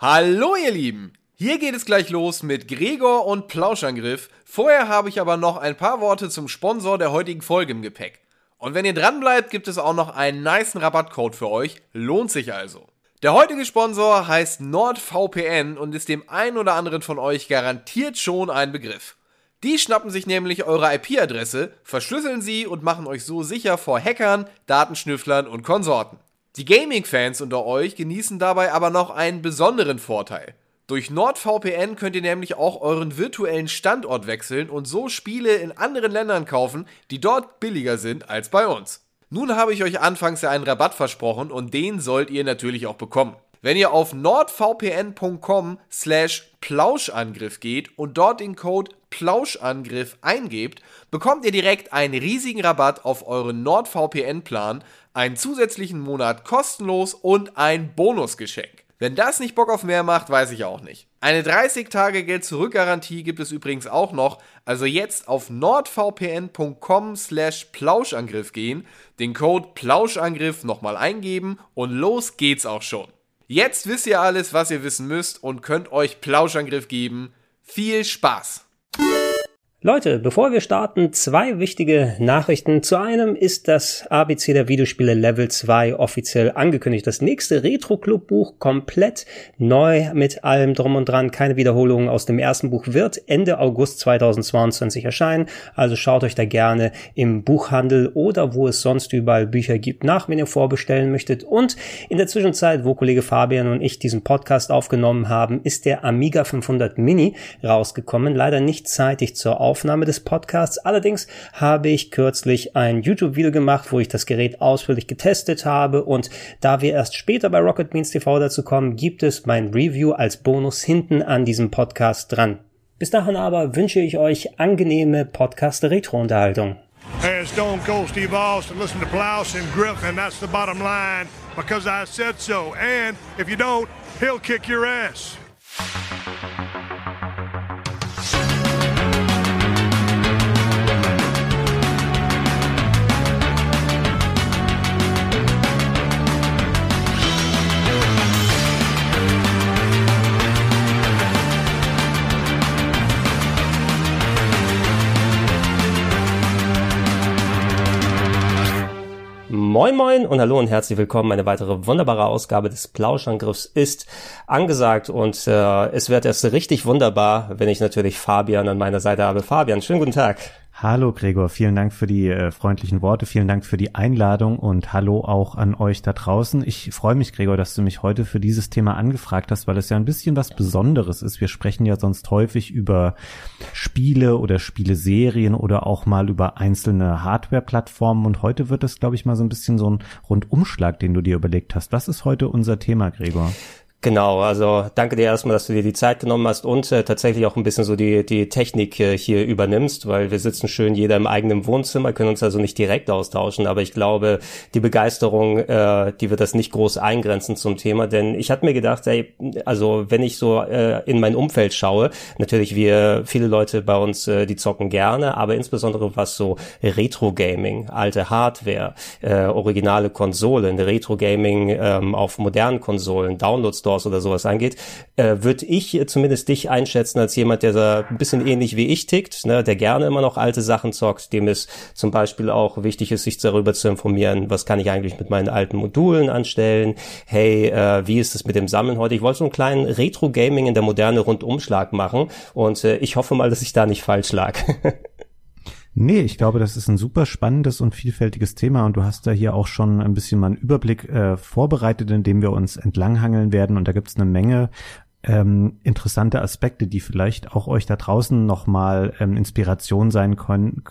Hallo ihr Lieben! Hier geht es gleich los mit Gregor und Plauschangriff. Vorher habe ich aber noch ein paar Worte zum Sponsor der heutigen Folge im Gepäck. Und wenn ihr dran bleibt, gibt es auch noch einen niceen Rabattcode für euch. Lohnt sich also. Der heutige Sponsor heißt NordVPN und ist dem einen oder anderen von euch garantiert schon ein Begriff. Die schnappen sich nämlich eure IP-Adresse, verschlüsseln sie und machen euch so sicher vor Hackern, Datenschnüfflern und Konsorten. Die Gaming-Fans unter euch genießen dabei aber noch einen besonderen Vorteil. Durch NordVPN könnt ihr nämlich auch euren virtuellen Standort wechseln und so Spiele in anderen Ländern kaufen, die dort billiger sind als bei uns. Nun habe ich euch anfangs ja einen Rabatt versprochen und den sollt ihr natürlich auch bekommen. Wenn ihr auf nordvpn.com slash Plauschangriff geht und dort den Code Plauschangriff eingebt, bekommt ihr direkt einen riesigen Rabatt auf euren NordVPN-Plan, einen zusätzlichen Monat kostenlos und ein Bonusgeschenk. Wenn das nicht Bock auf mehr macht, weiß ich auch nicht. Eine 30-Tage-Geld-Zurück-Garantie gibt es übrigens auch noch, also jetzt auf nordvpn.com slash Plauschangriff gehen, den Code Plauschangriff nochmal eingeben und los geht's auch schon. Jetzt wisst ihr alles, was ihr wissen müsst und könnt euch Plauschangriff geben. Viel Spaß! Leute, bevor wir starten, zwei wichtige Nachrichten. Zu einem ist das ABC der Videospiele Level 2 offiziell angekündigt. Das nächste Retro Club Buch komplett neu mit allem drum und dran. Keine Wiederholungen aus dem ersten Buch wird Ende August 2022 erscheinen. Also schaut euch da gerne im Buchhandel oder wo es sonst überall Bücher gibt nach, wenn ihr vorbestellen möchtet. Und in der Zwischenzeit, wo Kollege Fabian und ich diesen Podcast aufgenommen haben, ist der Amiga 500 Mini rausgekommen. Leider nicht zeitig zur Aufnahme des Podcasts. Allerdings habe ich kürzlich ein YouTube-Video gemacht, wo ich das Gerät ausführlich getestet habe und da wir erst später bei Rocket Beans TV dazu kommen, gibt es mein Review als Bonus hinten an diesem Podcast dran. Bis dahin aber wünsche ich euch angenehme Podcast-Retro-Unterhaltung. Hey, Stone Cold Steve Austin, listen to Blouse and Griff, and that's the bottom line, because I said so. And if you don't, he'll kick your ass. Moin Moin und hallo und herzlich willkommen. Eine weitere wunderbare Ausgabe des Plauschangriffs ist angesagt und äh, es wird erst richtig wunderbar, wenn ich natürlich Fabian an meiner Seite habe. Fabian, schönen guten Tag. Hallo Gregor, vielen Dank für die äh, freundlichen Worte, vielen Dank für die Einladung und hallo auch an euch da draußen. Ich freue mich, Gregor, dass du mich heute für dieses Thema angefragt hast, weil es ja ein bisschen was Besonderes ist. Wir sprechen ja sonst häufig über Spiele oder Spieleserien oder auch mal über einzelne Hardware-Plattformen und heute wird es, glaube ich, mal so ein bisschen so ein Rundumschlag, den du dir überlegt hast. Was ist heute unser Thema, Gregor? Genau, also danke dir erstmal, dass du dir die Zeit genommen hast und äh, tatsächlich auch ein bisschen so die, die Technik äh, hier übernimmst, weil wir sitzen schön jeder im eigenen Wohnzimmer, können uns also nicht direkt austauschen, aber ich glaube, die Begeisterung, äh, die wird das nicht groß eingrenzen zum Thema, denn ich hatte mir gedacht, ey, also wenn ich so äh, in mein Umfeld schaue, natürlich wir, viele Leute bei uns, äh, die zocken gerne, aber insbesondere was so Retro-Gaming, alte Hardware, äh, originale Konsolen, Retro-Gaming ähm, auf modernen Konsolen, Downloads Stores oder sowas angeht, äh, würde ich zumindest dich einschätzen als jemand, der da ein bisschen ähnlich wie ich tickt, ne, der gerne immer noch alte Sachen zockt, dem es zum Beispiel auch wichtig ist, sich darüber zu informieren, was kann ich eigentlich mit meinen alten Modulen anstellen, hey, äh, wie ist es mit dem Sammeln heute? Ich wollte so einen kleinen Retro-Gaming in der Moderne Rundumschlag machen und äh, ich hoffe mal, dass ich da nicht falsch lag. Nee, ich glaube, das ist ein super spannendes und vielfältiges Thema und du hast da hier auch schon ein bisschen mal einen Überblick äh, vorbereitet, indem wir uns entlanghangeln werden und da gibt es eine Menge ähm, interessante Aspekte, die vielleicht auch euch da draußen nochmal ähm, Inspiration sein können,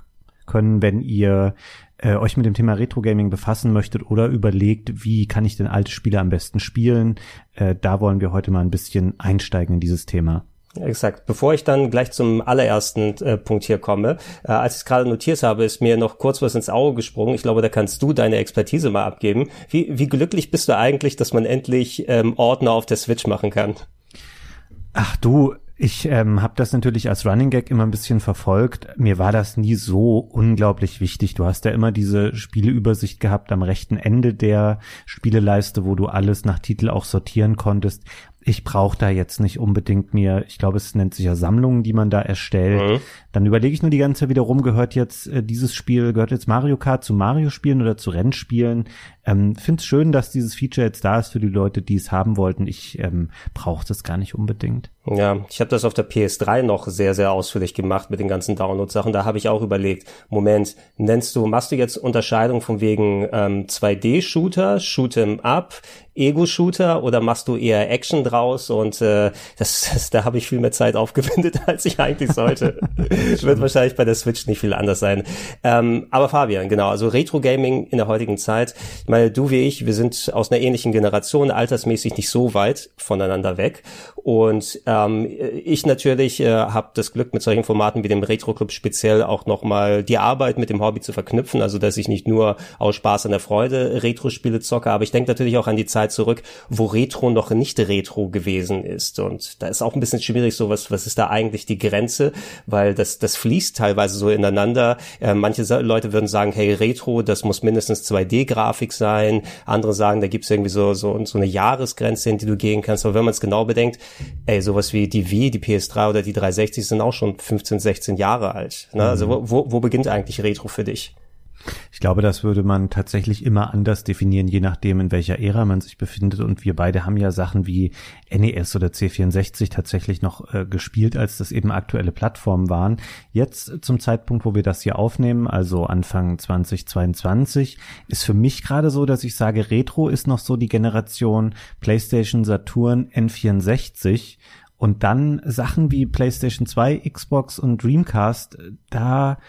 können, wenn ihr äh, euch mit dem Thema Retro Gaming befassen möchtet oder überlegt, wie kann ich denn alte Spiele am besten spielen. Äh, da wollen wir heute mal ein bisschen einsteigen in dieses Thema. Exakt. Bevor ich dann gleich zum allerersten äh, Punkt hier komme, äh, als ich es gerade notiert habe, ist mir noch kurz was ins Auge gesprungen. Ich glaube, da kannst du deine Expertise mal abgeben. Wie, wie glücklich bist du eigentlich, dass man endlich ähm, Ordner auf der Switch machen kann? Ach du, ich ähm, habe das natürlich als Running Gag immer ein bisschen verfolgt. Mir war das nie so unglaublich wichtig. Du hast ja immer diese Spieleübersicht gehabt am rechten Ende der Spieleleiste, wo du alles nach Titel auch sortieren konntest ich brauche da jetzt nicht unbedingt mir, ich glaube, es nennt sich ja Sammlungen, die man da erstellt. Mhm. Dann überlege ich nur die ganze Zeit wieder rum, gehört jetzt äh, dieses Spiel, gehört jetzt Mario Kart zu Mario spielen oder zu Rennspielen? Ähm, Finde es schön, dass dieses Feature jetzt da ist für die Leute, die es haben wollten. Ich ähm, brauche das gar nicht unbedingt. Ja, ich habe das auf der PS3 noch sehr, sehr ausführlich gemacht mit den ganzen Download-Sachen. Da habe ich auch überlegt, Moment, nennst du, machst du jetzt Unterscheidung von wegen ähm, 2D-Shooter, Shoot'em Up, Ego-Shooter oder machst du eher Action draus? Und äh, das, das da habe ich viel mehr Zeit aufgewendet, als ich eigentlich sollte. Wird wahrscheinlich bei der Switch nicht viel anders sein. Ähm, aber Fabian, genau, also Retro-Gaming in der heutigen Zeit, ich meine, du wie ich, wir sind aus einer ähnlichen Generation, altersmäßig nicht so weit voneinander weg. Und ähm, ich natürlich äh, habe das Glück, mit solchen Formaten wie dem Retro Club speziell auch nochmal die Arbeit mit dem Hobby zu verknüpfen. Also dass ich nicht nur aus Spaß an der Freude Retro-Spiele zocke, aber ich denke natürlich auch an die Zeit zurück, wo Retro noch nicht Retro gewesen ist. Und da ist auch ein bisschen schwierig, so was, was ist da eigentlich die Grenze, weil das, das fließt teilweise so ineinander. Äh, manche Leute würden sagen, hey, Retro, das muss mindestens 2D-Grafik sein. Andere sagen, da gibt's irgendwie so, so, so eine Jahresgrenze, in die du gehen kannst. Aber wenn man es genau bedenkt, ey, sowas wie die Wii, die PS3 oder die 360 sind auch schon 15, 16 Jahre alt. Ne? Also wo, wo, wo beginnt eigentlich Retro für dich? Ich glaube, das würde man tatsächlich immer anders definieren, je nachdem, in welcher Ära man sich befindet. Und wir beide haben ja Sachen wie NES oder C64 tatsächlich noch äh, gespielt, als das eben aktuelle Plattformen waren. Jetzt zum Zeitpunkt, wo wir das hier aufnehmen, also Anfang 2022, ist für mich gerade so, dass ich sage, Retro ist noch so die Generation PlayStation Saturn N64 und dann Sachen wie PlayStation 2, Xbox und Dreamcast, da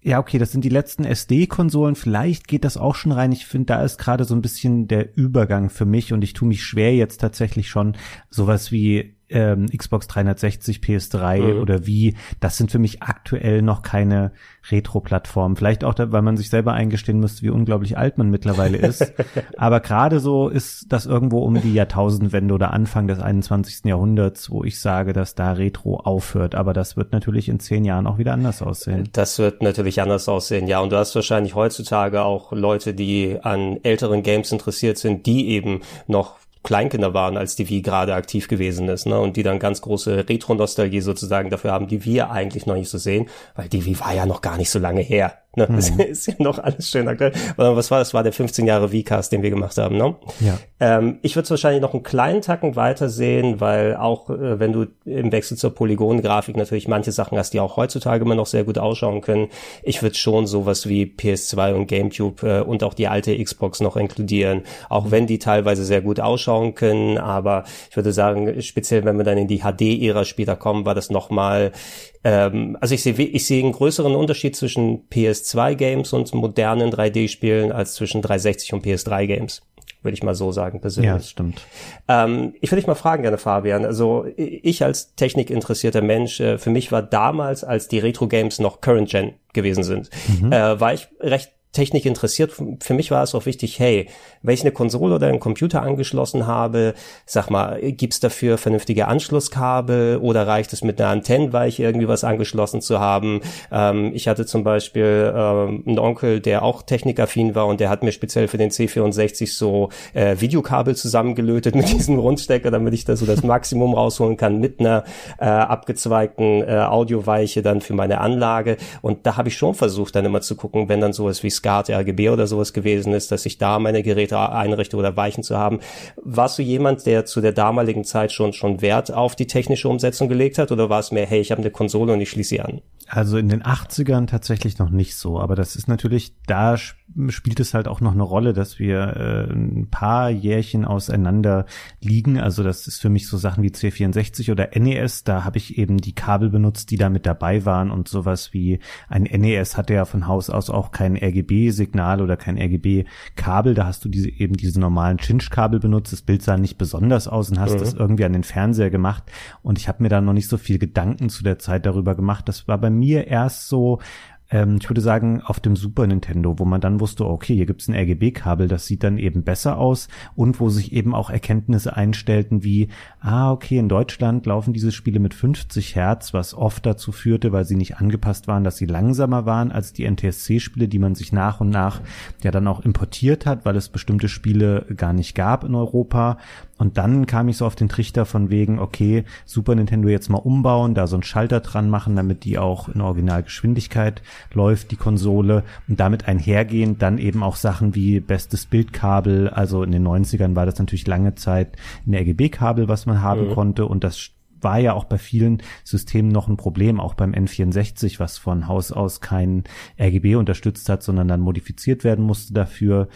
ja, okay, das sind die letzten SD-Konsolen. Vielleicht geht das auch schon rein. Ich finde, da ist gerade so ein bisschen der Übergang für mich und ich tue mich schwer jetzt tatsächlich schon sowas wie ähm, Xbox 360, PS3 mhm. oder wie, das sind für mich aktuell noch keine Retro-Plattformen. Vielleicht auch, da, weil man sich selber eingestehen müsste, wie unglaublich alt man mittlerweile ist. Aber gerade so ist das irgendwo um die Jahrtausendwende oder Anfang des 21. Jahrhunderts, wo ich sage, dass da Retro aufhört. Aber das wird natürlich in zehn Jahren auch wieder anders aussehen. Das wird natürlich anders aussehen, ja. Und du hast wahrscheinlich heutzutage auch Leute, die an älteren Games interessiert sind, die eben noch Kleinkinder waren, als die Wii gerade aktiv gewesen ist, ne? Und die dann ganz große Retro-Nostalgie sozusagen dafür haben, die wir eigentlich noch nicht so sehen, weil die Wii war ja noch gar nicht so lange her. Ne? Das mhm. ist ja noch alles schön aktuell. Was war das? War der 15 Jahre V-Cast, den wir gemacht haben, ne? Ja. Ähm, ich würde es wahrscheinlich noch einen kleinen Tacken weiter sehen, weil auch äh, wenn du im Wechsel zur Polygon-Grafik natürlich manche Sachen hast, die auch heutzutage immer noch sehr gut ausschauen können. Ich würde schon sowas wie PS2 und GameCube äh, und auch die alte Xbox noch inkludieren, auch wenn die teilweise sehr gut ausschauen können. Aber ich würde sagen, speziell wenn wir dann in die HD-Ära später kommen, war das nochmal ähm, also ich sehe ich sehe einen größeren Unterschied zwischen PS2-Games und modernen 3D-Spielen als zwischen 360 und PS3-Games würde ich mal so sagen persönlich. Ja, das stimmt. Ähm, ich würde dich mal fragen gerne, Fabian. Also ich als technikinteressierter Mensch, äh, für mich war damals, als die Retro-Games noch Current Gen gewesen sind, mhm. äh, war ich recht Technik interessiert. Für mich war es auch wichtig, hey, wenn ich eine Konsole oder einen Computer angeschlossen habe, sag mal, gibt's dafür vernünftige Anschlusskabel oder reicht es mit einer Antennenweiche irgendwie was angeschlossen zu haben? Ähm, ich hatte zum Beispiel ähm, einen Onkel, der auch technikaffin war und der hat mir speziell für den C64 so äh, Videokabel zusammengelötet mit diesem Rundstecker, damit ich da so das Maximum rausholen kann mit einer äh, abgezweigten äh, Audioweiche dann für meine Anlage. Und da habe ich schon versucht, dann immer zu gucken, wenn dann sowas wie SCART, RGB oder sowas gewesen ist, dass ich da meine Geräte einrichte oder Weichen zu haben. Warst du jemand, der zu der damaligen Zeit schon, schon Wert auf die technische Umsetzung gelegt hat oder war es mehr, hey, ich habe eine Konsole und ich schließe sie an? Also in den 80ern tatsächlich noch nicht so, aber das ist natürlich, da spielt es halt auch noch eine Rolle, dass wir äh, ein paar Jährchen auseinander liegen. Also das ist für mich so Sachen wie C64 oder NES, da habe ich eben die Kabel benutzt, die da mit dabei waren und sowas wie ein NES hatte ja von Haus aus auch kein RGB-Signal oder kein RGB-Kabel, da hast du diese eben diese normalen Cinch-Kabel benutzt, das Bild sah nicht besonders aus und hast mhm. das irgendwie an den Fernseher gemacht und ich habe mir da noch nicht so viel Gedanken zu der Zeit darüber gemacht. Das war bei mir erst so, ähm, ich würde sagen, auf dem Super Nintendo, wo man dann wusste, okay, hier gibt's ein RGB-Kabel, das sieht dann eben besser aus und wo sich eben auch Erkenntnisse einstellten wie, ah, okay, in Deutschland laufen diese Spiele mit 50 Hertz, was oft dazu führte, weil sie nicht angepasst waren, dass sie langsamer waren als die NTSC-Spiele, die man sich nach und nach ja dann auch importiert hat, weil es bestimmte Spiele gar nicht gab in Europa. Und dann kam ich so auf den Trichter von wegen, okay, Super Nintendo jetzt mal umbauen, da so einen Schalter dran machen, damit die auch in Originalgeschwindigkeit läuft, die Konsole. Und damit einhergehend dann eben auch Sachen wie bestes Bildkabel. Also in den 90ern war das natürlich lange Zeit ein RGB-Kabel, was man haben mhm. konnte. Und das war ja auch bei vielen Systemen noch ein Problem, auch beim N64, was von Haus aus kein RGB unterstützt hat, sondern dann modifiziert werden musste dafür.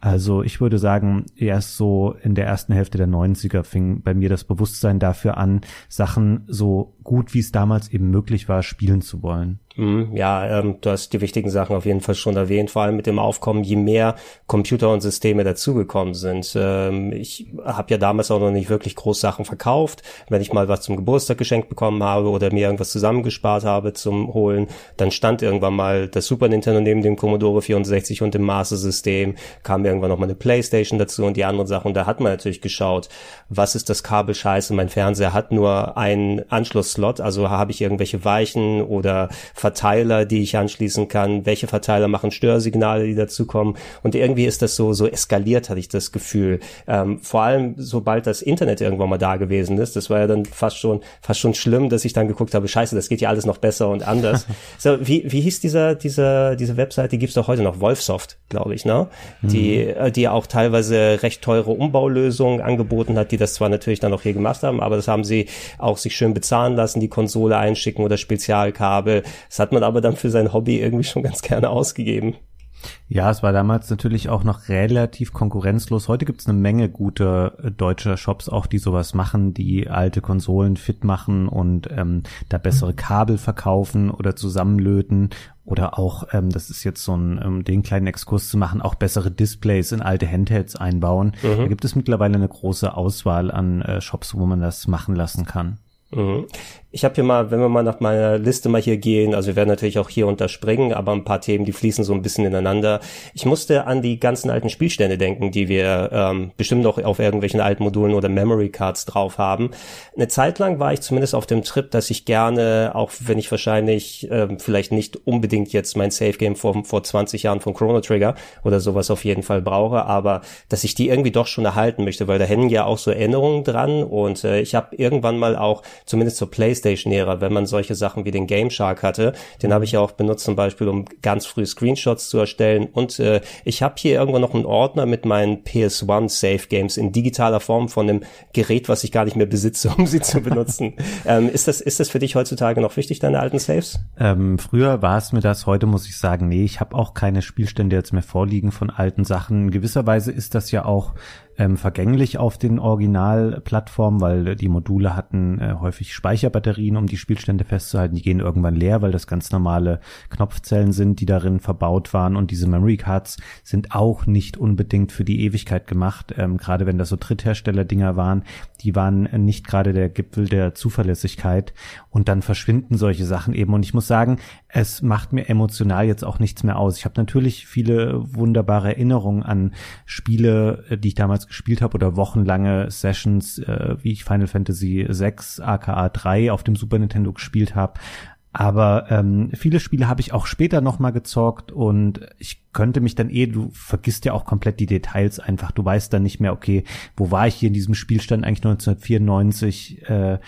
Also ich würde sagen, erst so in der ersten Hälfte der 90er fing bei mir das Bewusstsein dafür an, Sachen so gut wie es damals eben möglich war, spielen zu wollen. Mhm, ja, ähm, du hast die wichtigen Sachen auf jeden Fall schon erwähnt, vor allem mit dem Aufkommen, je mehr Computer und Systeme dazugekommen sind. Ähm, ich habe ja damals auch noch nicht wirklich groß Sachen verkauft. Wenn ich mal was zum Geburtstag geschenkt bekommen habe oder mir irgendwas zusammengespart habe zum Holen, dann stand irgendwann mal das Super Nintendo neben dem Commodore 64 und dem Master System, kam irgendwann noch mal eine Playstation dazu und die anderen Sachen. Und da hat man natürlich geschaut, was ist das Kabel scheiße? Mein Fernseher hat nur einen Anschlussslot, also habe ich irgendwelche Weichen oder Verteiler, die ich anschließen kann, welche Verteiler machen Störsignale, die dazukommen. Und irgendwie ist das so, so eskaliert, hatte ich das Gefühl. Ähm, vor allem, sobald das Internet irgendwann mal da gewesen ist, das war ja dann fast schon, fast schon schlimm, dass ich dann geguckt habe, scheiße, das geht ja alles noch besser und anders. so, wie, wie hieß dieser, dieser, diese Website, die gibt's doch heute noch, Wolfsoft, glaube ich, ne? Mhm. Die, äh, die auch teilweise recht teure Umbaulösungen angeboten hat, die das zwar natürlich dann auch hier gemacht haben, aber das haben sie auch sich schön bezahlen lassen, die Konsole einschicken oder Spezialkabel. Das hat man aber dann für sein Hobby irgendwie schon ganz gerne ausgegeben. Ja, es war damals natürlich auch noch relativ konkurrenzlos. Heute gibt's eine Menge gute äh, deutsche Shops auch, die sowas machen, die alte Konsolen fit machen und ähm, da bessere Kabel verkaufen oder zusammenlöten oder auch, ähm, das ist jetzt so ein, um den kleinen Exkurs zu machen, auch bessere Displays in alte Handhelds einbauen. Mhm. Da gibt es mittlerweile eine große Auswahl an äh, Shops, wo man das machen lassen kann. Mhm. Ich habe hier mal, wenn wir mal nach meiner Liste mal hier gehen, also wir werden natürlich auch hier unterspringen, aber ein paar Themen, die fließen so ein bisschen ineinander. Ich musste an die ganzen alten Spielstände denken, die wir ähm, bestimmt noch auf irgendwelchen alten Modulen oder Memory Cards drauf haben. Eine Zeit lang war ich zumindest auf dem Trip, dass ich gerne, auch wenn ich wahrscheinlich ähm, vielleicht nicht unbedingt jetzt mein Safe Game vor, vor 20 Jahren von Chrono Trigger oder sowas auf jeden Fall brauche, aber dass ich die irgendwie doch schon erhalten möchte, weil da hängen ja auch so Erinnerungen dran und äh, ich habe irgendwann mal auch zumindest zur PlayStation-Ära, wenn man solche Sachen wie den Game Shark hatte. Den habe ich ja auch benutzt zum Beispiel, um ganz früh Screenshots zu erstellen. Und äh, ich habe hier irgendwo noch einen Ordner mit meinen PS1 Save Games in digitaler Form von einem Gerät, was ich gar nicht mehr besitze, um sie zu benutzen. ähm, ist das ist das für dich heutzutage noch wichtig, deine alten Saves? Ähm, früher war es mir das, heute muss ich sagen, nee, ich habe auch keine Spielstände jetzt mehr vorliegen von alten Sachen. In gewisser Weise ist das ja auch ähm, vergänglich auf den Originalplattformen, weil die Module hatten äh, häufig Speicherbatterien, um die Spielstände festzuhalten. Die gehen irgendwann leer, weil das ganz normale Knopfzellen sind, die darin verbaut waren. Und diese Memory Cards sind auch nicht unbedingt für die Ewigkeit gemacht. Ähm, gerade wenn das so Dritthersteller-Dinger waren, die waren nicht gerade der Gipfel der Zuverlässigkeit. Und dann verschwinden solche Sachen eben. Und ich muss sagen, es macht mir emotional jetzt auch nichts mehr aus. Ich habe natürlich viele wunderbare Erinnerungen an Spiele, äh, die ich damals gespielt habe oder wochenlange Sessions, äh, wie ich Final Fantasy 6, aka 3 auf dem Super Nintendo gespielt habe. Aber ähm, viele Spiele habe ich auch später nochmal gezockt und ich könnte mich dann eh, du vergisst ja auch komplett die Details einfach. Du weißt dann nicht mehr, okay, wo war ich hier in diesem Spielstand eigentlich 1994? Äh,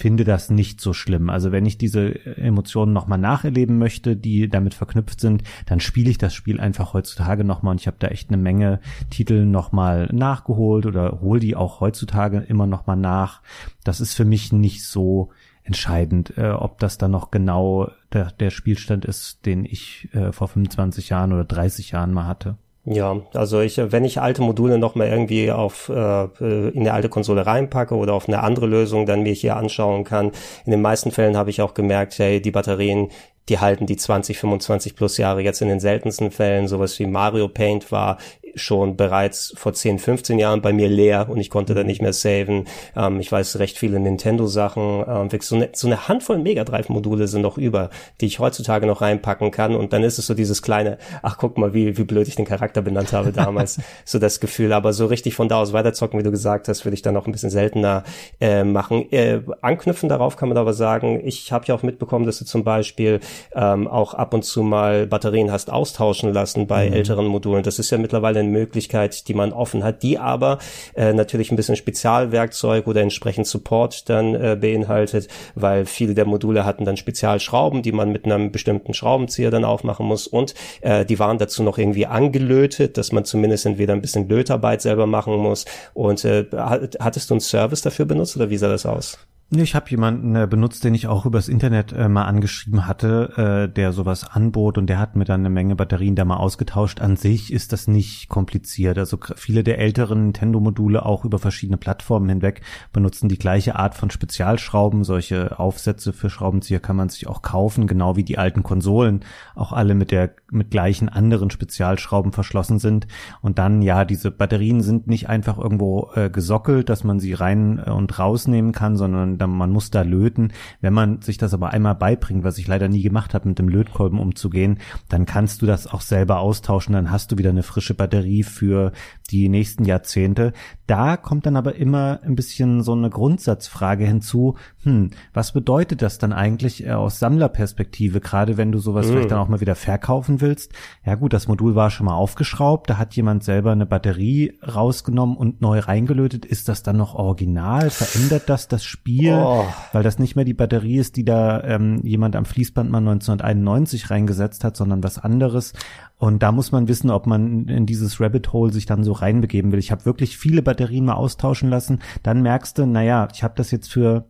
finde das nicht so schlimm. Also wenn ich diese Emotionen nochmal nacherleben möchte, die damit verknüpft sind, dann spiele ich das Spiel einfach heutzutage nochmal und ich habe da echt eine Menge Titel nochmal nachgeholt oder hol die auch heutzutage immer nochmal nach. Das ist für mich nicht so entscheidend, äh, ob das dann noch genau der, der Spielstand ist, den ich äh, vor 25 Jahren oder 30 Jahren mal hatte. Ja, also ich, wenn ich alte Module noch mal irgendwie auf äh, in eine alte Konsole reinpacke oder auf eine andere Lösung dann mir hier anschauen kann, in den meisten Fällen habe ich auch gemerkt, hey, die Batterien, die halten die 20, 25 plus Jahre jetzt in den seltensten Fällen. Sowas wie Mario Paint war schon bereits vor 10, 15 Jahren bei mir leer und ich konnte da nicht mehr saven. Ähm, ich weiß recht viele Nintendo-Sachen. Ähm, so, eine, so eine Handvoll Mega Drive-Module sind noch über, die ich heutzutage noch reinpacken kann. Und dann ist es so dieses kleine, ach guck mal, wie, wie blöd ich den Charakter benannt habe damals. so das Gefühl. Aber so richtig von da aus weiterzocken, wie du gesagt hast, würde ich dann noch ein bisschen seltener äh, machen. Äh, anknüpfen darauf kann man aber sagen, ich habe ja auch mitbekommen, dass du zum Beispiel ähm, auch ab und zu mal Batterien hast austauschen lassen bei mhm. älteren Modulen. Das ist ja mittlerweile eine Möglichkeit, die man offen hat, die aber äh, natürlich ein bisschen Spezialwerkzeug oder entsprechend Support dann äh, beinhaltet, weil viele der Module hatten dann Spezialschrauben, die man mit einem bestimmten Schraubenzieher dann aufmachen muss und äh, die waren dazu noch irgendwie angelötet, dass man zumindest entweder ein bisschen Lötarbeit selber machen muss. Und äh, hattest du einen Service dafür benutzt oder wie sah das aus? Ich habe jemanden äh, benutzt, den ich auch übers Internet äh, mal angeschrieben hatte, äh, der sowas anbot und der hat mir dann eine Menge Batterien da mal ausgetauscht. An sich ist das nicht kompliziert. Also viele der älteren Nintendo-Module auch über verschiedene Plattformen hinweg benutzen die gleiche Art von Spezialschrauben. Solche Aufsätze für Schraubenzieher kann man sich auch kaufen, genau wie die alten Konsolen auch alle mit der mit gleichen anderen Spezialschrauben verschlossen sind. Und dann ja, diese Batterien sind nicht einfach irgendwo äh, gesockelt, dass man sie rein äh, und rausnehmen kann, sondern man muss da löten. Wenn man sich das aber einmal beibringt, was ich leider nie gemacht habe, mit dem Lötkolben umzugehen, dann kannst du das auch selber austauschen. Dann hast du wieder eine frische Batterie für die nächsten Jahrzehnte. Da kommt dann aber immer ein bisschen so eine Grundsatzfrage hinzu. Hm, was bedeutet das dann eigentlich äh, aus Sammlerperspektive, gerade wenn du sowas mhm. vielleicht dann auch mal wieder verkaufen willst? Ja gut, das Modul war schon mal aufgeschraubt, da hat jemand selber eine Batterie rausgenommen und neu reingelötet. Ist das dann noch original? Verändert das das Spiel? Oh. Weil das nicht mehr die Batterie ist, die da ähm, jemand am Fließband mal 1991 reingesetzt hat, sondern was anderes. Und da muss man wissen, ob man in dieses Rabbit Hole sich dann so reinbegeben will. Ich habe wirklich viele Batterien mal austauschen lassen. Dann merkst du, naja, ich habe das jetzt für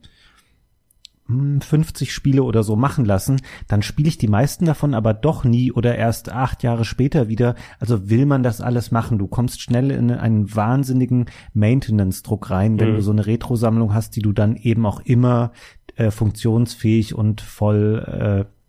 50 hm, Spiele oder so machen lassen, dann spiele ich die meisten davon aber doch nie oder erst acht Jahre später wieder. Also will man das alles machen. Du kommst schnell in einen wahnsinnigen Maintenance-Druck rein, wenn mhm. du so eine Retro-Sammlung hast, die du dann eben auch immer äh, funktionsfähig und voll äh,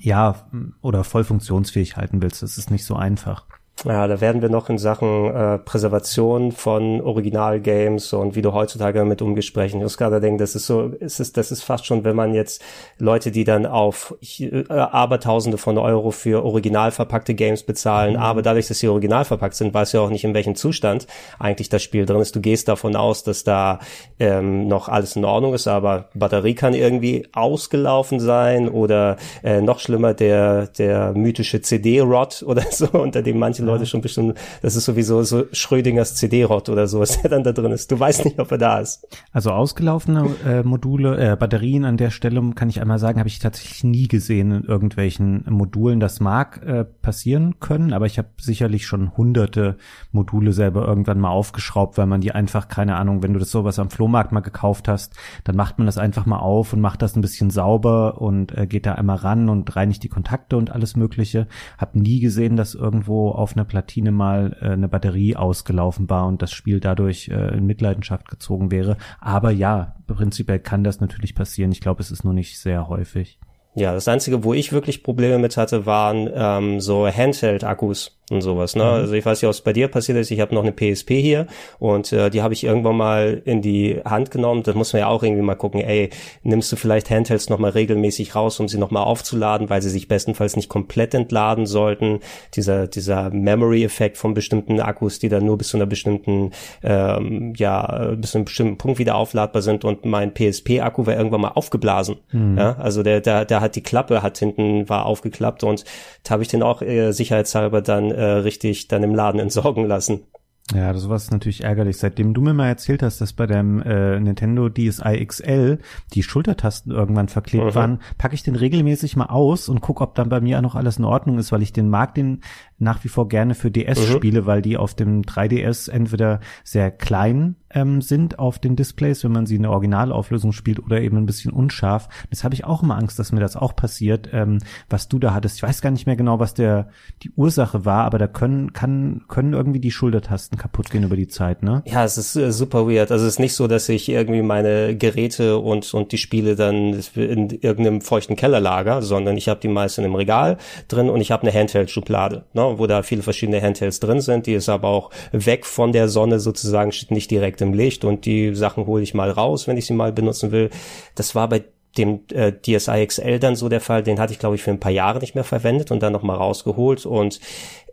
ja, oder voll funktionsfähig halten willst. Das ist nicht so einfach. Ja, da werden wir noch in Sachen äh, Präservation von Originalgames und wie du heutzutage damit umgehst sprechen. Ich muss gerade denken, das ist so, es ist, das ist fast schon, wenn man jetzt Leute, die dann auf äh, Abertausende von Euro für original verpackte Games bezahlen, mhm. aber dadurch, dass sie original verpackt sind, weißt du ja auch nicht, in welchem Zustand eigentlich das Spiel drin ist. Du gehst davon aus, dass da ähm, noch alles in Ordnung ist, aber Batterie kann irgendwie ausgelaufen sein oder äh, noch schlimmer, der, der mythische CD-Rot oder so, unter dem manche Leute ja. schon bestimmt, das ist sowieso so Schrödingers CD-Rot oder so, was der dann da drin ist. Du weißt nicht, ob er da ist. Also ausgelaufene äh, Module, äh, Batterien an der Stelle, kann ich einmal sagen, habe ich tatsächlich nie gesehen in irgendwelchen Modulen. Das mag äh, passieren können, aber ich habe sicherlich schon hunderte Module selber irgendwann mal aufgeschraubt, weil man die einfach, keine Ahnung, wenn du das sowas am Flohmarkt mal gekauft hast, dann macht man das einfach mal auf und macht das ein bisschen sauber und äh, geht da einmal ran und reinigt die Kontakte und alles mögliche. Hab nie gesehen, dass irgendwo auf einer Platine mal äh, eine Batterie ausgelaufen war und das Spiel dadurch äh, in Mitleidenschaft gezogen wäre. Aber ja, prinzipiell kann das natürlich passieren. Ich glaube, es ist nur nicht sehr häufig. Ja, das Einzige, wo ich wirklich Probleme mit hatte, waren ähm, so Handheld-Akkus und sowas. Ne? Mhm. Also ich weiß nicht, was bei dir passiert ist. Ich habe noch eine PSP hier und äh, die habe ich irgendwann mal in die Hand genommen. Das muss man ja auch irgendwie mal gucken. Ey, nimmst du vielleicht Handhelds noch mal regelmäßig raus, um sie noch mal aufzuladen, weil sie sich bestenfalls nicht komplett entladen sollten. Dieser dieser Memory-Effekt von bestimmten Akkus, die dann nur bis zu einer bestimmten ähm, ja bis zu einem bestimmten Punkt wieder aufladbar sind. Und mein PSP-Akku war irgendwann mal aufgeblasen. Mhm. Ja? Also der der der hat die Klappe hat hinten war aufgeklappt und da habe ich den auch äh, sicherheitshalber dann äh, richtig dann im Laden entsorgen lassen. Ja, sowas ist natürlich ärgerlich. Seitdem du mir mal erzählt hast, dass bei dem äh, Nintendo DSi XL die Schultertasten irgendwann verklebt mhm. waren, packe ich den regelmäßig mal aus und guck, ob dann bei mir noch alles in Ordnung ist, weil ich den mag den nach wie vor gerne für DS mhm. spiele, weil die auf dem 3DS entweder sehr klein ähm, sind auf den Displays, wenn man sie in der Originalauflösung spielt oder eben ein bisschen unscharf. Das habe ich auch immer Angst, dass mir das auch passiert, ähm, was du da hattest. Ich weiß gar nicht mehr genau, was der die Ursache war, aber da können kann können irgendwie die Schultertasten kaputt gehen über die Zeit, ne? Ja, es ist äh, super weird. Also es ist nicht so, dass ich irgendwie meine Geräte und und die Spiele dann in irgendeinem feuchten Keller lager, sondern ich habe die meisten im Regal drin und ich habe eine Handheld-Schublade, ne, wo da viele verschiedene Handhelds drin sind. Die ist aber auch weg von der Sonne sozusagen, steht nicht direkt im Licht und die Sachen hole ich mal raus, wenn ich sie mal benutzen will. Das war bei dem äh, DSi XL dann so der Fall, den hatte ich glaube ich für ein paar Jahre nicht mehr verwendet und dann nochmal rausgeholt und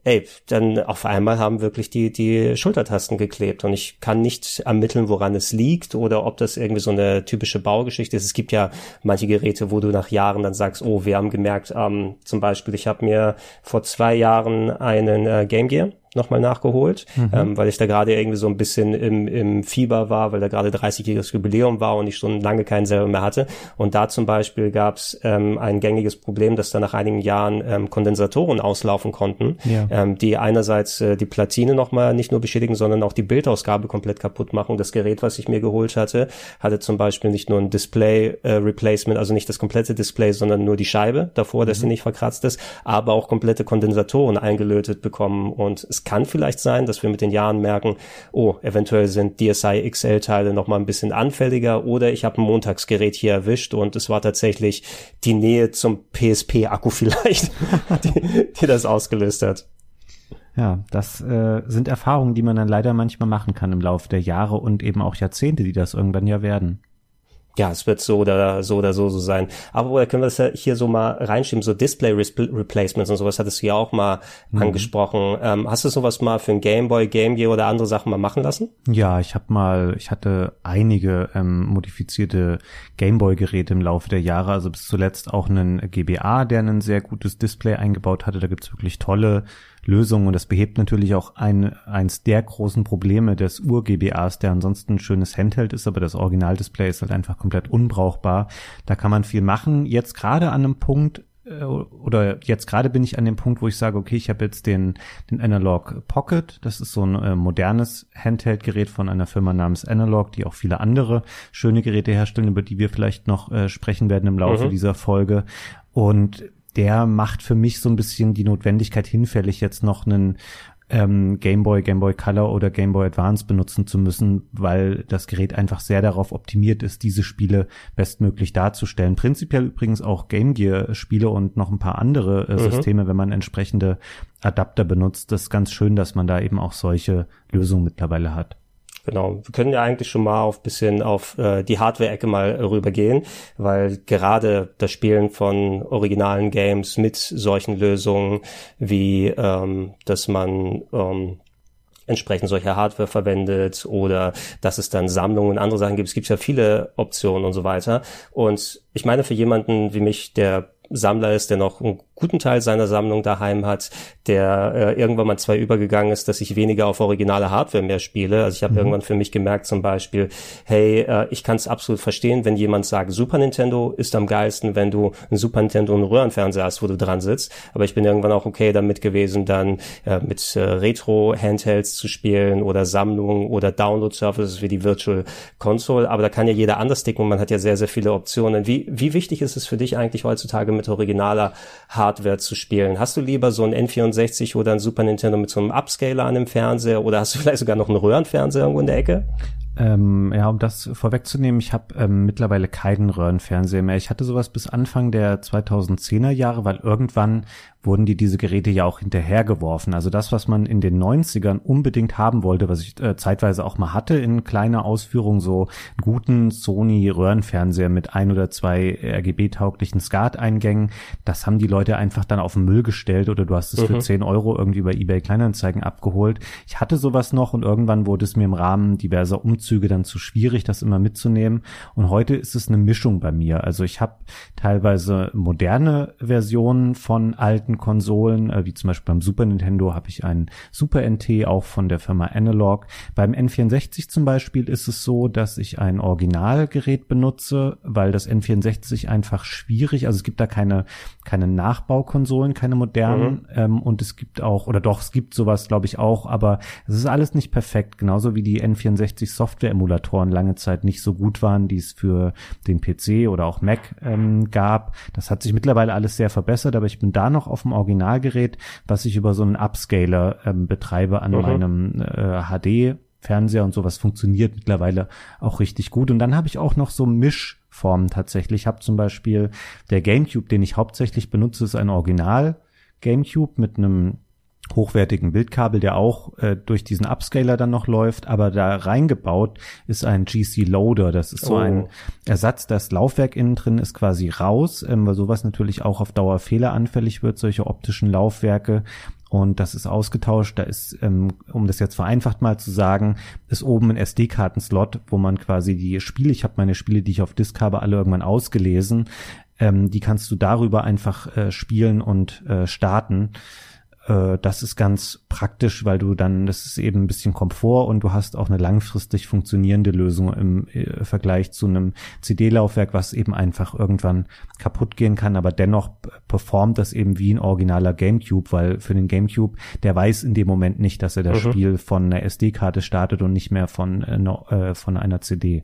ey, dann auf einmal haben wirklich die, die Schultertasten geklebt und ich kann nicht ermitteln, woran es liegt oder ob das irgendwie so eine typische Baugeschichte ist. Es gibt ja manche Geräte, wo du nach Jahren dann sagst, oh, wir haben gemerkt, ähm, zum Beispiel, ich habe mir vor zwei Jahren einen äh, Game Gear nochmal nachgeholt, mhm. ähm, weil ich da gerade irgendwie so ein bisschen im, im Fieber war, weil da gerade 30-jähriges Jubiläum war und ich schon lange keinen selber mehr hatte. Und da zum Beispiel gab es ähm, ein gängiges Problem, dass da nach einigen Jahren ähm, Kondensatoren auslaufen konnten, ja. ähm, die einerseits äh, die Platine nochmal nicht nur beschädigen, sondern auch die Bildausgabe komplett kaputt machen. Das Gerät, was ich mir geholt hatte, hatte zum Beispiel nicht nur ein Display-Replacement, äh, also nicht das komplette Display, sondern nur die Scheibe davor, mhm. dass sie nicht verkratzt ist, aber auch komplette Kondensatoren eingelötet bekommen und es kann vielleicht sein, dass wir mit den Jahren merken, oh, eventuell sind DSi XL-Teile noch mal ein bisschen anfälliger oder ich habe ein Montagsgerät hier erwischt und es war tatsächlich die Nähe zum PSP-Akku vielleicht, die, die das ausgelöst hat. Ja, das äh, sind Erfahrungen, die man dann leider manchmal machen kann im Laufe der Jahre und eben auch Jahrzehnte, die das irgendwann ja werden ja, es wird so oder so oder so so sein. Aber da können wir das ja hier so mal reinschieben, so Display Replacements und sowas hattest du ja auch mal mhm. angesprochen. Ähm, hast du sowas mal für ein Gameboy, Game Gear oder andere Sachen mal machen lassen? Ja, ich habe mal, ich hatte einige ähm, modifizierte Gameboy-Geräte im Laufe der Jahre, also bis zuletzt auch einen GBA, der ein sehr gutes Display eingebaut hatte. Da gibt's wirklich tolle Lösung und das behebt natürlich auch ein, eins der großen Probleme des Ur-GBAs, der ansonsten ein schönes Handheld ist, aber das Originaldisplay ist halt einfach komplett unbrauchbar. Da kann man viel machen. Jetzt gerade an einem Punkt, äh, oder jetzt gerade bin ich an dem Punkt, wo ich sage, okay, ich habe jetzt den, den Analog Pocket. Das ist so ein äh, modernes Handheld-Gerät von einer Firma namens Analog, die auch viele andere schöne Geräte herstellen, über die wir vielleicht noch äh, sprechen werden im Laufe mhm. dieser Folge. Und der macht für mich so ein bisschen die Notwendigkeit hinfällig, jetzt noch einen ähm, Game Boy, Game Boy Color oder Game Boy Advance benutzen zu müssen, weil das Gerät einfach sehr darauf optimiert ist, diese Spiele bestmöglich darzustellen. Prinzipiell übrigens auch Game Gear Spiele und noch ein paar andere äh, mhm. Systeme, wenn man entsprechende Adapter benutzt. Das ist ganz schön, dass man da eben auch solche Lösungen mittlerweile hat. Genau, wir können ja eigentlich schon mal auf bisschen auf äh, die Hardware-Ecke mal rübergehen, weil gerade das Spielen von originalen Games mit solchen Lösungen wie, ähm, dass man ähm, entsprechend solche Hardware verwendet oder dass es dann Sammlungen und andere Sachen gibt. Es gibt ja viele Optionen und so weiter. Und ich meine, für jemanden wie mich, der Sammler ist, der noch einen guten Teil seiner Sammlung daheim hat, der äh, irgendwann mal zwei übergegangen ist, dass ich weniger auf originale Hardware mehr spiele. Also ich habe mhm. irgendwann für mich gemerkt zum Beispiel, hey, äh, ich kann es absolut verstehen, wenn jemand sagt, Super Nintendo ist am geilsten, wenn du ein Super Nintendo und einen Röhrenfernseher hast, wo du dran sitzt. Aber ich bin irgendwann auch okay damit gewesen, dann äh, mit äh, Retro-Handhelds zu spielen oder Sammlungen oder Download-Services wie die Virtual Console. Aber da kann ja jeder anders ticken und man hat ja sehr, sehr viele Optionen. Wie, wie wichtig ist es für dich eigentlich heutzutage mit originaler Hardware zu spielen? Hast du lieber so ein N64 oder ein Super Nintendo mit so einem Upscaler an dem Fernseher oder hast du vielleicht sogar noch einen Röhrenfernseher irgendwo in der Ecke? Ähm, ja, um das vorwegzunehmen, ich habe ähm, mittlerweile keinen Röhrenfernseher mehr. Ich hatte sowas bis Anfang der 2010er Jahre, weil irgendwann wurden die diese Geräte ja auch hinterhergeworfen. Also das, was man in den 90ern unbedingt haben wollte, was ich äh, zeitweise auch mal hatte in kleiner Ausführung, so einen guten Sony Röhrenfernseher mit ein oder zwei RGB-tauglichen SCART-Eingängen, das haben die Leute einfach dann auf den Müll gestellt oder du hast es mhm. für 10 Euro irgendwie über eBay Kleinanzeigen abgeholt. Ich hatte sowas noch und irgendwann wurde es mir im Rahmen diverser Umzüge dann zu schwierig, das immer mitzunehmen. Und heute ist es eine Mischung bei mir. Also ich habe teilweise moderne Versionen von alten alten Konsolen, äh, wie zum Beispiel beim Super Nintendo habe ich einen Super NT, auch von der Firma Analog. Beim N64 zum Beispiel ist es so, dass ich ein Originalgerät benutze, weil das N64 einfach schwierig, also es gibt da keine, keine Nachbaukonsolen, keine modernen mhm. ähm, und es gibt auch, oder doch, es gibt sowas, glaube ich, auch, aber es ist alles nicht perfekt, genauso wie die N64 Software-Emulatoren lange Zeit nicht so gut waren, die es für den PC oder auch Mac ähm, gab. Das hat sich mittlerweile alles sehr verbessert, aber ich bin da noch auf dem Originalgerät, was ich über so einen Upscaler ähm, betreibe an mhm. meinem äh, HD Fernseher und sowas funktioniert mittlerweile auch richtig gut. Und dann habe ich auch noch so Mischformen tatsächlich. Ich habe zum Beispiel der GameCube, den ich hauptsächlich benutze, ist ein Original GameCube mit einem hochwertigen Bildkabel, der auch äh, durch diesen Upscaler dann noch läuft, aber da reingebaut ist ein GC Loader. Das ist so oh. ein Ersatz. Das Laufwerk innen drin ist quasi raus, ähm, weil sowas natürlich auch auf Dauer fehleranfällig wird, solche optischen Laufwerke. Und das ist ausgetauscht. Da ist, ähm, um das jetzt vereinfacht mal zu sagen, ist oben ein SD-Kartenslot, wo man quasi die Spiele, ich habe meine Spiele, die ich auf Disk habe, alle irgendwann ausgelesen. Ähm, die kannst du darüber einfach äh, spielen und äh, starten äh, das ist ganz praktisch, weil du dann, das ist eben ein bisschen Komfort und du hast auch eine langfristig funktionierende Lösung im äh, Vergleich zu einem CD-Laufwerk, was eben einfach irgendwann kaputt gehen kann, aber dennoch performt das eben wie ein originaler GameCube, weil für den GameCube, der weiß in dem Moment nicht, dass er das mhm. Spiel von einer SD-Karte startet und nicht mehr von, äh, von einer CD.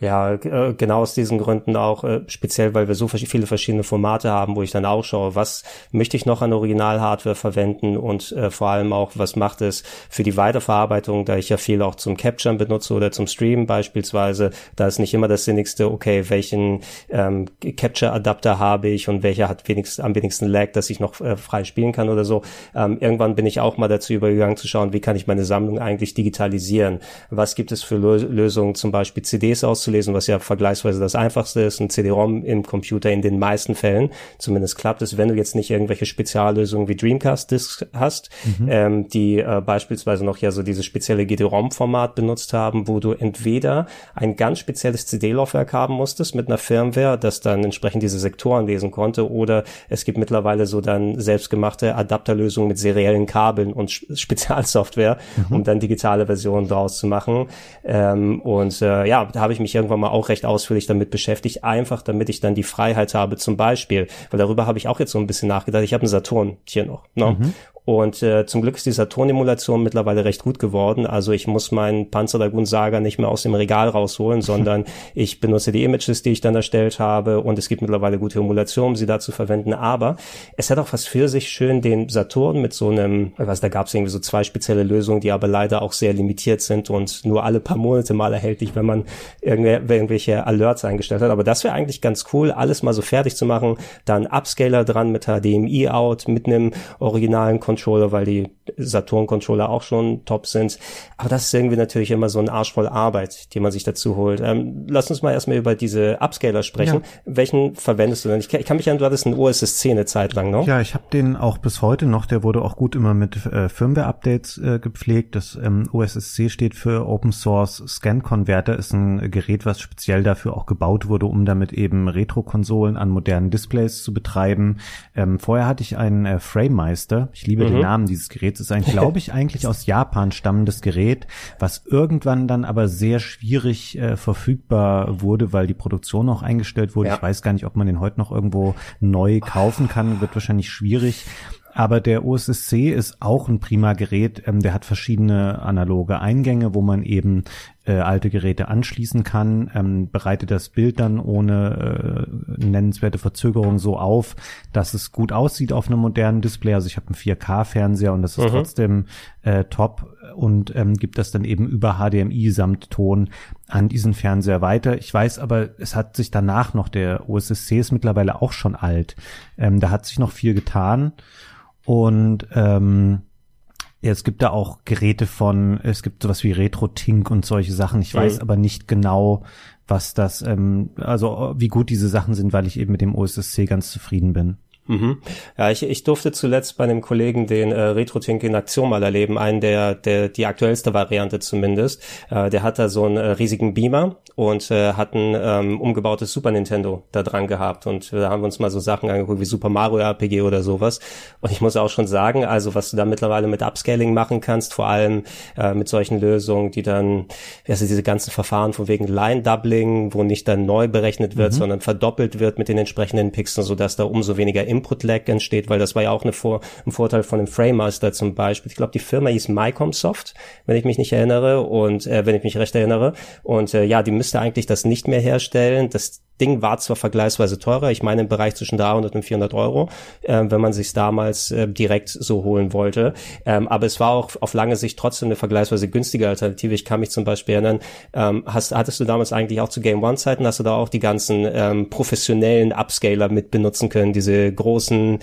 Ja, äh, genau aus diesen Gründen auch, äh, speziell weil wir so viele verschiedene Formate haben, wo ich dann auch schaue, was möchte ich noch an Original-Hardware verwenden und äh, vor allem auch, was macht es für die Weiterverarbeitung, da ich ja viel auch zum Capturen benutze oder zum Streamen beispielsweise, da ist nicht immer das Sinnigste, okay, welchen ähm, Capture-Adapter habe ich und welcher hat wenigstens, am wenigsten Lag, dass ich noch äh, frei spielen kann oder so. Ähm, irgendwann bin ich auch mal dazu übergegangen zu schauen, wie kann ich meine Sammlung eigentlich digitalisieren? Was gibt es für Lösungen, zum Beispiel CDs auszulesen, was ja vergleichsweise das einfachste ist. Ein CD-ROM im Computer in den meisten Fällen. Zumindest klappt es, wenn du jetzt nicht irgendwelche Speziallösungen wie Dreamcast Discs hast, mhm. ähm, die äh, beispielsweise noch ja so dieses spezielle GD-ROM-Format benutzt haben, wo du entweder ein ganz spezielles CD-Laufwerk haben musstest mit einer Firmware, das dann entsprechend diese Sektoren lesen konnte, oder es gibt mittlerweile so dann selbstgemachte Adapterlösungen mit seriellen Kabeln und Spezialsoftware, mhm. um dann digitale Versionen draus zu machen. Ähm, und äh, ja, da habe ich mich irgendwann mal auch recht ausführlich damit beschäftigt, einfach damit ich dann die Freiheit habe, zum Beispiel, weil darüber habe ich auch jetzt so ein bisschen nachgedacht. Ich habe einen Saturn hier noch. Ne? Mhm. Und äh, zum Glück ist die Saturn-Emulation mittlerweile recht gut geworden. Also ich muss meinen Panzer Dragoon Saga nicht mehr aus dem Regal rausholen, sondern ich benutze die Images, die ich dann erstellt habe. Und es gibt mittlerweile gute Emulationen, um sie da zu verwenden. Aber es hat auch was für sich schön, den Saturn mit so einem, ich weiß, da gab es irgendwie so zwei spezielle Lösungen, die aber leider auch sehr limitiert sind und nur alle paar Monate mal erhältlich, wenn man irgendwelche Alerts eingestellt hat. Aber das wäre eigentlich ganz cool, alles mal so fertig zu machen. Dann Upscaler dran mit HDMI-Out, mit einem originalen Controller, weil die Saturn-Controller auch schon top sind. Aber das ist irgendwie natürlich immer so ein Arsch voll Arbeit, die man sich dazu holt. Ähm, lass uns mal erstmal über diese Upscaler sprechen. Ja. Welchen verwendest du denn? Ich, ich kann mich erinnern, du hattest einen OSS-10 eine Zeit lang noch. Ja, ich habe den auch bis heute noch. Der wurde auch gut immer mit äh, Firmware-Updates äh, gepflegt. Das ähm, OSSC steht für Open Source Scan Converter, ist ein Gerät, was speziell dafür auch gebaut wurde, um damit eben Retro-Konsolen an modernen Displays zu betreiben. Ähm, vorher hatte ich einen äh, FrameMeister. Ich liebe mhm. Den Namen dieses Geräts. Ist ein, glaube ich, eigentlich aus Japan stammendes Gerät, was irgendwann dann aber sehr schwierig äh, verfügbar wurde, weil die Produktion auch eingestellt wurde. Ja. Ich weiß gar nicht, ob man den heute noch irgendwo neu kaufen kann. Wird wahrscheinlich schwierig. Aber der OSSC ist auch ein prima Gerät. Ähm, der hat verschiedene analoge Eingänge, wo man eben äh, alte Geräte anschließen kann, ähm, bereitet das Bild dann ohne äh, nennenswerte Verzögerung so auf, dass es gut aussieht auf einem modernen Display. Also ich habe einen 4K-Fernseher und das ist mhm. trotzdem äh, top und ähm, gibt das dann eben über HDMI samt Ton an diesen Fernseher weiter. Ich weiß aber, es hat sich danach noch, der OSSC ist mittlerweile auch schon alt. Ähm, da hat sich noch viel getan. Und ähm, ja, es gibt da auch Geräte von, es gibt sowas wie Retro-Tink und solche Sachen. Ich weiß mhm. aber nicht genau, was das, ähm, also wie gut diese Sachen sind, weil ich eben mit dem OSSC ganz zufrieden bin. Mhm. Ja, ich, ich durfte zuletzt bei einem Kollegen den äh, Retro-Tink in Aktion mal erleben, einen der, der die aktuellste Variante zumindest. Äh, der hat da so einen äh, riesigen Beamer und äh, hat ein ähm, umgebautes Super Nintendo da dran gehabt und da haben wir uns mal so Sachen angeguckt wie Super Mario RPG oder sowas. Und ich muss auch schon sagen, also was du da mittlerweile mit Upscaling machen kannst, vor allem äh, mit solchen Lösungen, die dann, also diese ganzen Verfahren von wegen Line-Doubling, wo nicht dann neu berechnet wird, mhm. sondern verdoppelt wird mit den entsprechenden Pixeln, sodass da umso weniger Input-Lag entsteht, weil das war ja auch eine Vor ein Vorteil von dem Framemaster zum Beispiel. Ich glaube, die Firma hieß Mycomsoft, wenn ich mich nicht erinnere und äh, wenn ich mich recht erinnere. Und äh, ja, die müsste eigentlich das nicht mehr herstellen. Das Ding war zwar vergleichsweise teurer, ich meine im Bereich zwischen 300 und 400 Euro, äh, wenn man sich damals äh, direkt so holen wollte. Ähm, aber es war auch auf lange Sicht trotzdem eine vergleichsweise günstige Alternative. Ich kann mich zum Beispiel erinnern, ähm, hast, hattest du damals eigentlich auch zu Game One Zeiten, hast du da auch die ganzen ähm, professionellen Upscaler mit benutzen können, diese großen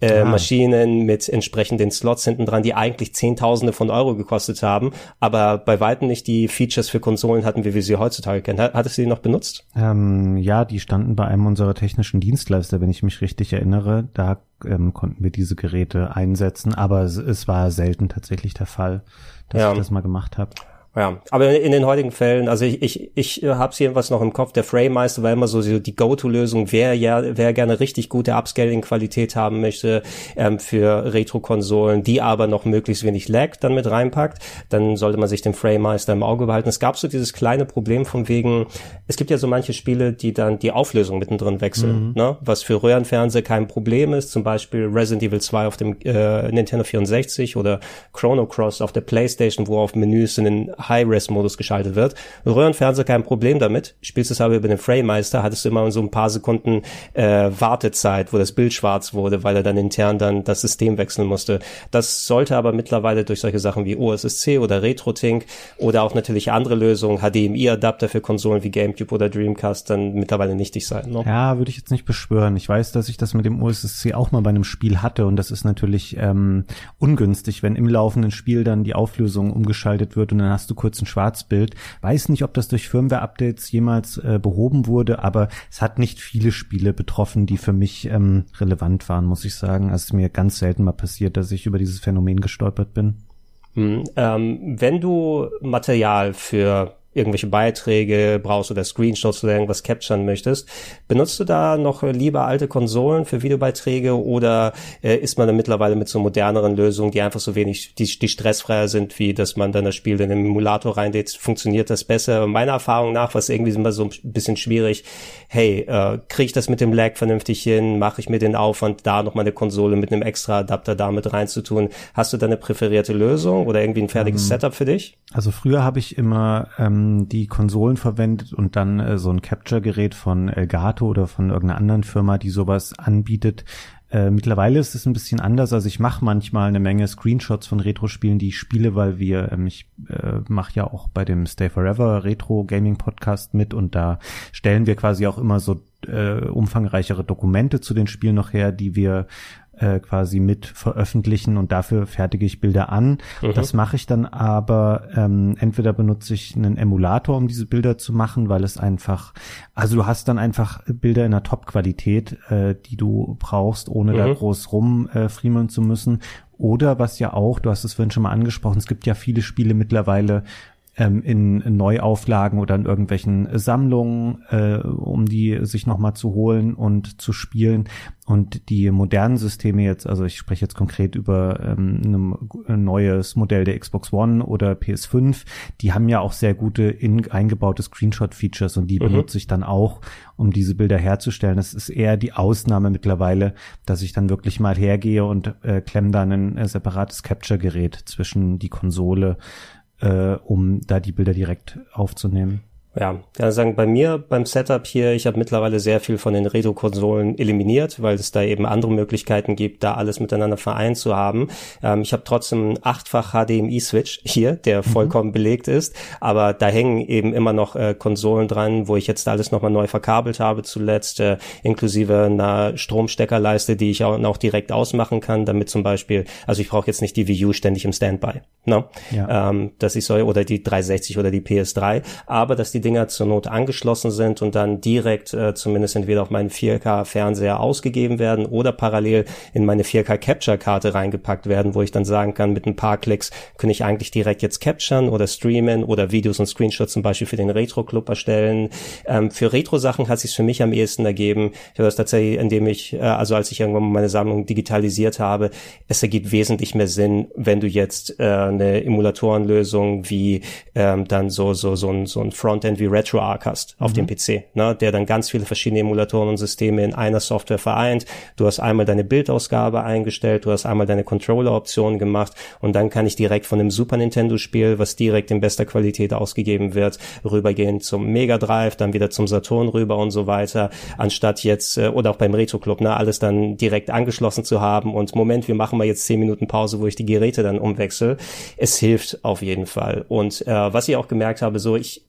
äh, ah. Maschinen mit entsprechenden Slots hinten dran, die eigentlich Zehntausende von Euro gekostet haben, aber bei weitem nicht die Features für Konsolen hatten, wie wir sie heutzutage kennen. Hattest du die noch benutzt? Ähm, ja, die standen bei einem unserer technischen Dienstleister, wenn ich mich richtig erinnere. Da ähm, konnten wir diese Geräte einsetzen, aber es, es war selten tatsächlich der Fall, dass ja. ich das mal gemacht habe. Ja, aber in den heutigen Fällen, also ich, ich, ich äh, habe jedenfalls noch im Kopf, der Framemeister war immer so die Go-To-Lösung, wer ja, wer gerne richtig gute Upscaling-Qualität haben möchte ähm, für Retro-Konsolen, die aber noch möglichst wenig Lag dann mit reinpackt, dann sollte man sich den Framemeister im Auge behalten. Es gab so dieses kleine Problem von wegen, es gibt ja so manche Spiele, die dann die Auflösung mittendrin wechseln, mhm. ne? was für Röhrenfernseher kein Problem ist, zum Beispiel Resident Evil 2 auf dem äh, Nintendo 64 oder Chrono Cross auf der Playstation, wo auf Menüs in den High-Res-Modus geschaltet wird. Röhrenfernseher kein Problem damit. Spielst es aber über den Framemeister, hattest du immer so ein paar Sekunden äh, Wartezeit, wo das Bild schwarz wurde, weil er dann intern dann das System wechseln musste. Das sollte aber mittlerweile durch solche Sachen wie OSSC oder RetroTink oder auch natürlich andere Lösungen, HDMI-Adapter für Konsolen wie GameCube oder Dreamcast dann mittlerweile nichtig sein. Ne? Ja, würde ich jetzt nicht beschwören. Ich weiß, dass ich das mit dem OSSC auch mal bei einem Spiel hatte und das ist natürlich ähm, ungünstig, wenn im laufenden Spiel dann die Auflösung umgeschaltet wird und dann hast du kurz ein Schwarzbild. Weiß nicht, ob das durch Firmware-Updates jemals äh, behoben wurde, aber es hat nicht viele Spiele betroffen, die für mich ähm, relevant waren, muss ich sagen. Also es ist mir ganz selten mal passiert, dass ich über dieses Phänomen gestolpert bin. Hm, ähm, wenn du Material für irgendwelche Beiträge brauchst oder Screenshots oder irgendwas capturen möchtest, benutzt du da noch lieber alte Konsolen für Videobeiträge oder äh, ist man dann mittlerweile mit so moderneren Lösungen, die einfach so wenig, die, die stressfreier sind, wie dass man dann das Spiel in den Emulator reinlädt, funktioniert das besser? Meiner Erfahrung nach war es irgendwie immer so ein bisschen schwierig, hey, äh, kriege ich das mit dem Lag vernünftig hin, mache ich mir den Aufwand, da noch mal eine Konsole mit einem extra Adapter damit reinzutun? Hast du da eine präferierte Lösung oder irgendwie ein fertiges ähm, Setup für dich? Also früher habe ich immer ähm, die Konsolen verwendet und dann äh, so ein Capture-Gerät von Elgato oder von irgendeiner anderen Firma, die sowas anbietet. Äh, mittlerweile ist es ein bisschen anders. Also ich mache manchmal eine Menge Screenshots von Retro-Spielen, die ich spiele, weil wir, ähm, ich äh, mache ja auch bei dem Stay Forever Retro Gaming Podcast mit und da stellen wir quasi auch immer so äh, umfangreichere Dokumente zu den Spielen noch her, die wir äh, quasi mit veröffentlichen und dafür fertige ich Bilder an. Mhm. Das mache ich dann aber ähm, entweder benutze ich einen Emulator, um diese Bilder zu machen, weil es einfach, also du hast dann einfach Bilder in einer Top-Qualität, äh, die du brauchst, ohne mhm. da groß rumfriemeln äh, zu müssen. Oder was ja auch, du hast es vorhin schon mal angesprochen, es gibt ja viele Spiele mittlerweile, ähm, in, Neuauflagen oder in irgendwelchen Sammlungen, äh, um die sich nochmal zu holen und zu spielen. Und die modernen Systeme jetzt, also ich spreche jetzt konkret über ähm, ein neues Modell der Xbox One oder PS5, die haben ja auch sehr gute in, eingebaute Screenshot-Features und die mhm. benutze ich dann auch, um diese Bilder herzustellen. Es ist eher die Ausnahme mittlerweile, dass ich dann wirklich mal hergehe und äh, klemme dann ein äh, separates Capture-Gerät zwischen die Konsole äh, um da die Bilder direkt aufzunehmen. Ja, kann sagen, bei mir beim Setup hier, ich habe mittlerweile sehr viel von den Retro-Konsolen eliminiert, weil es da eben andere Möglichkeiten gibt, da alles miteinander vereint zu haben. Ähm, ich habe trotzdem einen achtfach HDMI-Switch hier, der mhm. vollkommen mhm. belegt ist, aber da hängen eben immer noch äh, Konsolen dran, wo ich jetzt alles nochmal neu verkabelt habe zuletzt, äh, inklusive einer Stromsteckerleiste, die ich auch noch direkt ausmachen kann, damit zum Beispiel, also ich brauche jetzt nicht die Wii U ständig im Standby, ne? Ja. Ähm, dass ich soll, oder die 360 oder die PS3, aber dass die Dinger zur Not angeschlossen sind und dann direkt äh, zumindest entweder auf meinen 4K-Fernseher ausgegeben werden oder parallel in meine 4K-Capture-Karte reingepackt werden, wo ich dann sagen kann, mit ein paar Klicks kann ich eigentlich direkt jetzt capturen oder streamen oder Videos und Screenshots zum Beispiel für den Retro-Club erstellen. Ähm, für Retro-Sachen hat sich für mich am ehesten ergeben. Ich habe das tatsächlich, indem ich, äh, also als ich irgendwann meine Sammlung digitalisiert habe, es ergibt wesentlich mehr Sinn, wenn du jetzt äh, eine Emulatorenlösung wie ähm, dann so so so ein so ein Frontend wie RetroArch hast auf mhm. dem PC, ne, der dann ganz viele verschiedene Emulatoren und Systeme in einer Software vereint. Du hast einmal deine Bildausgabe eingestellt, du hast einmal deine Controller-Optionen gemacht und dann kann ich direkt von dem Super Nintendo-Spiel, was direkt in bester Qualität ausgegeben wird, rübergehen zum Mega Drive, dann wieder zum Saturn rüber und so weiter, anstatt jetzt äh, oder auch beim Retro Club, ne, alles dann direkt angeschlossen zu haben und Moment, wir machen mal jetzt zehn Minuten Pause, wo ich die Geräte dann umwechsel. Es hilft auf jeden Fall und äh, was ich auch gemerkt habe, so ich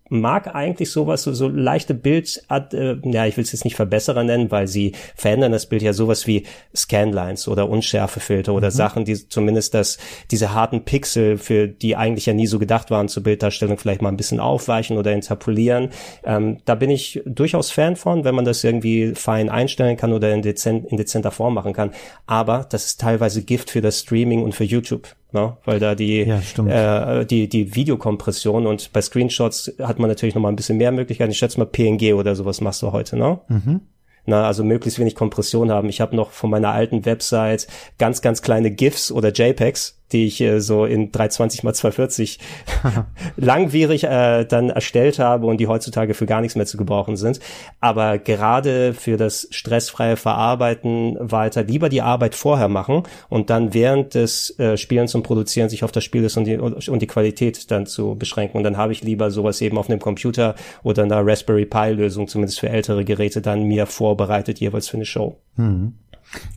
mag eigentlich sowas, so, so leichte Bild, äh, ja, ich will es jetzt nicht Verbesserer nennen, weil sie verändern das Bild ja sowas wie Scanlines oder Unschärfefilter oder mhm. Sachen, die zumindest das, diese harten Pixel, für die eigentlich ja nie so gedacht waren zur Bilddarstellung, vielleicht mal ein bisschen aufweichen oder interpolieren. Ähm, da bin ich durchaus Fan von, wenn man das irgendwie fein einstellen kann oder in, dezent, in dezenter Form machen kann. Aber das ist teilweise Gift für das Streaming und für YouTube ne? weil da die, ja, äh, die, die Videokompression und bei Screenshots hat man natürlich noch mal ein bisschen mehr Möglichkeiten. Ich schätze mal PNG oder sowas machst du heute, ne? Mhm. Na, also möglichst wenig Kompression haben. Ich habe noch von meiner alten Website ganz, ganz kleine GIFs oder JPEGs die ich äh, so in 320 mal 240 langwierig äh, dann erstellt habe und die heutzutage für gar nichts mehr zu gebrauchen sind. Aber gerade für das stressfreie Verarbeiten weiter lieber die Arbeit vorher machen und dann während des äh, Spielens und Produzieren sich auf das Spiel ist und die, und die Qualität dann zu beschränken. Und dann habe ich lieber sowas eben auf einem Computer oder einer Raspberry Pi Lösung, zumindest für ältere Geräte, dann mir vorbereitet jeweils für eine Show. Mhm.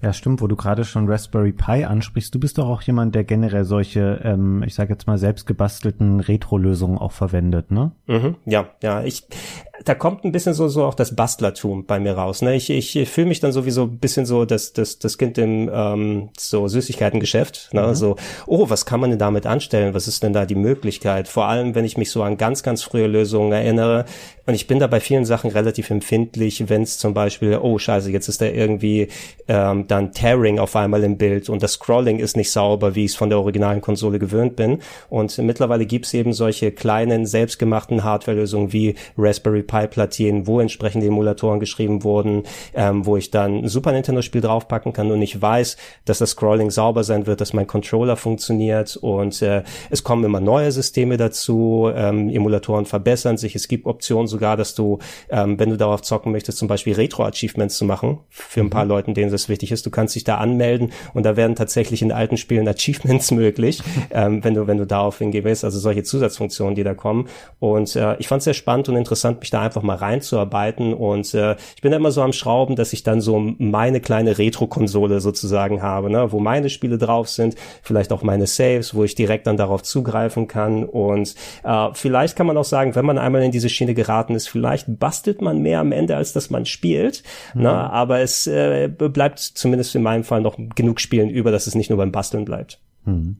Ja, stimmt, wo du gerade schon Raspberry Pi ansprichst. Du bist doch auch jemand, der generell solche, ähm, ich sage jetzt mal, selbst gebastelten Retro-Lösungen auch verwendet, ne? Mhm, ja, ja. Ich, da kommt ein bisschen so, so auch das Bastlertum bei mir raus. Ne? Ich, ich fühle mich dann sowieso ein bisschen so das, das, das Kind im ähm, so Süßigkeitengeschäft. Ne? Mhm. So, oh, was kann man denn damit anstellen? Was ist denn da die Möglichkeit? Vor allem, wenn ich mich so an ganz, ganz frühe Lösungen erinnere. Und ich bin da bei vielen Sachen relativ empfindlich, wenn es zum Beispiel, oh scheiße, jetzt ist da irgendwie ähm, dann Tearing auf einmal im Bild und das Scrolling ist nicht sauber, wie ich es von der originalen Konsole gewöhnt bin. Und mittlerweile gibt's eben solche kleinen, selbstgemachten Hardwarelösungen wie Raspberry Pi-Platinen, wo entsprechende Emulatoren geschrieben wurden, ähm, wo ich dann ein Super Nintendo-Spiel draufpacken kann und ich weiß, dass das Scrolling sauber sein wird, dass mein Controller funktioniert und äh, es kommen immer neue Systeme dazu, ähm, Emulatoren verbessern sich, es gibt Optionen sogar, dass du, ähm, wenn du darauf zocken möchtest, zum Beispiel Retro-Achievements zu machen, für ein paar mhm. Leuten, denen das wichtig ist, du kannst dich da anmelden und da werden tatsächlich in alten Spielen Achievements möglich, ähm, wenn du, wenn du darauf hingehst, also solche Zusatzfunktionen, die da kommen. Und äh, ich fand es sehr spannend und interessant, mich da einfach mal reinzuarbeiten. Und äh, ich bin da immer so am Schrauben, dass ich dann so meine kleine Retro-Konsole sozusagen habe, ne, wo meine Spiele drauf sind, vielleicht auch meine Saves, wo ich direkt dann darauf zugreifen kann. Und äh, vielleicht kann man auch sagen, wenn man einmal in diese Schiene geraten ist, vielleicht bastelt man mehr am Ende, als dass man spielt. Mhm. Ne, aber es äh, bleibt zumindest in meinem Fall noch genug Spielen über, dass es nicht nur beim Basteln bleibt. Mhm.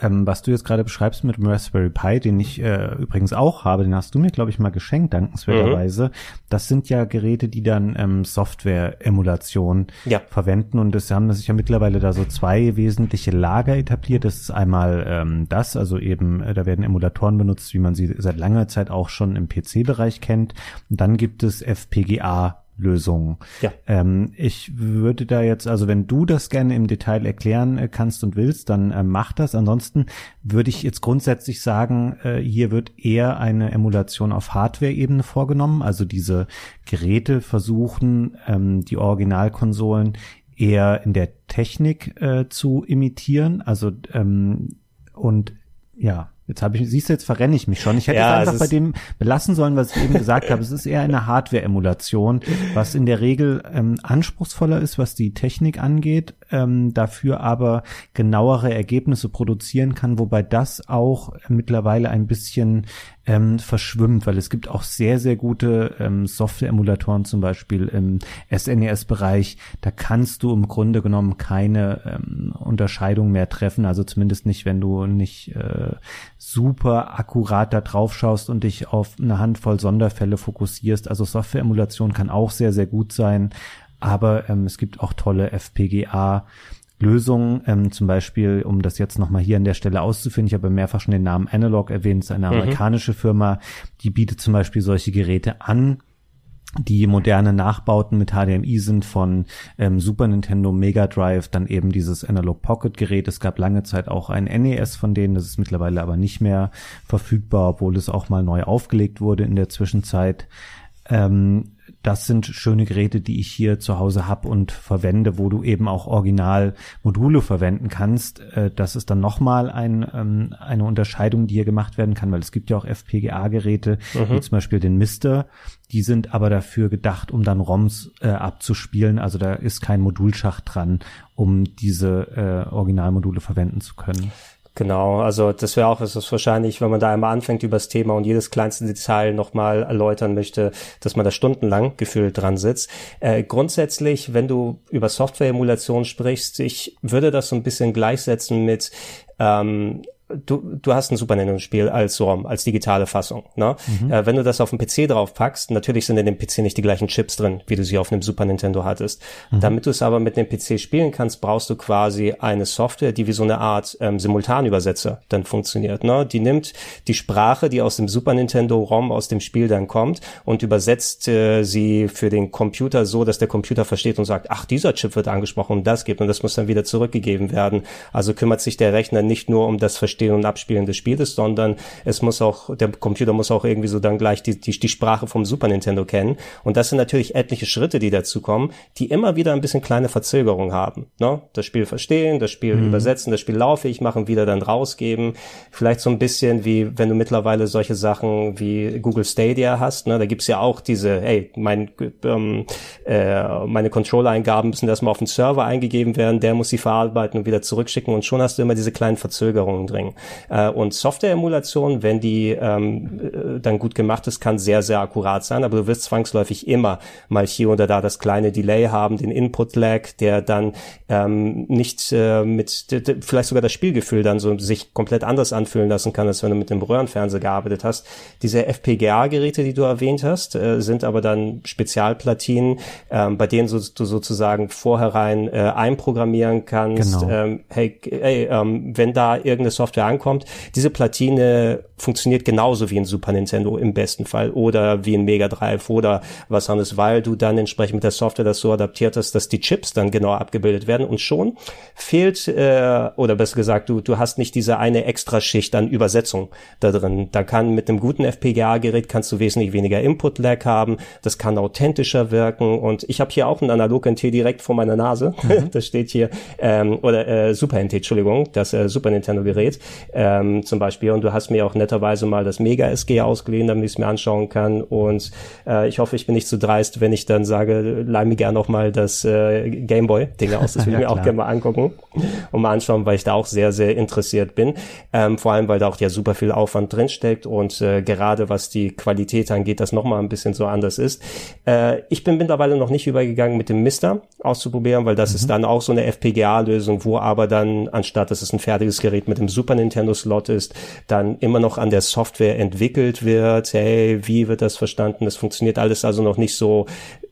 Ähm, was du jetzt gerade beschreibst mit dem Raspberry Pi, den ich äh, übrigens auch habe, den hast du mir, glaube ich, mal geschenkt, dankenswerterweise. Mhm. Das sind ja Geräte, die dann ähm, Software-Emulation ja. verwenden und es haben sich ja mittlerweile da so zwei wesentliche Lager etabliert. Das ist einmal ähm, das, also eben, äh, da werden Emulatoren benutzt, wie man sie seit langer Zeit auch schon im PC-Bereich kennt. Und dann gibt es FPGA Lösungen. Ja. Ähm, ich würde da jetzt, also wenn du das gerne im Detail erklären äh, kannst und willst, dann äh, mach das. Ansonsten würde ich jetzt grundsätzlich sagen, äh, hier wird eher eine Emulation auf Hardware-Ebene vorgenommen. Also diese Geräte versuchen, ähm, die Originalkonsolen eher in der Technik äh, zu imitieren. Also ähm, und ja, Jetzt habe ich, siehst du, jetzt verrenne ich mich schon. Ich hätte ja, es einfach bei dem belassen sollen, was ich eben gesagt habe. Es ist eher eine Hardware-Emulation, was in der Regel ähm, anspruchsvoller ist, was die Technik angeht. ähm, dafür aber genauere Ergebnisse produzieren kann, wobei das auch mittlerweile ein bisschen ähm, verschwimmt, weil es gibt auch sehr, sehr gute ähm, Software-Emulatoren, zum Beispiel im SNES-Bereich. Da kannst du im Grunde genommen keine ähm, Unterscheidung mehr treffen, also zumindest nicht, wenn du nicht äh, super akkurat da drauf schaust und dich auf eine Handvoll Sonderfälle fokussierst. Also Software-Emulation kann auch sehr, sehr gut sein, aber ähm, es gibt auch tolle FPGA Lösungen, ähm, zum Beispiel, um das jetzt nochmal hier an der Stelle auszuführen, ich habe mehrfach schon den Namen Analog erwähnt, es ist eine mhm. amerikanische Firma, die bietet zum Beispiel solche Geräte an, die moderne Nachbauten mit HDMI sind von ähm, Super Nintendo Mega Drive, dann eben dieses Analog Pocket Gerät. Es gab lange Zeit auch ein NES von denen, das ist mittlerweile aber nicht mehr verfügbar, obwohl es auch mal neu aufgelegt wurde in der Zwischenzeit. Ähm, das sind schöne Geräte, die ich hier zu Hause hab und verwende, wo du eben auch original Module verwenden kannst. Äh, das ist dann nochmal ein, ähm, eine Unterscheidung, die hier gemacht werden kann, weil es gibt ja auch FPGA-Geräte, mhm. wie zum Beispiel den Mister. Die sind aber dafür gedacht, um dann ROMs äh, abzuspielen. Also da ist kein Modulschacht dran, um diese äh, Originalmodule verwenden zu können. Genau, also das wäre auch es ist wahrscheinlich, wenn man da einmal anfängt über das Thema und jedes kleinste Detail nochmal erläutern möchte, dass man da stundenlang gefühlt dran sitzt. Äh, grundsätzlich, wenn du über Software-Emulation sprichst, ich würde das so ein bisschen gleichsetzen mit ähm, du, du hast ein Super Nintendo-Spiel als ROM, als digitale Fassung. Ne? Mhm. Äh, wenn du das auf dem PC drauf packst, natürlich sind in dem PC nicht die gleichen Chips drin, wie du sie auf einem Super Nintendo hattest. Mhm. Damit du es aber mit dem PC spielen kannst, brauchst du quasi eine Software, die wie so eine Art ähm, Simultanübersetzer dann funktioniert. Ne? Die nimmt die Sprache, die aus dem Super Nintendo ROM aus dem Spiel dann kommt und übersetzt äh, sie für den Computer so, dass der Computer versteht und sagt, ach, dieser Chip wird angesprochen und das gibt und das muss dann wieder zurückgegeben werden. Also kümmert sich der Rechner nicht nur um das Verstehen und Abspielen des Spieles, sondern es muss auch, der Computer muss auch irgendwie so dann gleich die, die, die Sprache vom Super Nintendo kennen. Und das sind natürlich etliche Schritte, die dazu kommen, die immer wieder ein bisschen kleine Verzögerungen haben. Ne? Das Spiel verstehen, das Spiel mhm. übersetzen, das Spiel laufig machen, wieder dann rausgeben. Vielleicht so ein bisschen wie, wenn du mittlerweile solche Sachen wie Google Stadia hast, ne? da gibt's ja auch diese, hey, mein, ähm, äh, meine Controller-Eingaben müssen erstmal auf den Server eingegeben werden, der muss sie verarbeiten und wieder zurückschicken und schon hast du immer diese kleinen Verzögerungen drin. Äh, und Software-Emulation, wenn die ähm, äh, dann gut gemacht ist, kann sehr, sehr akkurat sein, aber du wirst zwangsläufig immer mal hier oder da das kleine Delay haben, den Input-Lag, der dann ähm, nicht äh, mit, vielleicht sogar das Spielgefühl dann so sich komplett anders anfühlen lassen kann, als wenn du mit dem Röhrenfernseher gearbeitet hast. Diese FPGA-Geräte, die du erwähnt hast, äh, sind aber dann Spezialplatinen, äh, bei denen so, du sozusagen vorherein äh, einprogrammieren kannst, genau. ähm, hey, hey ähm, wenn da irgendeine Software ankommt. Diese Platine funktioniert genauso wie ein Super Nintendo im besten Fall oder wie ein Mega Drive oder was anderes, weil du dann entsprechend mit der Software das so adaptiert hast, dass die Chips dann genau abgebildet werden und schon fehlt äh, oder besser gesagt, du du hast nicht diese eine Extraschicht an Übersetzung da drin. Da kann mit einem guten FPGA-Gerät kannst du wesentlich weniger Input-Lag haben, das kann authentischer wirken und ich habe hier auch ein Analog-NT direkt vor meiner Nase. Mhm. das steht hier ähm, oder äh, Super NT, Entschuldigung, das äh, Super Nintendo-Gerät ähm, zum Beispiel. Und du hast mir auch netterweise mal das Mega SG ausgeliehen, damit ich es mir anschauen kann. Und äh, ich hoffe, ich bin nicht zu dreist, wenn ich dann sage, leih mir gerne noch mal das äh, Gameboy-Ding aus. Das will ich ja, mir auch gerne mal angucken und mal anschauen, weil ich da auch sehr, sehr interessiert bin. Ähm, vor allem, weil da auch ja super viel Aufwand drinsteckt und äh, gerade was die Qualität angeht, das noch mal ein bisschen so anders ist. Äh, ich bin mittlerweile noch nicht übergegangen, mit dem Mister auszuprobieren, weil das mhm. ist dann auch so eine FPGA-Lösung, wo aber dann, anstatt dass es ein fertiges Gerät mit dem Super Nintendo Slot ist, dann immer noch an der Software entwickelt wird. Hey, wie wird das verstanden? Das funktioniert alles also noch nicht so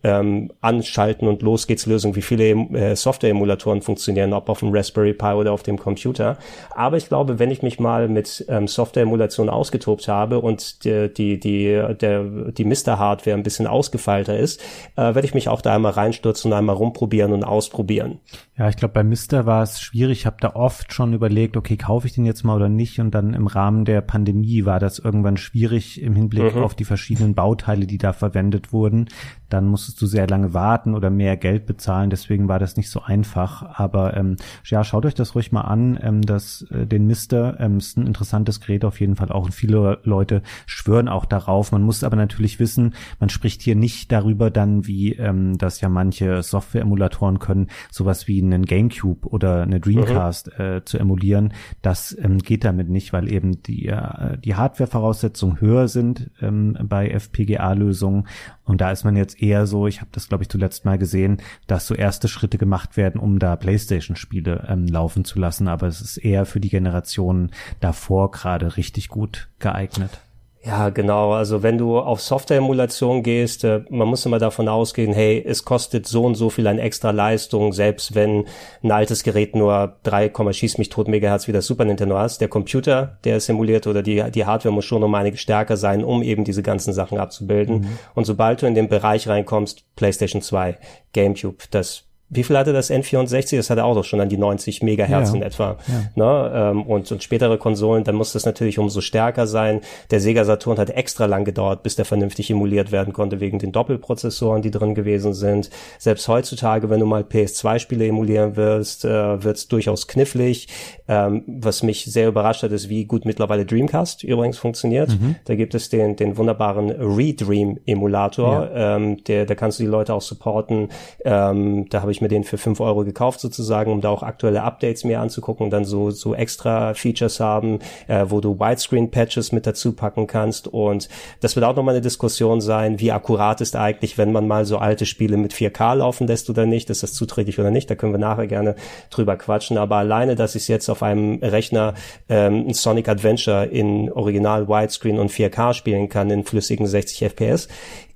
ähm, anschalten und los geht's Lösung, wie viele äh, Software-Emulatoren funktionieren, ob auf dem Raspberry Pi oder auf dem Computer. Aber ich glaube, wenn ich mich mal mit ähm, Software-Emulation ausgetobt habe und die, die, die, der, die Mister-Hardware ein bisschen ausgefeilter ist, äh, werde ich mich auch da einmal reinstürzen und einmal rumprobieren und ausprobieren. Ja, ich glaube, bei Mister war es schwierig. Ich habe da oft schon überlegt, okay, kaufe ich den jetzt mal oder nicht? Und dann im Rahmen der Pandemie war das irgendwann schwierig im Hinblick mhm. auf die verschiedenen Bauteile, die da verwendet wurden. Dann musste musstest du sehr lange warten oder mehr Geld bezahlen. Deswegen war das nicht so einfach. Aber ähm, ja, schaut euch das ruhig mal an. Ähm, das, äh, den Mister ähm, ist ein interessantes Gerät auf jeden Fall auch. Und viele Leute schwören auch darauf. Man muss aber natürlich wissen, man spricht hier nicht darüber dann, wie ähm, das ja manche Software-Emulatoren können, sowas wie einen GameCube oder eine Dreamcast mhm. äh, zu emulieren. Das ähm, geht damit nicht, weil eben die, äh, die Hardware-Voraussetzungen höher sind ähm, bei FPGA-Lösungen. Und da ist man jetzt eher so, ich habe das glaube ich zuletzt mal gesehen, dass so erste Schritte gemacht werden, um da PlayStation-Spiele ähm, laufen zu lassen. Aber es ist eher für die Generationen davor gerade richtig gut geeignet. Ja, genau. Also wenn du auf Software-Emulation gehst, äh, man muss immer davon ausgehen, hey, es kostet so und so viel an extra Leistung, selbst wenn ein altes Gerät nur 3, schieß mich tot Megahertz wie das Super Nintendo hast. Der Computer, der ist simuliert oder die, die Hardware muss schon um einige stärker sein, um eben diese ganzen Sachen abzubilden. Mhm. Und sobald du in den Bereich reinkommst, PlayStation 2, GameCube, das wie viel hatte das N64? Das hatte auch doch schon an die 90 Megahertz ja. in etwa. Ja. Ne? Ähm, und, und spätere Konsolen, dann muss das natürlich umso stärker sein. Der Sega Saturn hat extra lang gedauert, bis der vernünftig emuliert werden konnte, wegen den Doppelprozessoren, die drin gewesen sind. Selbst heutzutage, wenn du mal PS2-Spiele emulieren willst, äh, wird es durchaus knifflig. Ähm, was mich sehr überrascht hat, ist, wie gut mittlerweile Dreamcast übrigens funktioniert. Mhm. Da gibt es den, den wunderbaren Redream-Emulator. Ja. Ähm, der, da kannst du die Leute auch supporten. Ähm, da habe ich mir den für fünf Euro gekauft sozusagen, um da auch aktuelle Updates mir anzugucken und dann so, so extra Features haben, äh, wo du Widescreen-Patches mit dazu packen kannst. Und das wird auch nochmal eine Diskussion sein, wie akkurat ist eigentlich, wenn man mal so alte Spiele mit 4K laufen lässt oder nicht, ist das zuträglich oder nicht, da können wir nachher gerne drüber quatschen. Aber alleine, dass ich jetzt auf einem Rechner ähm, Sonic Adventure in Original Widescreen und 4K spielen kann in flüssigen 60 FPS,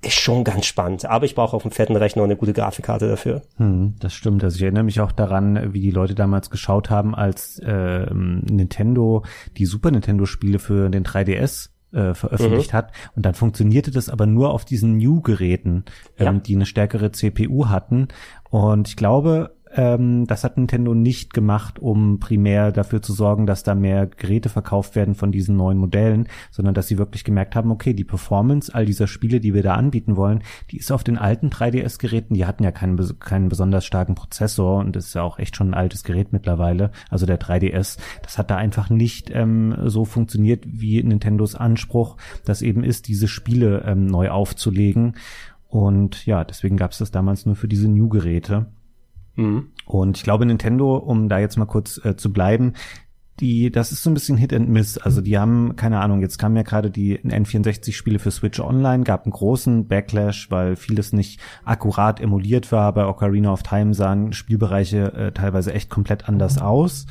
ist schon ganz spannend. Aber ich brauche auf dem fetten Rechner eine gute Grafikkarte dafür. Hm, das stimmt. Also ich erinnere mich auch daran, wie die Leute damals geschaut haben, als äh, Nintendo die Super Nintendo-Spiele für den 3DS äh, veröffentlicht mhm. hat. Und dann funktionierte das aber nur auf diesen New-Geräten, ähm, ja. die eine stärkere CPU hatten. Und ich glaube, ähm, das hat Nintendo nicht gemacht, um primär dafür zu sorgen, dass da mehr Geräte verkauft werden von diesen neuen Modellen, sondern dass sie wirklich gemerkt haben, okay, die Performance all dieser Spiele, die wir da anbieten wollen, die ist auf den alten 3DS-Geräten, die hatten ja keinen, keinen besonders starken Prozessor und das ist ja auch echt schon ein altes Gerät mittlerweile, also der 3DS, das hat da einfach nicht ähm, so funktioniert, wie Nintendos Anspruch, das eben ist, diese Spiele ähm, neu aufzulegen. Und ja, deswegen gab es das damals nur für diese New-Geräte. Mhm. Und ich glaube, Nintendo, um da jetzt mal kurz äh, zu bleiben, die, das ist so ein bisschen Hit and Miss. Also die haben, keine Ahnung, jetzt kamen ja gerade die N64-Spiele für Switch Online, gab einen großen Backlash, weil vieles nicht akkurat emuliert war. Bei Ocarina of Time sahen Spielbereiche äh, teilweise echt komplett anders aus.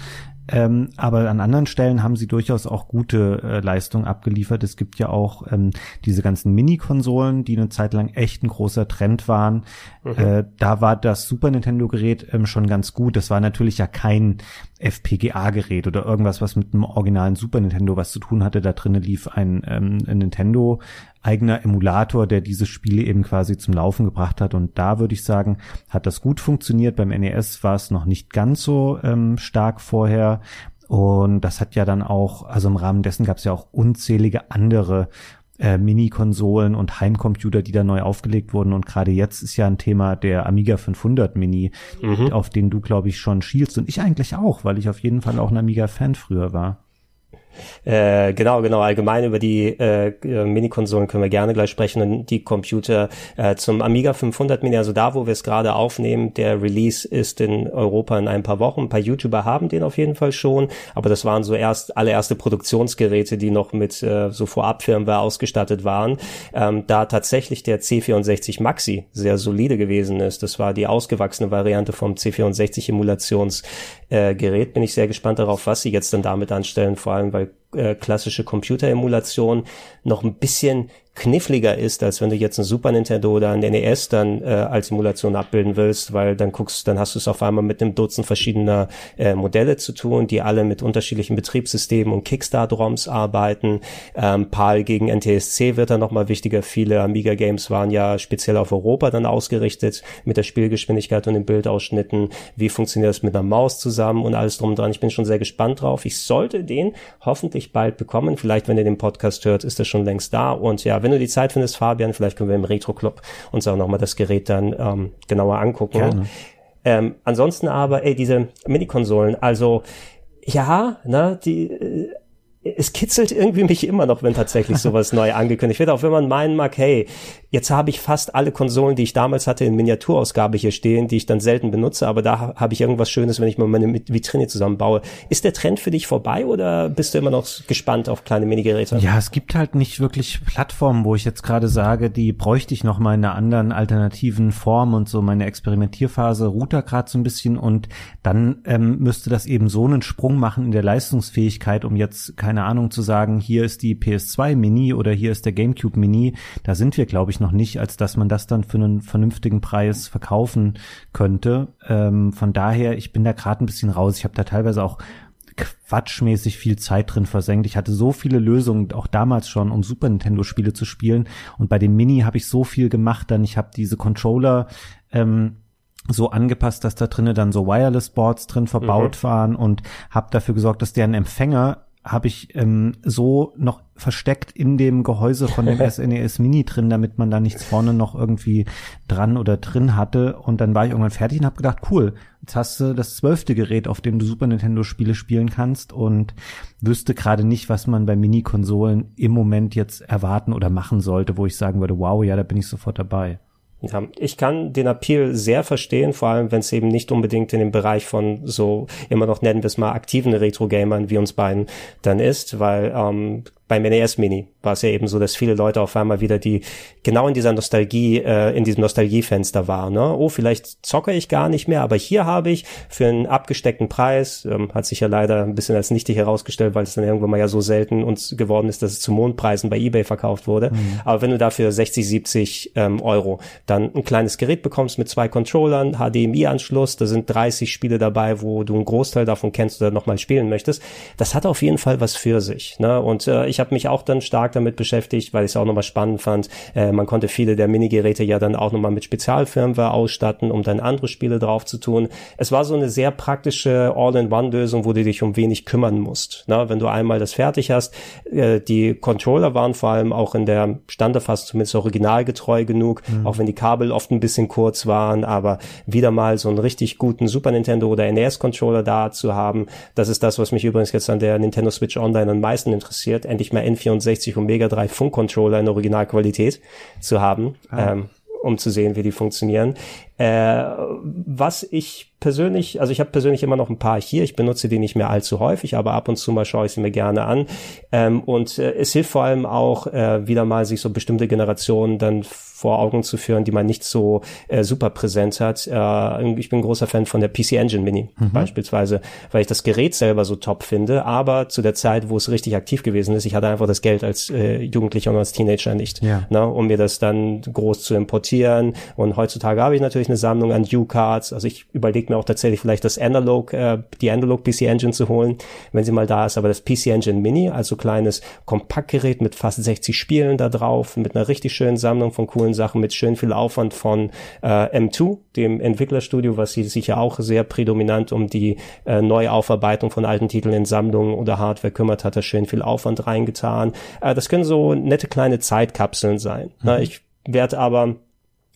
Ähm, aber an anderen Stellen haben sie durchaus auch gute äh, Leistungen abgeliefert. Es gibt ja auch ähm, diese ganzen Mini-Konsolen, die eine Zeit lang echt ein großer Trend waren. Mhm. Äh, da war das Super Nintendo-Gerät ähm, schon ganz gut. Das war natürlich ja kein FPGA-Gerät oder irgendwas, was mit einem originalen Super Nintendo was zu tun hatte. Da drinnen lief ein, ähm, ein Nintendo eigener Emulator, der diese Spiele eben quasi zum Laufen gebracht hat. Und da würde ich sagen, hat das gut funktioniert. Beim NES war es noch nicht ganz so ähm, stark vorher. Und das hat ja dann auch, also im Rahmen dessen gab es ja auch unzählige andere äh, Mini-Konsolen und Heimcomputer, die da neu aufgelegt wurden. Und gerade jetzt ist ja ein Thema der Amiga 500 Mini, mhm. auf den du, glaube ich, schon schielst. Und ich eigentlich auch, weil ich auf jeden Fall auch ein Amiga-Fan früher war. Äh, genau, genau. Allgemein über die äh, Mini-Konsolen können wir gerne gleich sprechen und die Computer äh, zum Amiga 500 Mini, also da, wo wir es gerade aufnehmen, der Release ist in Europa in ein paar Wochen. Ein paar YouTuber haben den auf jeden Fall schon, aber das waren so erst allererste Produktionsgeräte, die noch mit äh, so Vorabfirmware ausgestattet waren. Ähm, da tatsächlich der C64 Maxi sehr solide gewesen ist. Das war die ausgewachsene Variante vom C64 Emulationsgerät. Äh, Bin ich sehr gespannt darauf, was sie jetzt dann damit anstellen, vor allem weil äh, klassische Computeremulation noch ein bisschen kniffliger ist, als wenn du jetzt ein Super Nintendo oder ein NES dann äh, als Simulation abbilden willst, weil dann guckst, dann hast du es auf einmal mit einem Dutzend verschiedener äh, Modelle zu tun, die alle mit unterschiedlichen Betriebssystemen und Kickstart-ROMs arbeiten. Ähm, PAL gegen NTSC wird dann nochmal wichtiger. Viele Amiga-Games waren ja speziell auf Europa dann ausgerichtet mit der Spielgeschwindigkeit und den Bildausschnitten. Wie funktioniert das mit einer Maus zusammen und alles drum und dran? Ich bin schon sehr gespannt drauf. Ich sollte den hoffentlich bald bekommen. Vielleicht, wenn ihr den Podcast hört, ist das schon längst da. Und ja, wenn du die Zeit findest, Fabian, vielleicht können wir im Retro Club uns auch nochmal das Gerät dann ähm, genauer angucken. Gerne. Ähm, ansonsten aber, ey, diese Mini-Konsolen, also ja, ne, die äh, es kitzelt irgendwie mich immer noch, wenn tatsächlich sowas neu angekündigt wird. Auch wenn man meinen mag, hey, jetzt habe ich fast alle Konsolen, die ich damals hatte, in Miniaturausgabe hier stehen, die ich dann selten benutze, aber da habe ich irgendwas Schönes, wenn ich mal meine Vitrine zusammenbaue. Ist der Trend für dich vorbei oder bist du immer noch gespannt auf kleine Minigeräte? Ja, es gibt halt nicht wirklich Plattformen, wo ich jetzt gerade sage, die bräuchte ich noch mal in einer anderen alternativen Form und so. Meine Experimentierphase ruht da gerade so ein bisschen und dann ähm, müsste das eben so einen Sprung machen in der Leistungsfähigkeit, um jetzt keine keine Ahnung, zu sagen, hier ist die PS2 Mini oder hier ist der GameCube Mini, da sind wir, glaube ich, noch nicht, als dass man das dann für einen vernünftigen Preis verkaufen könnte. Ähm, von daher, ich bin da gerade ein bisschen raus. Ich habe da teilweise auch quatschmäßig viel Zeit drin versenkt. Ich hatte so viele Lösungen, auch damals schon, um Super Nintendo Spiele zu spielen. Und bei dem Mini habe ich so viel gemacht. Dann ich habe diese Controller ähm, so angepasst, dass da drinnen dann so Wireless Boards drin verbaut mhm. waren und habe dafür gesorgt, dass deren Empfänger habe ich ähm, so noch versteckt in dem Gehäuse von dem SNES e Mini drin, damit man da nichts vorne noch irgendwie dran oder drin hatte. Und dann war ich irgendwann fertig und habe gedacht, cool, jetzt hast du das zwölfte Gerät, auf dem du Super Nintendo Spiele spielen kannst und wüsste gerade nicht, was man bei Mini-Konsolen im Moment jetzt erwarten oder machen sollte, wo ich sagen würde, wow, ja, da bin ich sofort dabei. Ja, ich kann den Appeal sehr verstehen, vor allem wenn es eben nicht unbedingt in dem Bereich von so immer noch nennen wir es mal aktiven Retro-Gamern wie uns beiden dann ist, weil ähm, beim NES Mini war es ja eben so, dass viele Leute auf einmal wieder die genau in dieser Nostalgie, äh, in diesem Nostalgiefenster waren. Ne? Oh, vielleicht zocke ich gar nicht mehr, aber hier habe ich für einen abgesteckten Preis, ähm, hat sich ja leider ein bisschen als nichtig herausgestellt, weil es dann irgendwann mal ja so selten uns geworden ist, dass es zu Mondpreisen bei eBay verkauft wurde. Mhm. Aber wenn du dafür 60, 70 ähm, Euro dann ein kleines Gerät bekommst mit zwei Controllern, HDMI-Anschluss, da sind 30 Spiele dabei, wo du einen Großteil davon kennst oder nochmal spielen möchtest, das hat auf jeden Fall was für sich. Ne? Und äh, ich habe mich auch dann stark damit beschäftigt, weil ich es auch nochmal spannend fand. Äh, man konnte viele der Minigeräte ja dann auch nochmal mit Spezialfirmware ausstatten, um dann andere Spiele drauf zu tun. Es war so eine sehr praktische All-in-One-Lösung, wo du dich um wenig kümmern musst. Na, wenn du einmal das fertig hast, äh, die Controller waren vor allem auch in der Standardfassung zumindest originalgetreu genug, mhm. auch wenn die Kabel oft ein bisschen kurz waren, aber wieder mal so einen richtig guten Super Nintendo oder NES Controller da zu haben, das ist das, was mich übrigens jetzt an der Nintendo Switch Online am meisten interessiert, endlich mal N64 und Mega 3 Funkcontroller in Originalqualität zu haben, ah. ähm, um zu sehen, wie die funktionieren. Äh, was ich persönlich, also ich habe persönlich immer noch ein paar hier, ich benutze die nicht mehr allzu häufig, aber ab und zu mal schaue ich sie mir gerne an. Ähm, und äh, es hilft vor allem auch äh, wieder mal, sich so bestimmte Generationen dann vor Augen zu führen, die man nicht so äh, super präsent hat. Äh, ich bin großer Fan von der PC Engine Mini mhm. beispielsweise, weil ich das Gerät selber so top finde, aber zu der Zeit, wo es richtig aktiv gewesen ist, ich hatte einfach das Geld als äh, Jugendlicher und als Teenager nicht, ja. ne, um mir das dann groß zu importieren. Und heutzutage habe ich natürlich eine Sammlung an U-Cards. Also ich überlege mir auch tatsächlich vielleicht das Analog, äh, die Analog PC Engine zu holen, wenn sie mal da ist, aber das PC Engine Mini, also kleines Kompaktgerät mit fast 60 Spielen da drauf, mit einer richtig schönen Sammlung von coolen Sachen mit schön viel Aufwand von äh, M2, dem Entwicklerstudio, was sich ja auch sehr prädominant um die äh, Neuaufarbeitung von alten Titeln in Sammlungen oder Hardware kümmert, hat da schön viel Aufwand reingetan. Äh, das können so nette kleine Zeitkapseln sein. Mhm. Na, ich werde aber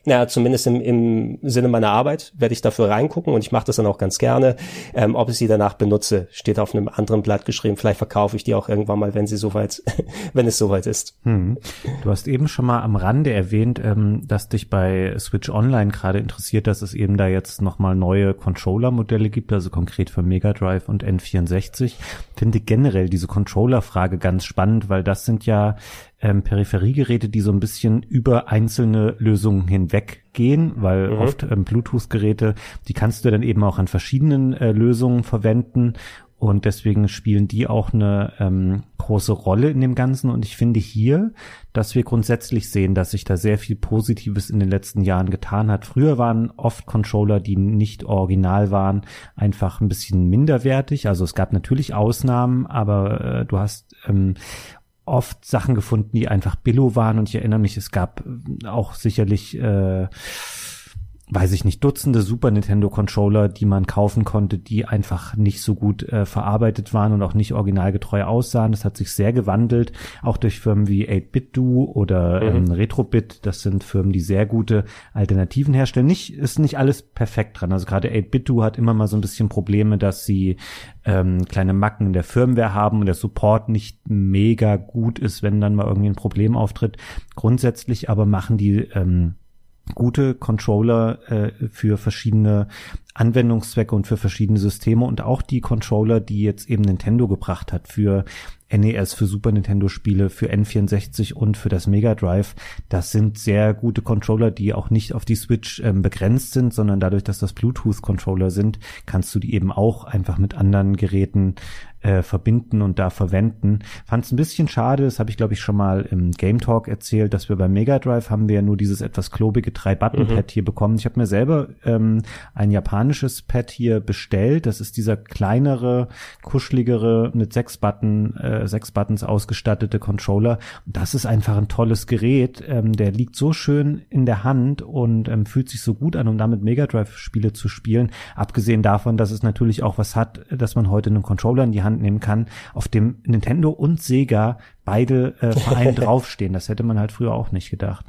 naja, zumindest im, im Sinne meiner Arbeit werde ich dafür reingucken und ich mache das dann auch ganz gerne. Ähm, ob ich sie danach benutze, steht auf einem anderen Blatt geschrieben. Vielleicht verkaufe ich die auch irgendwann mal, wenn sie soweit, wenn es soweit ist. Hm. Du hast eben schon mal am Rande erwähnt, ähm, dass dich bei Switch Online gerade interessiert, dass es eben da jetzt nochmal neue Controller-Modelle gibt, also konkret für Mega Drive und N64. Finde generell diese Controller-Frage ganz spannend, weil das sind ja ähm, Peripheriegeräte, die so ein bisschen über einzelne Lösungen hinweggehen, weil mhm. oft ähm, Bluetooth-Geräte, die kannst du dann eben auch an verschiedenen äh, Lösungen verwenden und deswegen spielen die auch eine ähm, große Rolle in dem Ganzen. Und ich finde hier, dass wir grundsätzlich sehen, dass sich da sehr viel Positives in den letzten Jahren getan hat. Früher waren oft Controller, die nicht original waren, einfach ein bisschen minderwertig. Also es gab natürlich Ausnahmen, aber äh, du hast ähm, oft Sachen gefunden, die einfach Billo waren. Und ich erinnere mich, es gab äh, auch sicherlich äh, weiß ich nicht, Dutzende Super Nintendo Controller, die man kaufen konnte, die einfach nicht so gut äh, verarbeitet waren und auch nicht originalgetreu aussahen. Das hat sich sehr gewandelt, auch durch Firmen wie 8-Bit-Do oder mhm. ähm, Retrobit. Das sind Firmen, die sehr gute Alternativen herstellen. Nicht, ist nicht alles perfekt dran. Also gerade 8-Bit-Do hat immer mal so ein bisschen Probleme, dass sie ähm, kleine Macken in der Firmware haben und der Support nicht mega gut ist, wenn dann mal irgendwie ein Problem auftritt. Grundsätzlich aber machen die ähm, gute Controller äh, für verschiedene Anwendungszwecke und für verschiedene Systeme und auch die Controller, die jetzt eben Nintendo gebracht hat für NES, für Super Nintendo Spiele, für N64 und für das Mega Drive. Das sind sehr gute Controller, die auch nicht auf die Switch ähm, begrenzt sind, sondern dadurch, dass das Bluetooth Controller sind, kannst du die eben auch einfach mit anderen Geräten äh, verbinden und da verwenden. Fand es ein bisschen schade, das habe ich glaube ich schon mal im Game Talk erzählt, dass wir beim Mega Drive haben wir ja nur dieses etwas klobige Drei-Button-Pad mhm. hier bekommen. Ich habe mir selber ähm, ein japanisches Pad hier bestellt. Das ist dieser kleinere, kuscheligere, mit sechs Button, äh, sechs Buttons ausgestattete Controller. Das ist einfach ein tolles Gerät. Ähm, der liegt so schön in der Hand und ähm, fühlt sich so gut an, um damit Mega Drive-Spiele zu spielen. Abgesehen davon, dass es natürlich auch was hat, dass man heute einen Controller in die Hand Hand nehmen kann, auf dem Nintendo und Sega beide äh, Vereine draufstehen. Das hätte man halt früher auch nicht gedacht.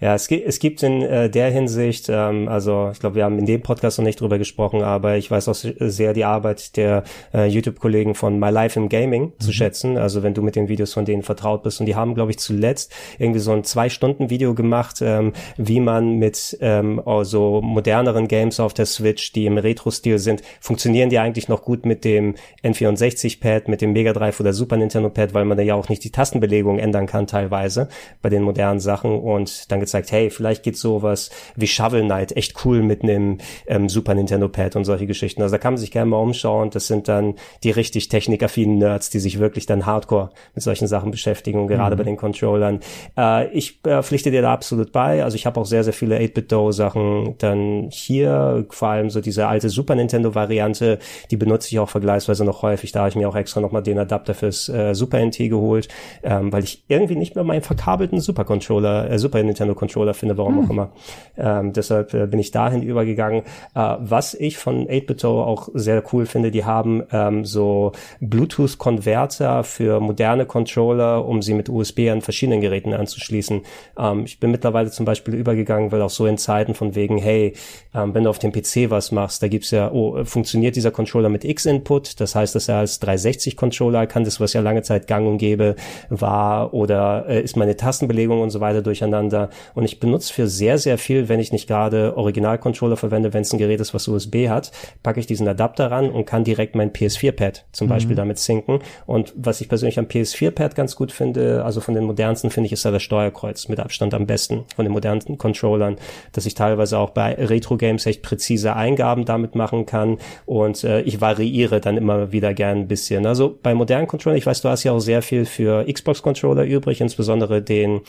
Ja, es gibt, es gibt in äh, der Hinsicht, ähm, also ich glaube, wir haben in dem Podcast noch nicht drüber gesprochen, aber ich weiß auch sehr die Arbeit der äh, YouTube-Kollegen von My Life in Gaming mhm. zu schätzen. Also wenn du mit den Videos von denen vertraut bist. Und die haben, glaube ich, zuletzt irgendwie so ein Zwei-Stunden-Video gemacht, ähm, wie man mit ähm, also moderneren Games auf der Switch, die im Retro-Stil sind, funktionieren die eigentlich noch gut mit dem N64-Pad, mit dem Mega Drive oder Super Nintendo-Pad, weil man da ja auch nicht die Tastenbelegung ändern kann teilweise bei den modernen Sachen. Und und dann gezeigt, hey, vielleicht geht sowas wie Shovel Knight echt cool mit einem ähm, Super Nintendo Pad und solche Geschichten. Also da kann man sich gerne mal umschauen. Das sind dann die richtig technikaffinen Nerds, die sich wirklich dann hardcore mit solchen Sachen beschäftigen und gerade mhm. bei den Controllern. Äh, ich äh, pflichte dir da absolut bei. Also ich habe auch sehr, sehr viele 8-Bit-Do-Sachen. Dann hier vor allem so diese alte Super Nintendo-Variante, die benutze ich auch vergleichsweise noch häufig. Da habe ich mir auch extra nochmal den Adapter fürs äh, Super NT geholt, ähm, weil ich irgendwie nicht mehr meinen verkabelten Super Controller, äh, Super Nintendo Controller finde, warum hm. auch immer. Ähm, deshalb äh, bin ich dahin übergegangen. Äh, was ich von 8 auch sehr cool finde, die haben ähm, so Bluetooth-Konverter für moderne Controller, um sie mit USB an verschiedenen Geräten anzuschließen. Ähm, ich bin mittlerweile zum Beispiel übergegangen, weil auch so in Zeiten von wegen, hey, ähm, wenn du auf dem PC was machst, da gibt's ja, oh, funktioniert dieser Controller mit X-Input, das heißt, dass er als 360-Controller erkannt ist, was ja lange Zeit gang und gäbe war, oder äh, ist meine Tastenbelegung und so weiter durcheinander miteinander. Und ich benutze für sehr, sehr viel, wenn ich nicht gerade Original-Controller verwende, wenn es ein Gerät ist, was USB hat, packe ich diesen Adapter ran und kann direkt mein PS4-Pad zum mhm. Beispiel damit sinken. Und was ich persönlich am PS4-Pad ganz gut finde, also von den modernsten finde ich, ist da das Steuerkreuz mit Abstand am besten von den modernsten Controllern, dass ich teilweise auch bei Retro-Games echt präzise Eingaben damit machen kann und äh, ich variiere dann immer wieder gern ein bisschen. Also bei modernen Controllern, ich weiß, du hast ja auch sehr viel für Xbox-Controller übrig, insbesondere den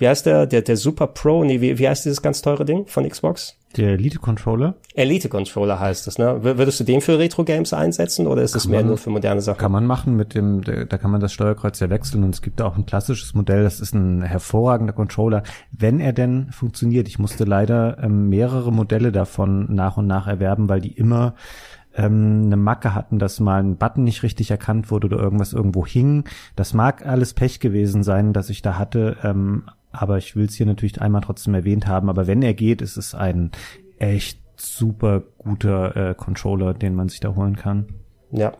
wie heißt der, der, der Super Pro, nee, wie, wie heißt dieses ganz teure Ding von Xbox? Der Elite Controller? Elite Controller heißt es, ne? Würdest du den für Retro Games einsetzen oder ist es mehr nur für moderne Sachen? Kann man machen mit dem, da kann man das Steuerkreuz ja wechseln und es gibt auch ein klassisches Modell, das ist ein hervorragender Controller, wenn er denn funktioniert. Ich musste leider ähm, mehrere Modelle davon nach und nach erwerben, weil die immer ähm, eine Macke hatten, dass mal ein Button nicht richtig erkannt wurde oder irgendwas irgendwo hing. Das mag alles Pech gewesen sein, dass ich da hatte, ähm, aber ich will es hier natürlich einmal trotzdem erwähnt haben. Aber wenn er geht, ist es ein echt super guter äh, Controller, den man sich da holen kann. Ja,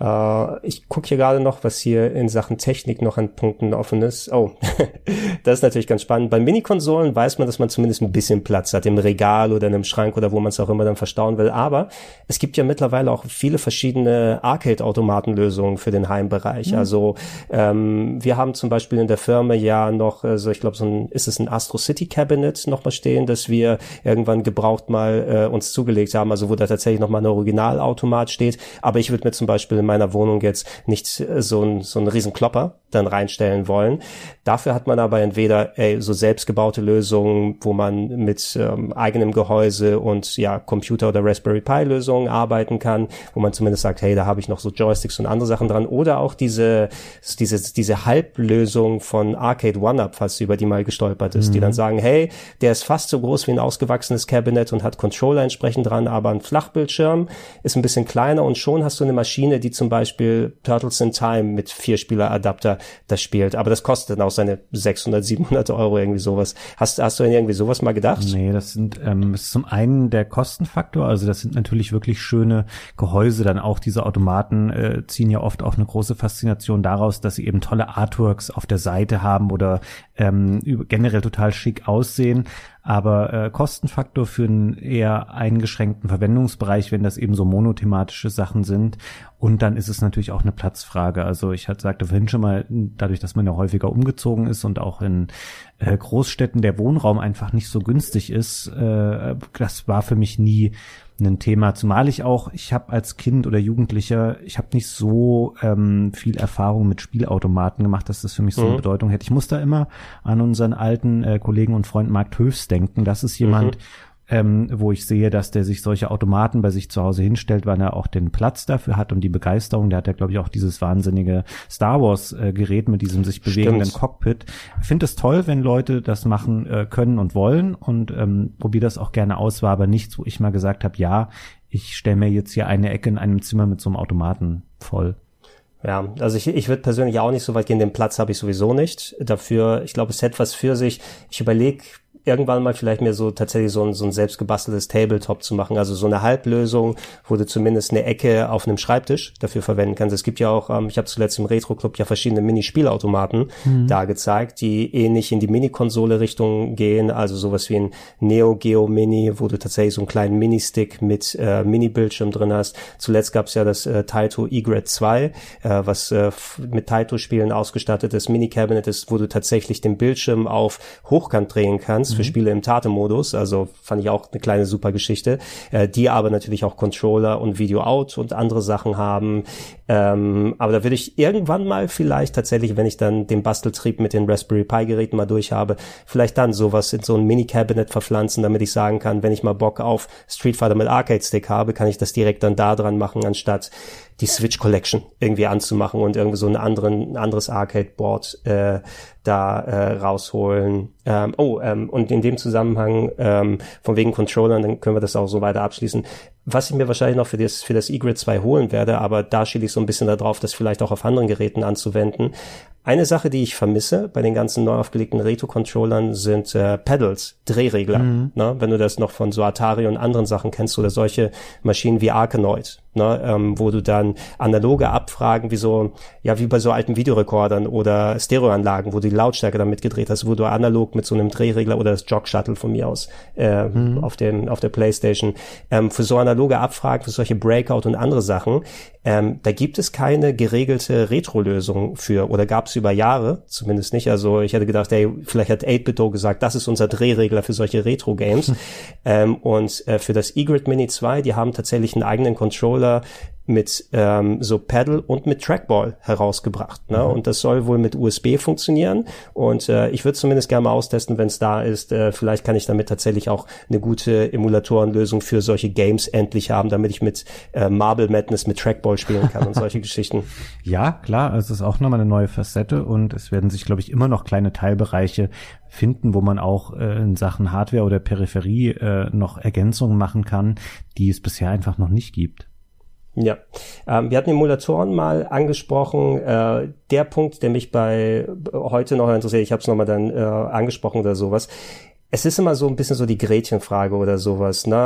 äh, ich gucke hier gerade noch, was hier in Sachen Technik noch an Punkten offen ist. Oh, das ist natürlich ganz spannend. Bei Mini-Konsolen weiß man, dass man zumindest ein bisschen Platz hat im Regal oder in einem Schrank oder wo man es auch immer dann verstauen will. Aber es gibt ja mittlerweile auch viele verschiedene Arcade-Automatenlösungen für den Heimbereich. Mhm. Also ähm, wir haben zum Beispiel in der Firma ja noch, also ich glaube, so ein, ist es ein Astro City Cabinet noch mal stehen, dass wir irgendwann gebraucht mal äh, uns zugelegt haben, also wo da tatsächlich noch mal ein Originalautomat steht. Aber ich würde mir zum Beispiel in meiner Wohnung jetzt nicht äh, so ein, so riesen Klopper dann reinstellen wollen. Dafür hat man aber entweder ey, so selbstgebaute Lösungen, wo man mit ähm, eigenem Gehäuse und ja Computer oder Raspberry Pi Lösungen arbeiten kann, wo man zumindest sagt, hey, da habe ich noch so Joysticks und andere Sachen dran. Oder auch diese diese diese Halblösung von Arcade One Up, falls über die mal gestolpert ist, mhm. die dann sagen, hey, der ist fast so groß wie ein ausgewachsenes Cabinet und hat Controller entsprechend dran, aber ein Flachbildschirm ist ein bisschen kleiner und schon hast du eine Maschine, die zum Beispiel Turtles in Time mit Vierspieler-Adapter das spielt. Aber das kostet dann auch seine 600, 700 Euro irgendwie sowas. Hast, hast du denn irgendwie sowas mal gedacht? Nee, das sind ähm, ist zum einen der Kostenfaktor. Also das sind natürlich wirklich schöne Gehäuse. Dann auch diese Automaten äh, ziehen ja oft auch eine große Faszination daraus, dass sie eben tolle Artworks auf der Seite haben oder ähm, generell total schick aussehen. Aber äh, Kostenfaktor für einen eher eingeschränkten Verwendungsbereich, wenn das eben so monothematische Sachen sind. Und dann ist es natürlich auch eine Platzfrage. Also ich hatte, sagte vorhin schon mal, dadurch, dass man ja häufiger umgezogen ist und auch in äh, Großstädten der Wohnraum einfach nicht so günstig ist, äh, das war für mich nie ein Thema, zumal ich auch, ich habe als Kind oder Jugendlicher, ich habe nicht so ähm, viel Erfahrung mit Spielautomaten gemacht, dass das für mich so eine mhm. Bedeutung hätte. Ich muss da immer an unseren alten äh, Kollegen und Freund Mark Höfs denken. Das ist jemand, mhm ähm, wo ich sehe, dass der sich solche Automaten bei sich zu Hause hinstellt, weil er auch den Platz dafür hat und die Begeisterung. Der hat ja, glaube ich, auch dieses wahnsinnige Star Wars-Gerät äh, mit diesem sich bewegenden Stimmt. Cockpit. Ich finde es toll, wenn Leute das machen äh, können und wollen und ähm, probiere das auch gerne aus, war aber nichts, wo ich mal gesagt habe, ja, ich stelle mir jetzt hier eine Ecke in einem Zimmer mit so einem Automaten voll. Ja, also ich, ich würde persönlich auch nicht so weit gehen, den Platz habe ich sowieso nicht. Dafür, ich glaube, es hat was für sich. Ich überlege irgendwann mal vielleicht mir so tatsächlich so ein, so ein selbstgebasteltes Tabletop zu machen, also so eine Halblösung, wo du zumindest eine Ecke auf einem Schreibtisch dafür verwenden kannst. Es gibt ja auch, ähm, ich habe zuletzt im Retro Club ja verschiedene Minispielautomaten mhm. da gezeigt, die ähnlich in die Mini-Konsole-Richtung gehen, also sowas wie ein Neo Geo Mini, wo du tatsächlich so einen kleinen Mini-Stick mit äh, Mini-Bildschirm drin hast. Zuletzt gab es ja das äh, Taito E-Grid 2, äh, was äh, mit Taito-Spielen ausgestattetes Mini-Cabinet ist, wo du tatsächlich den Bildschirm auf Hochkant drehen kannst für mhm. Spiele im Tate-Modus. Also fand ich auch eine kleine super Geschichte. Äh, die aber natürlich auch Controller und Video Out und andere Sachen haben. Ähm, aber da würde ich irgendwann mal vielleicht tatsächlich, wenn ich dann den Basteltrieb mit den Raspberry Pi Geräten mal durch habe, vielleicht dann sowas in so ein Mini-Cabinet verpflanzen, damit ich sagen kann, wenn ich mal Bock auf Street Fighter mit Arcade Stick habe, kann ich das direkt dann da dran machen, anstatt die Switch Collection irgendwie anzumachen und irgendwie so einen anderen, ein anderes Arcade-Board äh, da äh, rausholen. Ähm, oh, ähm, und in dem Zusammenhang ähm, von wegen Controllern, dann können wir das auch so weiter abschließen. Was ich mir wahrscheinlich noch für das, für das E-Grid 2 holen werde, aber da schiele ich so ein bisschen darauf, das vielleicht auch auf anderen Geräten anzuwenden. Eine Sache, die ich vermisse bei den ganzen neu aufgelegten Retro-Controllern sind äh, Pedals, Drehregler. Mhm. Ne? Wenn du das noch von so Atari und anderen Sachen kennst oder solche Maschinen wie Arkanoid, ne? ähm, wo du dann analoge Abfragen wie so, ja, wie bei so alten Videorekordern oder Stereoanlagen, wo du die Lautstärke damit gedreht hast, wo du analog mit so einem Drehregler oder das Jog-Shuttle von mir aus äh, mhm. auf dem auf der Playstation ähm, für so analoge Abfragen, für solche Breakout und andere Sachen, ähm, da gibt es keine geregelte Retro-Lösung für oder gab es über Jahre, zumindest nicht. Also ich hätte gedacht, ey, vielleicht hat 8-Bit gesagt, das ist unser Drehregler für solche Retro-Games. ähm, und äh, für das eGrid Mini 2, die haben tatsächlich einen eigenen Controller mit ähm, so Pedal und mit Trackball herausgebracht. Ne? Mhm. Und das soll wohl mit USB funktionieren. Und äh, ich würde zumindest gerne mal austesten, wenn es da ist. Äh, vielleicht kann ich damit tatsächlich auch eine gute Emulatorenlösung für solche Games endlich haben, damit ich mit äh, Marble Madness mit Trackball spielen kann und solche Geschichten. Ja, klar, es ist auch nochmal eine neue Facette und es werden sich, glaube ich, immer noch kleine Teilbereiche finden, wo man auch äh, in Sachen Hardware oder Peripherie äh, noch Ergänzungen machen kann, die es bisher einfach noch nicht gibt. Ja, ähm, wir hatten Emulatoren mal angesprochen. Äh, der Punkt, der mich bei heute noch interessiert, ich habe es nochmal dann äh, angesprochen oder sowas, es ist immer so ein bisschen so die Gretchenfrage oder sowas. Ne?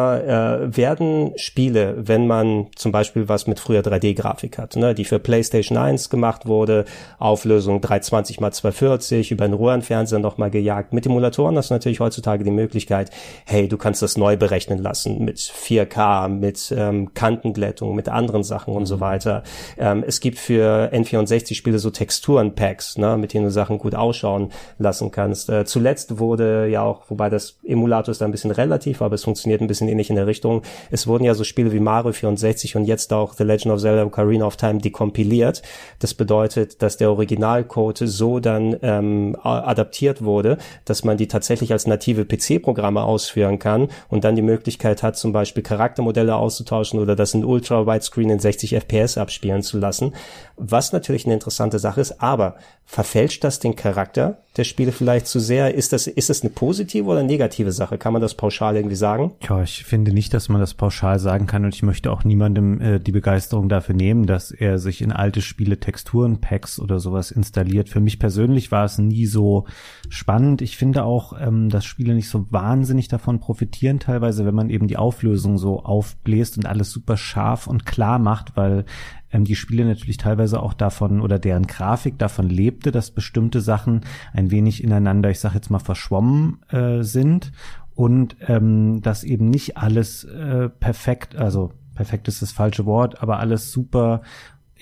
Äh, werden Spiele, wenn man zum Beispiel was mit früher 3D-Grafik hat, ne? die für PlayStation 1 gemacht wurde, Auflösung 320 x 240, über einen Röhrenfernseher nochmal gejagt. Mit Emulatoren hast du natürlich heutzutage die Möglichkeit, hey, du kannst das neu berechnen lassen mit 4K, mit ähm, Kantenglättung, mit anderen Sachen und so mhm. weiter. Ähm, es gibt für N64-Spiele so Texturen-Packs, ne? mit denen du Sachen gut ausschauen lassen kannst. Äh, zuletzt wurde ja auch wobei das Emulator ist da ein bisschen relativ, aber es funktioniert ein bisschen ähnlich in der Richtung. Es wurden ja so Spiele wie Mario 64 und jetzt auch The Legend of Zelda Ocarina of Time dekompiliert. Das bedeutet, dass der Originalcode so dann ähm, adaptiert wurde, dass man die tatsächlich als native PC-Programme ausführen kann und dann die Möglichkeit hat, zum Beispiel Charaktermodelle auszutauschen oder das in Ultra-Widescreen in 60 FPS abspielen zu lassen. Was natürlich eine interessante Sache ist, aber verfälscht das den Charakter der Spiele vielleicht zu sehr? Ist das, ist das eine positive oder negative Sache? Kann man das pauschal irgendwie sagen? Ja, ich finde nicht, dass man das pauschal sagen kann und ich möchte auch niemandem äh, die Begeisterung dafür nehmen, dass er sich in alte Spiele Texturen, Packs oder sowas installiert. Für mich persönlich war es nie so spannend. Ich finde auch, ähm, dass Spiele nicht so wahnsinnig davon profitieren teilweise, wenn man eben die Auflösung so aufbläst und alles super scharf und klar macht, weil ähm, die Spiele natürlich teilweise auch davon oder deren Grafik davon lebte, dass bestimmte Sachen ein wenig ineinander, ich sag jetzt mal, verschwommen äh, sind. Und ähm, dass eben nicht alles äh, perfekt, also perfekt ist das falsche Wort, aber alles super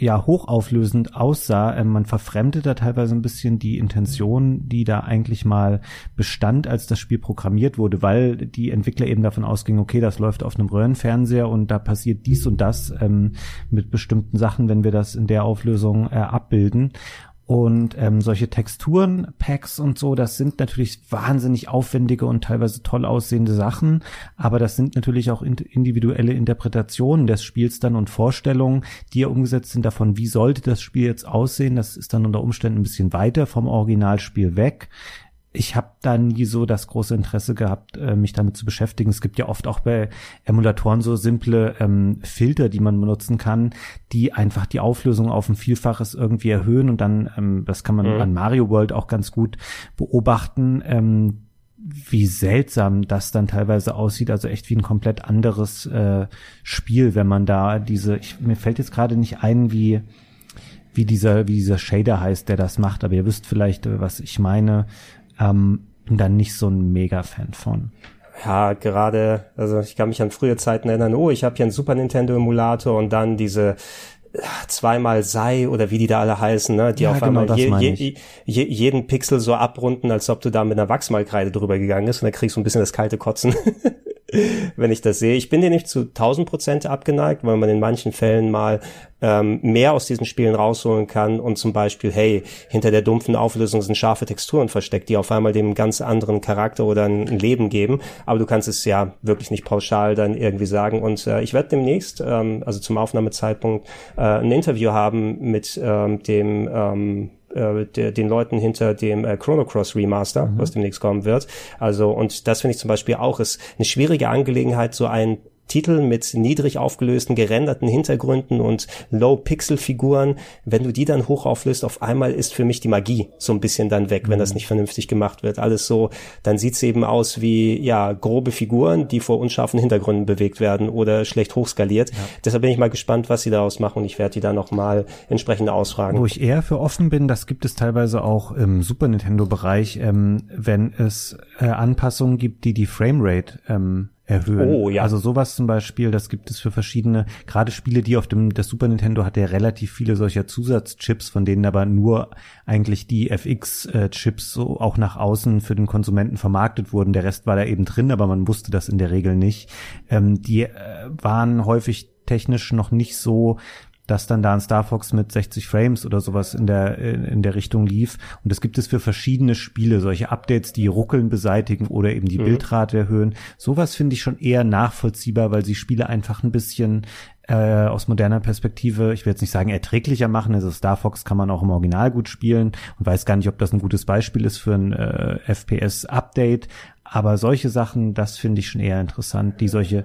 ja hochauflösend aussah. Ähm, man verfremdet da teilweise ein bisschen die Intention, die da eigentlich mal bestand, als das Spiel programmiert wurde, weil die Entwickler eben davon ausgingen, okay, das läuft auf einem Röhrenfernseher und da passiert dies und das ähm, mit bestimmten Sachen, wenn wir das in der Auflösung äh, abbilden. Und ähm, solche Texturen, Packs und so, das sind natürlich wahnsinnig aufwendige und teilweise toll aussehende Sachen, aber das sind natürlich auch individuelle Interpretationen des Spiels dann und Vorstellungen, die ja umgesetzt sind davon, wie sollte das Spiel jetzt aussehen. Das ist dann unter Umständen ein bisschen weiter vom Originalspiel weg ich habe da nie so das große Interesse gehabt, äh, mich damit zu beschäftigen. Es gibt ja oft auch bei Emulatoren so simple ähm, Filter, die man benutzen kann, die einfach die Auflösung auf ein Vielfaches irgendwie erhöhen und dann, ähm, das kann man mhm. an Mario World auch ganz gut beobachten, ähm, wie seltsam das dann teilweise aussieht, also echt wie ein komplett anderes äh, Spiel, wenn man da diese, ich, mir fällt jetzt gerade nicht ein, wie wie dieser, wie dieser Shader heißt, der das macht, aber ihr wisst vielleicht, was ich meine ähm, bin da nicht so ein Mega-Fan von. Ja, gerade, also ich kann mich an frühe Zeiten erinnern, oh, ich habe hier einen Super Nintendo Emulator und dann diese äh, zweimal sei oder wie die da alle heißen, ne, die ja, auf genau, einmal je, je, je, jeden Pixel so abrunden, als ob du da mit einer Wachsmalkreide drüber gegangen bist und dann kriegst du ein bisschen das kalte Kotzen. wenn ich das sehe. Ich bin dir nicht zu 1000 Prozent abgeneigt, weil man in manchen Fällen mal ähm, mehr aus diesen Spielen rausholen kann und zum Beispiel, hey, hinter der dumpfen Auflösung sind scharfe Texturen versteckt, die auf einmal dem ganz anderen Charakter oder ein Leben geben. Aber du kannst es ja wirklich nicht pauschal dann irgendwie sagen. Und äh, ich werde demnächst, ähm, also zum Aufnahmezeitpunkt, äh, ein Interview haben mit ähm, dem ähm, äh, der, den Leuten hinter dem äh, Chrono Cross Remaster, mhm. was demnächst kommen wird. Also, und das finde ich zum Beispiel auch, ist eine schwierige Angelegenheit, so ein Titel mit niedrig aufgelösten, gerenderten Hintergründen und Low-Pixel-Figuren, wenn du die dann hoch auflöst, auf einmal ist für mich die Magie so ein bisschen dann weg, wenn das mhm. nicht vernünftig gemacht wird. Alles so, dann sieht's eben aus wie, ja, grobe Figuren, die vor unscharfen Hintergründen bewegt werden oder schlecht hochskaliert. Ja. Deshalb bin ich mal gespannt, was sie daraus machen und ich werde die dann nochmal entsprechend ausfragen. Wo ich eher für offen bin, das gibt es teilweise auch im Super Nintendo-Bereich, ähm, wenn es äh, Anpassungen gibt, die die Framerate ähm, erhöhen. Oh, ja. Also sowas zum Beispiel, das gibt es für verschiedene, gerade Spiele, die auf dem, das Super Nintendo hat ja relativ viele solcher Zusatzchips, von denen aber nur eigentlich die FX-Chips so auch nach außen für den Konsumenten vermarktet wurden. Der Rest war da eben drin, aber man wusste das in der Regel nicht. Ähm, die äh, waren häufig technisch noch nicht so dass dann da ein Star Fox mit 60 Frames oder sowas in der, in der Richtung lief. Und das gibt es für verschiedene Spiele, solche Updates, die Ruckeln beseitigen oder eben die mhm. Bildrate erhöhen. Sowas finde ich schon eher nachvollziehbar, weil sie Spiele einfach ein bisschen äh, aus moderner Perspektive, ich will jetzt nicht sagen erträglicher machen. Also Star Fox kann man auch im Original gut spielen und weiß gar nicht, ob das ein gutes Beispiel ist für ein äh, FPS-Update. Aber solche Sachen, das finde ich schon eher interessant, die solche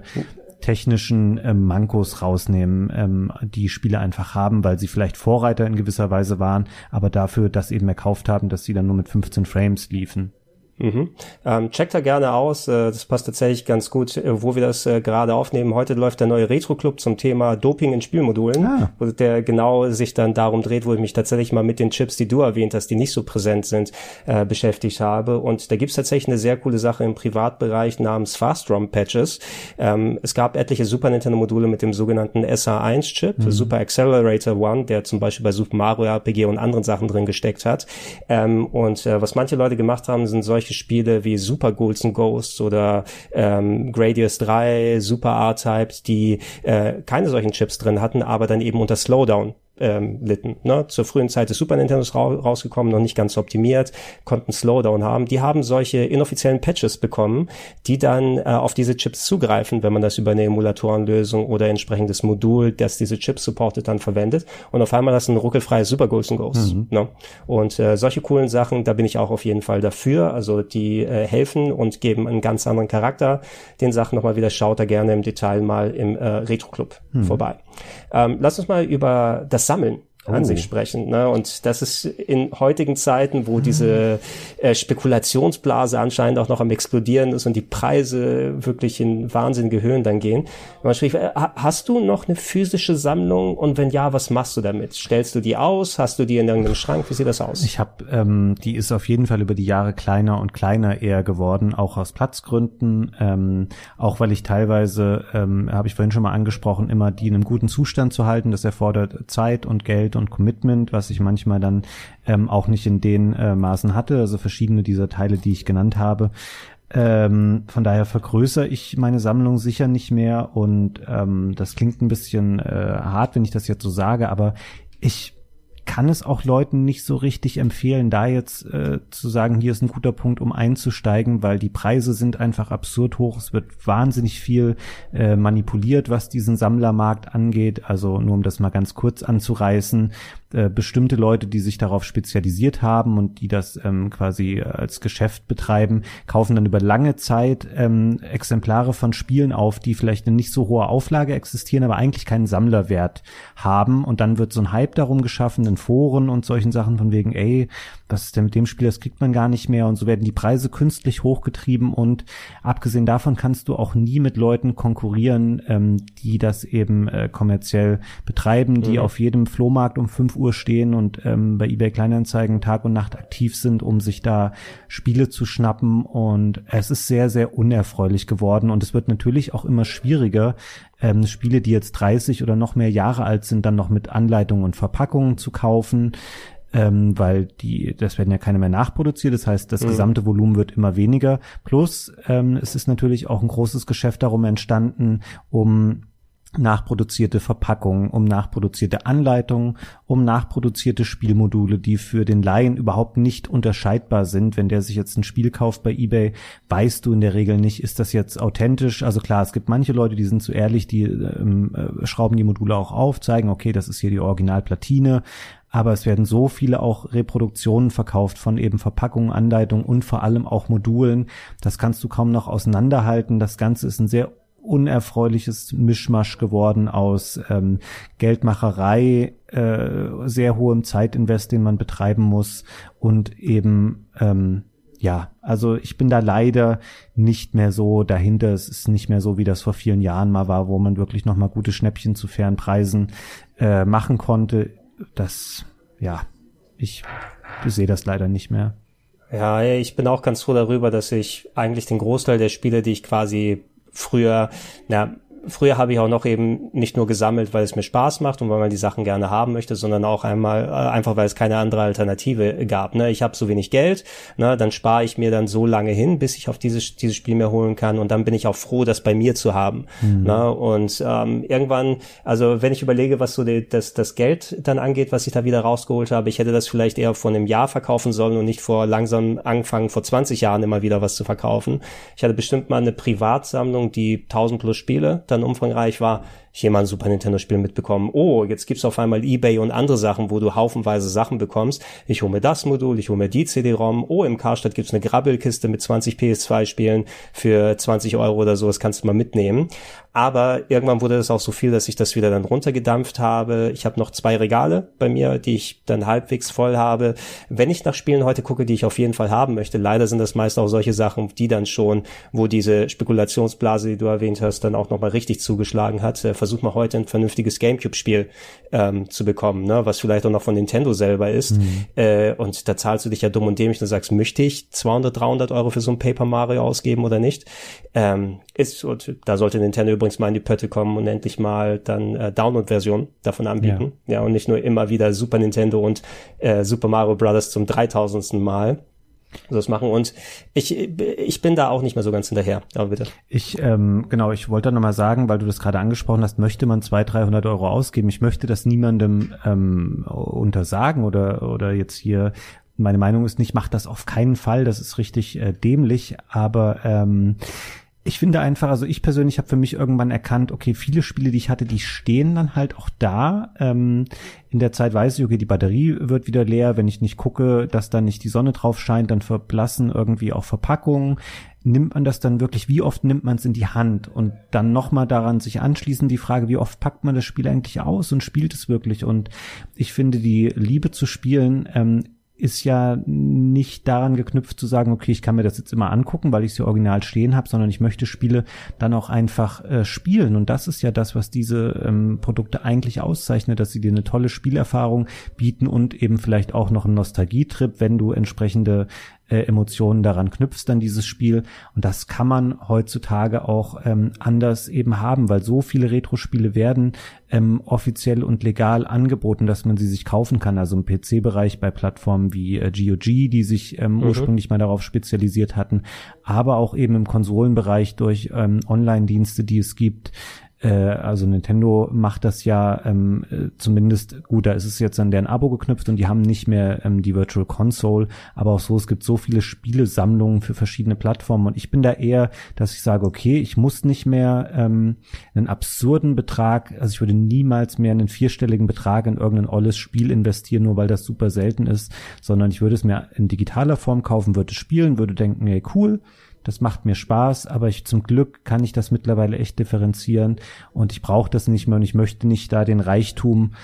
technischen ähm, Mankos rausnehmen, ähm, die Spiele einfach haben, weil sie vielleicht Vorreiter in gewisser Weise waren, aber dafür das eben erkauft haben, dass sie dann nur mit 15 Frames liefen. Mhm. Ähm, checkt da gerne aus, äh, das passt tatsächlich ganz gut, äh, wo wir das äh, gerade aufnehmen. Heute läuft der neue Retro-Club zum Thema Doping in Spielmodulen, ah. wo der genau sich dann darum dreht, wo ich mich tatsächlich mal mit den Chips, die du erwähnt hast, die nicht so präsent sind, äh, beschäftigt habe. Und da gibt's tatsächlich eine sehr coole Sache im Privatbereich namens Fast ROM Patches. Ähm, es gab etliche Super Nintendo-Module mit dem sogenannten SA1-Chip, mhm. Super Accelerator One, der zum Beispiel bei Super Mario RPG und anderen Sachen drin gesteckt hat. Ähm, und äh, was manche Leute gemacht haben, sind solche solche Spiele wie Super Ghouls and Ghosts oder ähm, Gradius 3, Super R-Type, die äh, keine solchen Chips drin hatten, aber dann eben unter Slowdown ähm, litten. Ne? Zur frühen Zeit des Super Nintendos ra rausgekommen, noch nicht ganz optimiert, konnten Slowdown haben. Die haben solche inoffiziellen Patches bekommen, die dann äh, auf diese Chips zugreifen, wenn man das über eine Emulatorenlösung oder entsprechendes Modul, das diese Chips supportet, dann verwendet. Und auf einmal hast du ein ruckelfreies Super Ghost Ghost. Mhm. Ne? Und äh, solche coolen Sachen, da bin ich auch auf jeden Fall dafür. Also die äh, helfen und geben einen ganz anderen Charakter den Sachen nochmal wieder. Schaut da gerne im Detail mal im äh, Retro Club mhm. vorbei. Ähm, lass uns mal über das Sammeln an oh. sich sprechen. Ne? Und das ist in heutigen Zeiten, wo diese äh, Spekulationsblase anscheinend auch noch am explodieren ist und die Preise wirklich in wahnsinnige Höhen dann gehen. Spricht, äh, hast du noch eine physische Sammlung und wenn ja, was machst du damit? Stellst du die aus? Hast du die in irgendeinem Schrank? Wie sieht das aus? Ich habe, ähm, die ist auf jeden Fall über die Jahre kleiner und kleiner eher geworden, auch aus Platzgründen, ähm, auch weil ich teilweise, ähm, habe ich vorhin schon mal angesprochen, immer die in einem guten Zustand zu halten. Das erfordert Zeit und Geld und Commitment, was ich manchmal dann ähm, auch nicht in den äh, Maßen hatte, also verschiedene dieser Teile, die ich genannt habe. Ähm, von daher vergrößere ich meine Sammlung sicher nicht mehr und ähm, das klingt ein bisschen äh, hart, wenn ich das jetzt so sage, aber ich kann es auch Leuten nicht so richtig empfehlen, da jetzt äh, zu sagen, hier ist ein guter Punkt, um einzusteigen, weil die Preise sind einfach absurd hoch. Es wird wahnsinnig viel äh, manipuliert, was diesen Sammlermarkt angeht. Also nur um das mal ganz kurz anzureißen äh, bestimmte Leute, die sich darauf spezialisiert haben und die das ähm, quasi als Geschäft betreiben, kaufen dann über lange Zeit ähm, Exemplare von Spielen auf, die vielleicht in nicht so hoher Auflage existieren, aber eigentlich keinen Sammlerwert haben. Und dann wird so ein Hype darum geschaffen in Foren und solchen Sachen von wegen, ey, was ist denn mit dem Spiel, das kriegt man gar nicht mehr. Und so werden die Preise künstlich hochgetrieben und abgesehen davon kannst du auch nie mit Leuten konkurrieren, ähm, die das eben äh, kommerziell betreiben, die mhm. auf jedem Flohmarkt um 5 Uhr stehen und ähm, bei eBay Kleinanzeigen Tag und Nacht aktiv sind, um sich da Spiele zu schnappen. Und es ist sehr, sehr unerfreulich geworden und es wird natürlich auch immer schwieriger, ähm, Spiele, die jetzt 30 oder noch mehr Jahre alt sind, dann noch mit Anleitungen und Verpackungen zu kaufen ähm, weil die, das werden ja keine mehr nachproduziert. Das heißt, das mhm. gesamte Volumen wird immer weniger. Plus ähm, es ist natürlich auch ein großes Geschäft darum entstanden, um nachproduzierte Verpackungen, um nachproduzierte Anleitungen, um nachproduzierte Spielmodule, die für den Laien überhaupt nicht unterscheidbar sind. Wenn der sich jetzt ein Spiel kauft bei eBay, weißt du in der Regel nicht, ist das jetzt authentisch. Also klar, es gibt manche Leute, die sind zu ehrlich, die ähm, äh, schrauben die Module auch auf, zeigen, okay, das ist hier die Originalplatine, aber es werden so viele auch Reproduktionen verkauft von eben Verpackungen, Anleitungen und vor allem auch Modulen. Das kannst du kaum noch auseinanderhalten. Das Ganze ist ein sehr unerfreuliches Mischmasch geworden aus ähm, Geldmacherei, äh, sehr hohem Zeitinvest, den man betreiben muss und eben ähm, ja, also ich bin da leider nicht mehr so dahinter. Es ist nicht mehr so, wie das vor vielen Jahren mal war, wo man wirklich noch mal gute Schnäppchen zu fairen Preisen äh, machen konnte das, ja, ich sehe das leider nicht mehr. Ja, ich bin auch ganz froh darüber, dass ich eigentlich den Großteil der Spiele, die ich quasi früher, na, früher habe ich auch noch eben nicht nur gesammelt, weil es mir Spaß macht und weil man die Sachen gerne haben möchte, sondern auch einmal äh, einfach, weil es keine andere Alternative gab. Ne? Ich habe so wenig Geld, ne? dann spare ich mir dann so lange hin, bis ich auf dieses, dieses Spiel mehr holen kann und dann bin ich auch froh, das bei mir zu haben. Mhm. Ne? Und ähm, irgendwann, also wenn ich überlege, was so die, das, das Geld dann angeht, was ich da wieder rausgeholt habe, ich hätte das vielleicht eher vor einem Jahr verkaufen sollen und nicht vor langsam anfangen, vor 20 Jahren immer wieder was zu verkaufen. Ich hatte bestimmt mal eine Privatsammlung, die 1000 plus Spiele dann umfangreich war, mal ein Super Nintendo Spiel mitbekommen. Oh, jetzt gibt's auf einmal eBay und andere Sachen, wo du haufenweise Sachen bekommst. Ich hole mir das Modul, ich hole mir die CD-ROM. Oh, im Karstadt gibt's eine Grabbelkiste mit 20 PS2 Spielen für 20 Euro oder so. Das kannst du mal mitnehmen. Aber irgendwann wurde das auch so viel, dass ich das wieder dann runtergedampft habe. Ich habe noch zwei Regale bei mir, die ich dann halbwegs voll habe. Wenn ich nach Spielen heute gucke, die ich auf jeden Fall haben möchte, leider sind das meist auch solche Sachen, die dann schon, wo diese Spekulationsblase, die du erwähnt hast, dann auch nochmal richtig zugeschlagen hat. Versuch mal heute ein vernünftiges Gamecube-Spiel ähm, zu bekommen, ne? was vielleicht auch noch von Nintendo selber ist. Mhm. Äh, und da zahlst du dich ja dumm und dämlich und sagst, möchte ich 200, 300 Euro für so ein Paper Mario ausgeben oder nicht? Ähm, ist, und da sollte Nintendo übrigens mal in die Pötte kommen und endlich mal dann äh, Download-Version davon anbieten. Ja. ja, und nicht nur immer wieder Super Nintendo und äh, Super Mario Brothers zum 3000. Mal. Das machen. Und ich, ich bin da auch nicht mehr so ganz hinterher. Aber bitte. Ich, ähm, genau, ich wollte nochmal sagen, weil du das gerade angesprochen hast, möchte man 200, 300 Euro ausgeben. Ich möchte das niemandem ähm, untersagen oder, oder jetzt hier meine Meinung ist nicht, macht das auf keinen Fall, das ist richtig äh, dämlich, aber ähm, ich finde einfach, also ich persönlich habe für mich irgendwann erkannt, okay, viele Spiele, die ich hatte, die stehen dann halt auch da. Ähm, in der Zeit weiß ich, okay, die Batterie wird wieder leer. Wenn ich nicht gucke, dass da nicht die Sonne drauf scheint, dann verblassen irgendwie auch Verpackungen. Nimmt man das dann wirklich, wie oft nimmt man es in die Hand? Und dann nochmal daran sich anschließen, die Frage, wie oft packt man das Spiel eigentlich aus und spielt es wirklich? Und ich finde, die Liebe zu spielen ähm, ist ja nicht daran geknüpft zu sagen, okay, ich kann mir das jetzt immer angucken, weil ich sie original stehen habe, sondern ich möchte Spiele dann auch einfach äh, spielen. Und das ist ja das, was diese ähm, Produkte eigentlich auszeichnet, dass sie dir eine tolle Spielerfahrung bieten und eben vielleicht auch noch einen Nostalgietrip, wenn du entsprechende äh, Emotionen daran knüpfst, dann dieses Spiel. Und das kann man heutzutage auch ähm, anders eben haben, weil so viele Retro-Spiele werden ähm, offiziell und legal angeboten, dass man sie sich kaufen kann. Also im PC-Bereich bei Plattformen wie äh, GOG, die sich ähm, mhm. ursprünglich mal darauf spezialisiert hatten, aber auch eben im Konsolenbereich durch ähm, Online-Dienste, die es gibt. Äh, also Nintendo macht das ja ähm, äh, zumindest gut, da ist es jetzt an deren Abo geknüpft und die haben nicht mehr ähm, die Virtual Console, aber auch so, es gibt so viele Spielesammlungen für verschiedene Plattformen und ich bin da eher, dass ich sage, okay, ich muss nicht mehr ähm, einen absurden Betrag, also ich würde niemals mehr einen vierstelligen Betrag in irgendein olles Spiel investieren, nur weil das super selten ist, sondern ich würde es mir in digitaler Form kaufen, würde spielen, würde denken, hey, cool, das macht mir Spaß, aber ich zum Glück kann ich das mittlerweile echt differenzieren und ich brauche das nicht mehr und ich möchte nicht da den Reichtum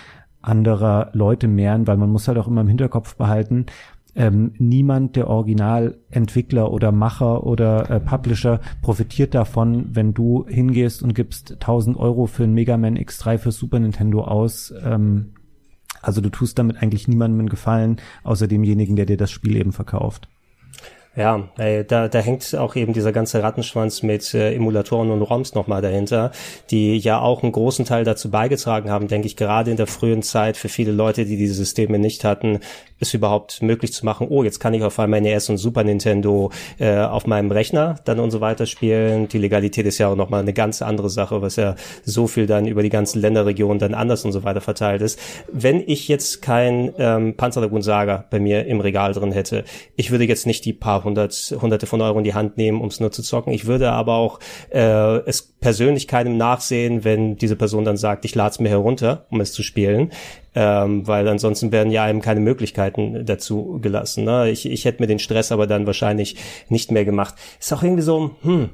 anderer Leute mehren, weil man muss halt auch immer im Hinterkopf behalten, ähm, niemand der Originalentwickler oder Macher oder äh, Publisher profitiert davon, wenn du hingehst und gibst 1000 Euro für ein Mega Man X3 für Super Nintendo aus. Ähm, also du tust damit eigentlich niemandem einen Gefallen, außer demjenigen, der dir das Spiel eben verkauft. Ja, ey, da, da hängt auch eben dieser ganze Rattenschwanz mit äh, Emulatoren und ROMs nochmal dahinter, die ja auch einen großen Teil dazu beigetragen haben, denke ich, gerade in der frühen Zeit für viele Leute, die diese Systeme nicht hatten, es überhaupt möglich zu machen, oh, jetzt kann ich auf einmal NES und Super Nintendo äh, auf meinem Rechner dann und so weiter spielen. Die Legalität ist ja auch nochmal eine ganz andere Sache, was ja so viel dann über die ganzen Länderregionen dann anders und so weiter verteilt ist. Wenn ich jetzt kein ähm, Panzerdragoon Saga bei mir im Regal drin hätte, ich würde jetzt nicht die paar hundert, hunderte von Euro in die Hand nehmen, um es nur zu zocken. Ich würde aber auch äh, es persönlich keinem nachsehen, wenn diese Person dann sagt, ich lade es mir herunter, um es zu spielen ähm, weil ansonsten werden ja einem keine Möglichkeiten dazu gelassen. Ne? Ich, ich hätte mir den Stress aber dann wahrscheinlich nicht mehr gemacht. Ist auch irgendwie so, hm,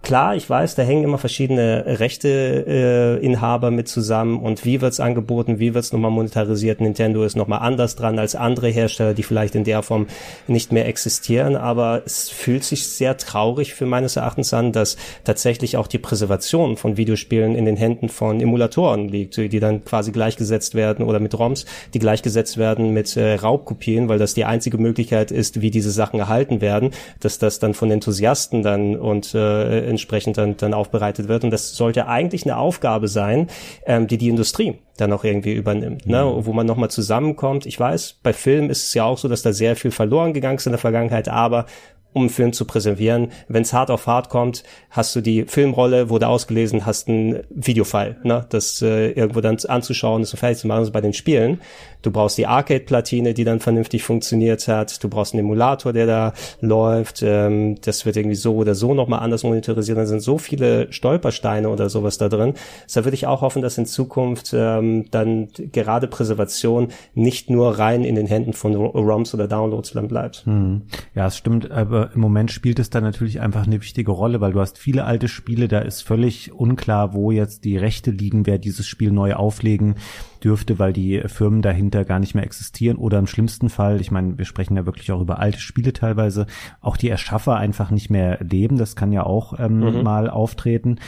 Klar, ich weiß, da hängen immer verschiedene Rechteinhaber äh, mit zusammen und wie wird's angeboten, wie wird's nochmal monetarisiert. Nintendo ist nochmal anders dran als andere Hersteller, die vielleicht in der Form nicht mehr existieren, aber es fühlt sich sehr traurig für meines Erachtens an, dass tatsächlich auch die Präservation von Videospielen in den Händen von Emulatoren liegt, die dann quasi gleichgesetzt werden oder mit ROMs, die gleichgesetzt werden mit äh, Raubkopien, weil das die einzige Möglichkeit ist, wie diese Sachen erhalten werden, dass das dann von Enthusiasten dann und äh, entsprechend dann, dann aufbereitet wird. Und das sollte eigentlich eine Aufgabe sein, ähm, die die Industrie dann auch irgendwie übernimmt, ne? Mhm. wo man nochmal zusammenkommt. Ich weiß, bei Filmen ist es ja auch so, dass da sehr viel verloren gegangen ist in der Vergangenheit, aber um einen Film zu präservieren. Wenn es hart auf hart kommt, hast du die Filmrolle, wurde ausgelesen, hast ein Videofile, ne? das äh, irgendwo dann anzuschauen ist und fertig zu machen. Also bei den Spielen Du brauchst die Arcade-Platine, die dann vernünftig funktioniert hat. Du brauchst einen Emulator, der da läuft. Ähm, das wird irgendwie so oder so nochmal anders monetarisiert. Da sind so viele Stolpersteine oder sowas da drin. Da würde ich auch hoffen, dass in Zukunft ähm, dann gerade Präservation nicht nur rein in den Händen von ROMs oder Downloads dann bleibt. Hm. Ja, es stimmt. Aber im Moment spielt es da natürlich einfach eine wichtige Rolle, weil du hast viele alte Spiele, da ist völlig unklar, wo jetzt die Rechte liegen, wer dieses Spiel neu auflegen dürfte, weil die Firmen dahinter gar nicht mehr existieren oder im schlimmsten Fall, ich meine, wir sprechen ja wirklich auch über alte Spiele teilweise, auch die Erschaffer einfach nicht mehr leben. Das kann ja auch ähm, mhm. mal auftreten.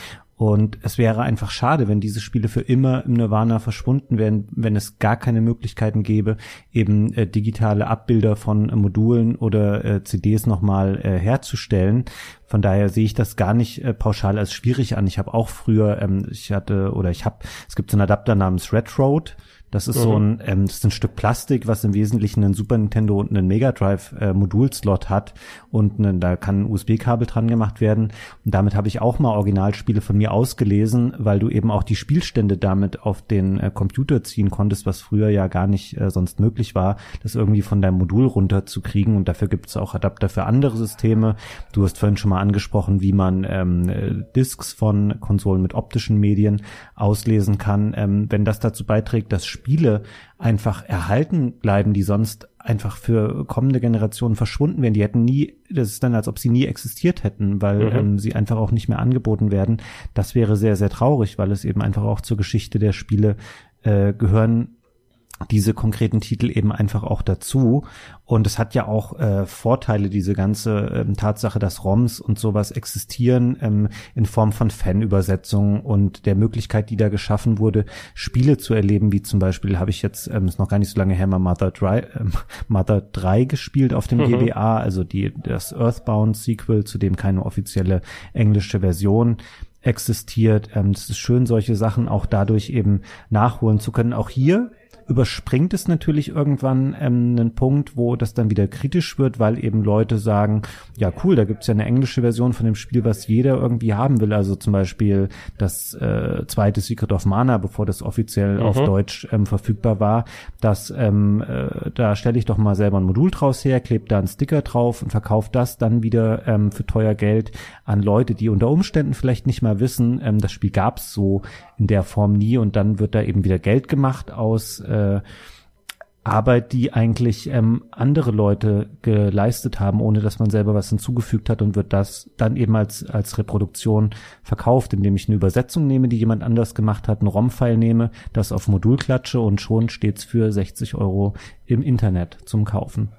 Und es wäre einfach schade, wenn diese Spiele für immer im Nirvana verschwunden wären, wenn es gar keine Möglichkeiten gäbe, eben äh, digitale Abbilder von äh, Modulen oder äh, CDs nochmal äh, herzustellen. Von daher sehe ich das gar nicht äh, pauschal als schwierig an. Ich habe auch früher, ähm, ich hatte oder ich habe, es gibt so einen Adapter namens Red Road, Das ist mhm. so ein, ähm, das ist ein Stück Plastik, was im Wesentlichen einen Super Nintendo und einen Mega Drive äh, Modulslot hat und ne, da kann ein USB-Kabel dran gemacht werden. Und damit habe ich auch mal Originalspiele von mir ausgelesen, weil du eben auch die Spielstände damit auf den äh, Computer ziehen konntest, was früher ja gar nicht äh, sonst möglich war, das irgendwie von deinem Modul runterzukriegen. Und dafür gibt es auch Adapter für andere Systeme. Du hast vorhin schon mal angesprochen, wie man ähm, äh, Disks von Konsolen mit optischen Medien auslesen kann. Ähm, wenn das dazu beiträgt, dass Spiele einfach erhalten bleiben, die sonst einfach für kommende Generationen verschwunden wären. Die hätten nie, das ist dann, als ob sie nie existiert hätten, weil mhm. ähm, sie einfach auch nicht mehr angeboten werden. Das wäre sehr, sehr traurig, weil es eben einfach auch zur Geschichte der Spiele äh, gehören diese konkreten Titel eben einfach auch dazu. Und es hat ja auch äh, Vorteile, diese ganze ähm, Tatsache, dass ROMs und sowas existieren ähm, in Form von Fanübersetzungen und der Möglichkeit, die da geschaffen wurde, Spiele zu erleben, wie zum Beispiel habe ich jetzt, ähm, ist noch gar nicht so lange her, mal Mother 3, äh, Mother 3 gespielt auf dem mhm. GBA, also die, das Earthbound-Sequel, zu dem keine offizielle englische Version existiert. Ähm, es ist schön, solche Sachen auch dadurch eben nachholen zu können. Auch hier überspringt es natürlich irgendwann ähm, einen Punkt, wo das dann wieder kritisch wird, weil eben Leute sagen, ja cool, da gibt's ja eine englische Version von dem Spiel, was jeder irgendwie haben will. Also zum Beispiel das äh, zweite Secret of Mana, bevor das offiziell mhm. auf Deutsch ähm, verfügbar war. Das, ähm, äh, da stelle ich doch mal selber ein Modul draus her, klebe da einen Sticker drauf und verkaufe das dann wieder ähm, für teuer Geld an Leute, die unter Umständen vielleicht nicht mal wissen, ähm, das Spiel gab's so in der Form nie und dann wird da eben wieder Geld gemacht aus äh, Arbeit, die eigentlich ähm, andere Leute geleistet haben, ohne dass man selber was hinzugefügt hat und wird das dann eben als, als Reproduktion verkauft, indem ich eine Übersetzung nehme, die jemand anders gemacht hat, einen ROM-File nehme, das auf Modul klatsche und schon steht's für 60 Euro im Internet zum Kaufen.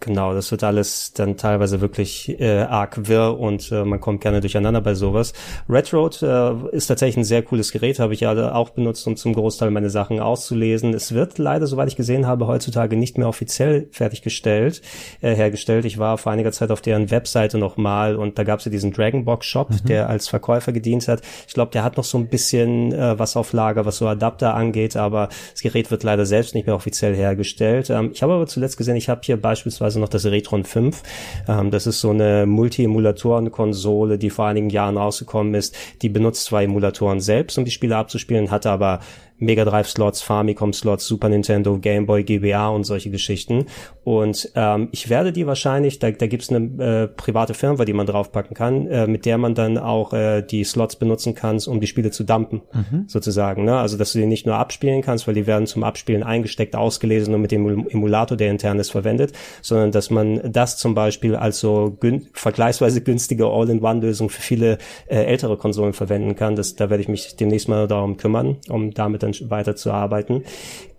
Genau, das wird alles dann teilweise wirklich äh, arg wirr und äh, man kommt gerne durcheinander bei sowas. Redroad äh, ist tatsächlich ein sehr cooles Gerät, habe ich ja auch benutzt, um zum Großteil meine Sachen auszulesen. Es wird leider, soweit ich gesehen habe, heutzutage nicht mehr offiziell fertiggestellt, äh, hergestellt. Ich war vor einiger Zeit auf deren Webseite nochmal und da gab es ja diesen Dragonbox Shop, mhm. der als Verkäufer gedient hat. Ich glaube, der hat noch so ein bisschen äh, was auf Lager, was so Adapter angeht, aber das Gerät wird leider selbst nicht mehr offiziell hergestellt. Ähm, ich habe aber zuletzt gesehen, ich habe hier beispielsweise beispielsweise noch das Retron 5. Ähm, das ist so eine Multi-Emulatoren-Konsole, die vor einigen Jahren rausgekommen ist. Die benutzt zwei Emulatoren selbst, um die Spiele abzuspielen, hatte aber Mega Drive Slots, Famicom Slots, Super Nintendo, Game Boy, GBA und solche Geschichten. Und ähm, ich werde die wahrscheinlich, da, da gibt es eine äh, private Firma, die man draufpacken kann, äh, mit der man dann auch äh, die Slots benutzen kann, um die Spiele zu dumpen, mhm. sozusagen. Ne? Also dass du die nicht nur abspielen kannst, weil die werden zum Abspielen eingesteckt, ausgelesen und mit dem Emulator, der intern ist, verwendet, sondern dass man das zum Beispiel als so gün vergleichsweise günstige All-in-One-Lösung für viele äh, ältere Konsolen verwenden kann. Das, da werde ich mich demnächst mal darum kümmern, um damit dann weiterzuarbeiten.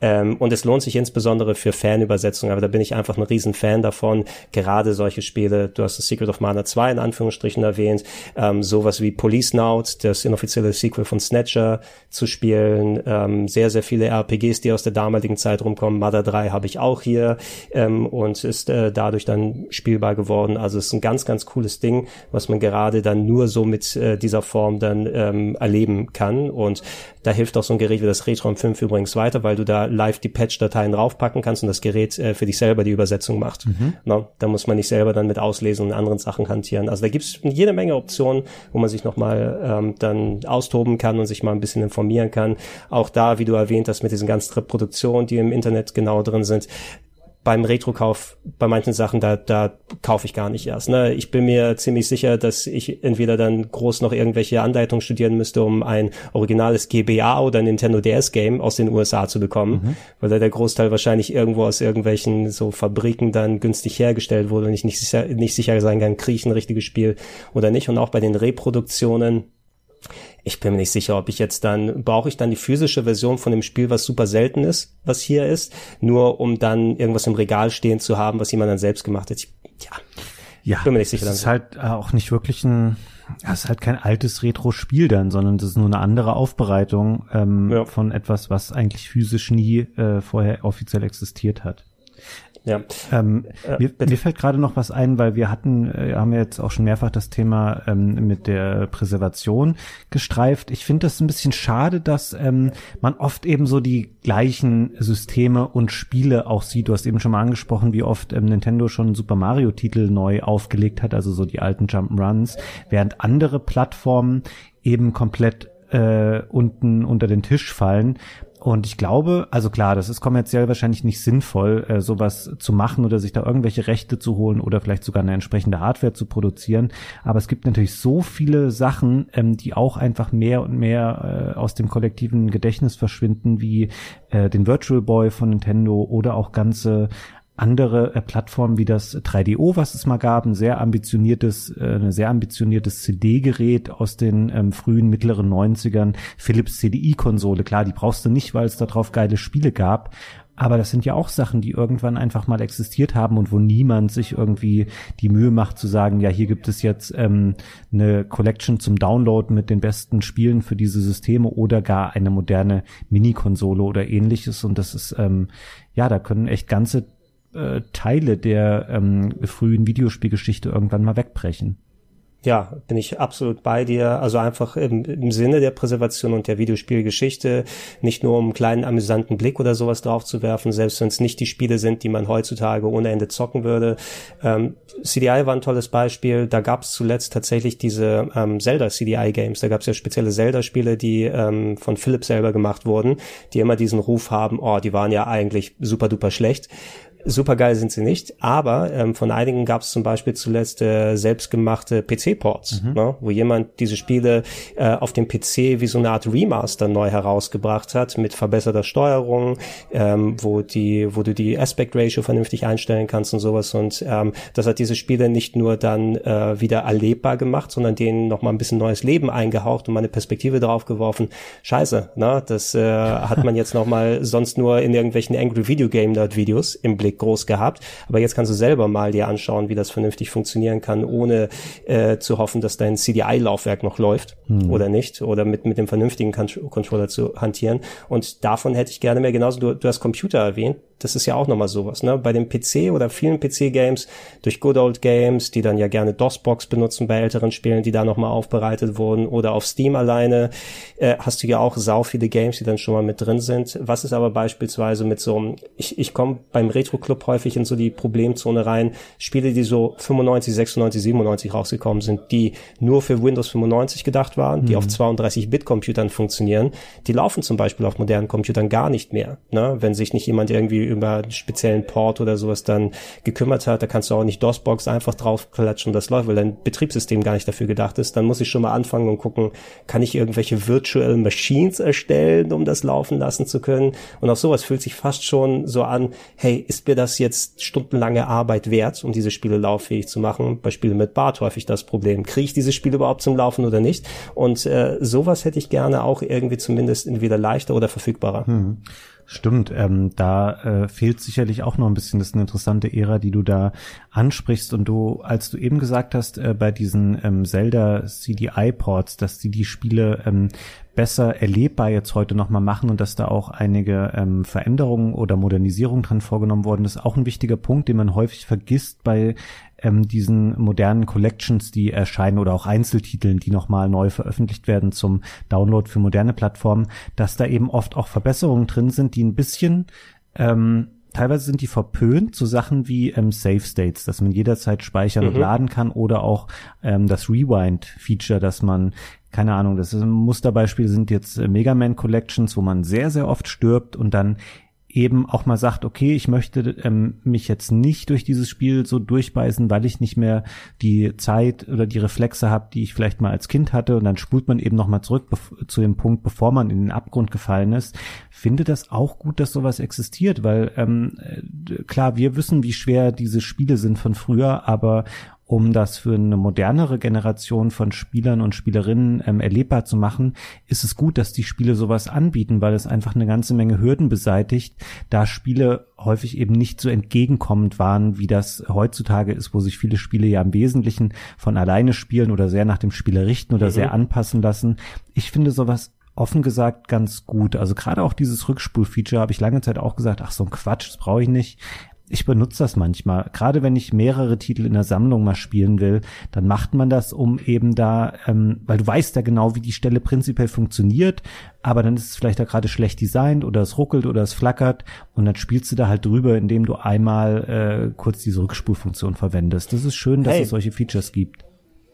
Ähm, und es lohnt sich insbesondere für Fanübersetzungen, aber da bin ich einfach ein riesen Fan davon. Gerade solche Spiele, du hast das Secret of Mana 2 in Anführungsstrichen erwähnt, ähm, sowas wie Police Note, das inoffizielle Sequel von Snatcher zu spielen, ähm, sehr, sehr viele RPGs, die aus der damaligen Zeit rumkommen. Mother 3 habe ich auch hier ähm, und ist äh, dadurch dann spielbar geworden. Also es ist ein ganz, ganz cooles Ding, was man gerade dann nur so mit äh, dieser Form dann ähm, erleben kann. Und da hilft auch so ein Gerät wie das Retron 5 übrigens weiter, weil du da live die Patch-Dateien draufpacken kannst und das Gerät äh, für dich selber die Übersetzung macht. Mhm. No, da muss man nicht selber dann mit auslesen und anderen Sachen hantieren. Also da gibt's jede Menge Optionen, wo man sich nochmal ähm, dann austoben kann und sich mal ein bisschen informieren kann. Auch da, wie du erwähnt hast, mit diesen ganzen Reproduktionen, die im Internet genau drin sind, beim Retro-Kauf, bei manchen Sachen, da, da kaufe ich gar nicht erst. Ne? Ich bin mir ziemlich sicher, dass ich entweder dann groß noch irgendwelche Anleitungen studieren müsste, um ein originales GBA oder Nintendo DS-Game aus den USA zu bekommen, mhm. weil da der Großteil wahrscheinlich irgendwo aus irgendwelchen so Fabriken dann günstig hergestellt wurde und ich nicht sicher, nicht sicher sein kann, kriege ich ein richtiges Spiel oder nicht. Und auch bei den Reproduktionen, ich bin mir nicht sicher, ob ich jetzt dann, brauche ich dann die physische Version von dem Spiel, was super selten ist, was hier ist, nur um dann irgendwas im Regal stehen zu haben, was jemand dann selbst gemacht hat. Ich, ja, ja, bin mir nicht sicher. Das ist halt äh, auch nicht wirklich ein, das ist halt kein altes Retro-Spiel dann, sondern das ist nur eine andere Aufbereitung ähm, ja. von etwas, was eigentlich physisch nie äh, vorher offiziell existiert hat. Ja. Ähm, äh, mir, mir, fällt gerade noch was ein, weil wir hatten, äh, haben ja jetzt auch schon mehrfach das Thema ähm, mit der Präservation gestreift. Ich finde das ein bisschen schade, dass ähm, man oft eben so die gleichen Systeme und Spiele auch sieht. Du hast eben schon mal angesprochen, wie oft ähm, Nintendo schon Super Mario Titel neu aufgelegt hat, also so die alten Jump'n'Runs, während andere Plattformen eben komplett äh, unten unter den Tisch fallen. Und ich glaube, also klar, das ist kommerziell wahrscheinlich nicht sinnvoll, äh, sowas zu machen oder sich da irgendwelche Rechte zu holen oder vielleicht sogar eine entsprechende Hardware zu produzieren. Aber es gibt natürlich so viele Sachen, ähm, die auch einfach mehr und mehr äh, aus dem kollektiven Gedächtnis verschwinden, wie äh, den Virtual Boy von Nintendo oder auch ganze andere äh, Plattformen wie das 3DO, was es mal gab, ein sehr ambitioniertes, äh, ein sehr ambitioniertes CD-Gerät aus den ähm, frühen mittleren 90ern, Philips CDI-Konsole. Klar, die brauchst du nicht, weil es darauf geile Spiele gab. Aber das sind ja auch Sachen, die irgendwann einfach mal existiert haben und wo niemand sich irgendwie die Mühe macht zu sagen, ja, hier gibt es jetzt ähm, eine Collection zum Download mit den besten Spielen für diese Systeme oder gar eine moderne Mini-Konsole oder ähnliches. Und das ist, ähm, ja, da können echt ganze äh, Teile der ähm, frühen Videospielgeschichte irgendwann mal wegbrechen. Ja, bin ich absolut bei dir. Also einfach im, im Sinne der Präservation und der Videospielgeschichte, nicht nur um einen kleinen amüsanten Blick oder sowas drauf zu werfen, selbst wenn es nicht die Spiele sind, die man heutzutage ohne Ende zocken würde. Ähm, CDI war ein tolles Beispiel. Da gab es zuletzt tatsächlich diese ähm, Zelda CDI Games. Da gab es ja spezielle Zelda-Spiele, die ähm, von Philips selber gemacht wurden, die immer diesen Ruf haben, oh, die waren ja eigentlich super duper schlecht. Super geil sind sie nicht, aber ähm, von einigen gab es zum Beispiel zuletzt äh, selbstgemachte PC-Ports, mhm. ne, wo jemand diese Spiele äh, auf dem PC wie so eine Art Remaster neu herausgebracht hat mit verbesserter Steuerung, ähm, wo die, wo du die Aspect Ratio vernünftig einstellen kannst und sowas. Und ähm, das hat diese Spiele nicht nur dann äh, wieder erlebbar gemacht, sondern denen noch mal ein bisschen neues Leben eingehaucht und mal eine Perspektive drauf geworfen. Scheiße, ne? Das äh, hat man jetzt noch mal sonst nur in irgendwelchen Angry Video Game Nerd Videos im Blick Überblick groß gehabt. Aber jetzt kannst du selber mal dir anschauen, wie das vernünftig funktionieren kann, ohne äh, zu hoffen, dass dein CDI-Laufwerk noch läuft hm. oder nicht oder mit, mit dem vernünftigen Controller zu hantieren. Und davon hätte ich gerne mehr. Genauso, du, du hast Computer erwähnt das ist ja auch nochmal sowas, ne? Bei dem PC oder vielen PC-Games durch Good Old Games, die dann ja gerne DOS-Box benutzen bei älteren Spielen, die da nochmal aufbereitet wurden oder auf Steam alleine, äh, hast du ja auch sau viele Games, die dann schon mal mit drin sind. Was ist aber beispielsweise mit so, ich, ich komme beim Retro-Club häufig in so die Problemzone rein, Spiele, die so 95, 96, 97 rausgekommen sind, die nur für Windows 95 gedacht waren, mhm. die auf 32-Bit-Computern funktionieren, die laufen zum Beispiel auf modernen Computern gar nicht mehr, ne? Wenn sich nicht jemand irgendwie über einen speziellen Port oder sowas dann gekümmert hat. Da kannst du auch nicht DOS-Box einfach draufklatschen und das läuft, weil dein Betriebssystem gar nicht dafür gedacht ist. Dann muss ich schon mal anfangen und gucken, kann ich irgendwelche Virtual Machines erstellen, um das laufen lassen zu können? Und auch sowas fühlt sich fast schon so an, hey, ist mir das jetzt stundenlange Arbeit wert, um diese Spiele lauffähig zu machen? Bei Spielen mit Bart häufig das Problem. Kriege ich diese Spiele überhaupt zum Laufen oder nicht? Und äh, sowas hätte ich gerne auch irgendwie zumindest entweder leichter oder verfügbarer. Hm. Stimmt, ähm, da äh, fehlt sicherlich auch noch ein bisschen. Das ist eine interessante Ära, die du da ansprichst. Und du, als du eben gesagt hast, äh, bei diesen ähm, Zelda CDI-Ports, dass die die Spiele ähm, besser erlebbar jetzt heute nochmal machen und dass da auch einige ähm, Veränderungen oder Modernisierungen dran vorgenommen worden ist, auch ein wichtiger Punkt, den man häufig vergisst bei ähm, diesen modernen Collections, die erscheinen oder auch Einzeltiteln, die nochmal neu veröffentlicht werden zum Download für moderne Plattformen, dass da eben oft auch Verbesserungen drin sind, die ein bisschen ähm, teilweise sind die verpönt zu Sachen wie ähm, Save States, dass man jederzeit speichern mhm. und laden kann oder auch ähm, das Rewind-Feature, dass man keine Ahnung, das ist ein Musterbeispiel sind jetzt äh, Mega Man Collections, wo man sehr, sehr oft stirbt und dann eben auch mal sagt, okay, ich möchte ähm, mich jetzt nicht durch dieses Spiel so durchbeißen, weil ich nicht mehr die Zeit oder die Reflexe habe, die ich vielleicht mal als Kind hatte und dann spult man eben nochmal zurück zu dem Punkt, bevor man in den Abgrund gefallen ist. Finde das auch gut, dass sowas existiert, weil ähm, äh, klar, wir wissen, wie schwer diese Spiele sind von früher, aber um das für eine modernere Generation von Spielern und Spielerinnen ähm, erlebbar zu machen, ist es gut, dass die Spiele sowas anbieten, weil es einfach eine ganze Menge Hürden beseitigt, da Spiele häufig eben nicht so entgegenkommend waren, wie das heutzutage ist, wo sich viele Spiele ja im Wesentlichen von alleine spielen oder sehr nach dem Spieler richten oder mhm. sehr anpassen lassen. Ich finde sowas offen gesagt ganz gut. Also gerade auch dieses Rückspulfeature habe ich lange Zeit auch gesagt, ach so ein Quatsch, das brauche ich nicht ich benutze das manchmal. Gerade wenn ich mehrere Titel in der Sammlung mal spielen will, dann macht man das, um eben da, ähm, weil du weißt ja genau, wie die Stelle prinzipiell funktioniert, aber dann ist es vielleicht da gerade schlecht designt oder es ruckelt oder es flackert und dann spielst du da halt drüber, indem du einmal äh, kurz diese Rückspulfunktion verwendest. Das ist schön, dass hey. es solche Features gibt.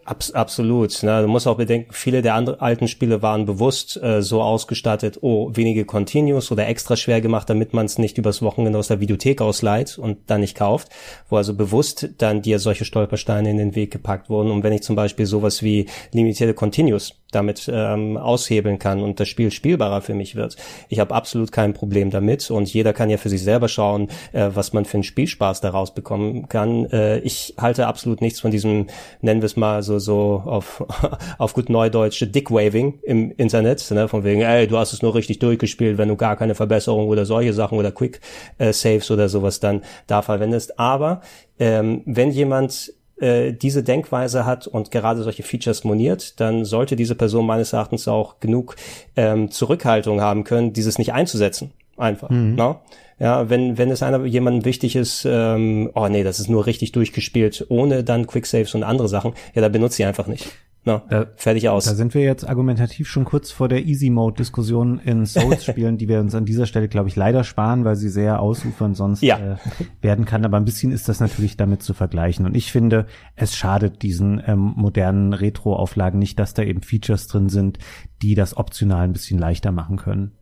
Abs absolut. Ne? Du musst auch bedenken, viele der anderen alten Spiele waren bewusst äh, so ausgestattet, oh, wenige Continues oder extra schwer gemacht, damit man es nicht übers Wochenende aus der Videothek ausleiht und dann nicht kauft, wo also bewusst dann dir solche Stolpersteine in den Weg gepackt wurden. Und wenn ich zum Beispiel sowas wie limitierte Continues damit ähm, aushebeln kann und das Spiel spielbarer für mich wird. Ich habe absolut kein Problem damit und jeder kann ja für sich selber schauen, äh, was man für einen Spielspaß daraus bekommen kann. Äh, ich halte absolut nichts von diesem, nennen wir es mal so so auf auf gut Neudeutsche Dickwaving im Internet, ne, von wegen, ey, du hast es nur richtig durchgespielt, wenn du gar keine Verbesserung oder solche Sachen oder Quick äh, Saves oder sowas dann da verwendest. Aber ähm, wenn jemand äh, diese Denkweise hat und gerade solche Features moniert, dann sollte diese Person meines Erachtens auch genug ähm, Zurückhaltung haben können, dieses nicht einzusetzen. Einfach. Mhm. Ne? Ja, wenn, wenn es einer jemandem wichtig ist, ähm, oh nee, das ist nur richtig durchgespielt, ohne dann Quicksaves und andere Sachen, ja, da benutzt sie einfach nicht. No, da, fertig aus. Da sind wir jetzt argumentativ schon kurz vor der Easy-Mode-Diskussion in Souls-Spielen, die wir uns an dieser Stelle, glaube ich, leider sparen, weil sie sehr ausufern sonst ja. äh, werden kann. Aber ein bisschen ist das natürlich damit zu vergleichen. Und ich finde, es schadet diesen ähm, modernen Retro-Auflagen nicht, dass da eben Features drin sind, die das optional ein bisschen leichter machen können.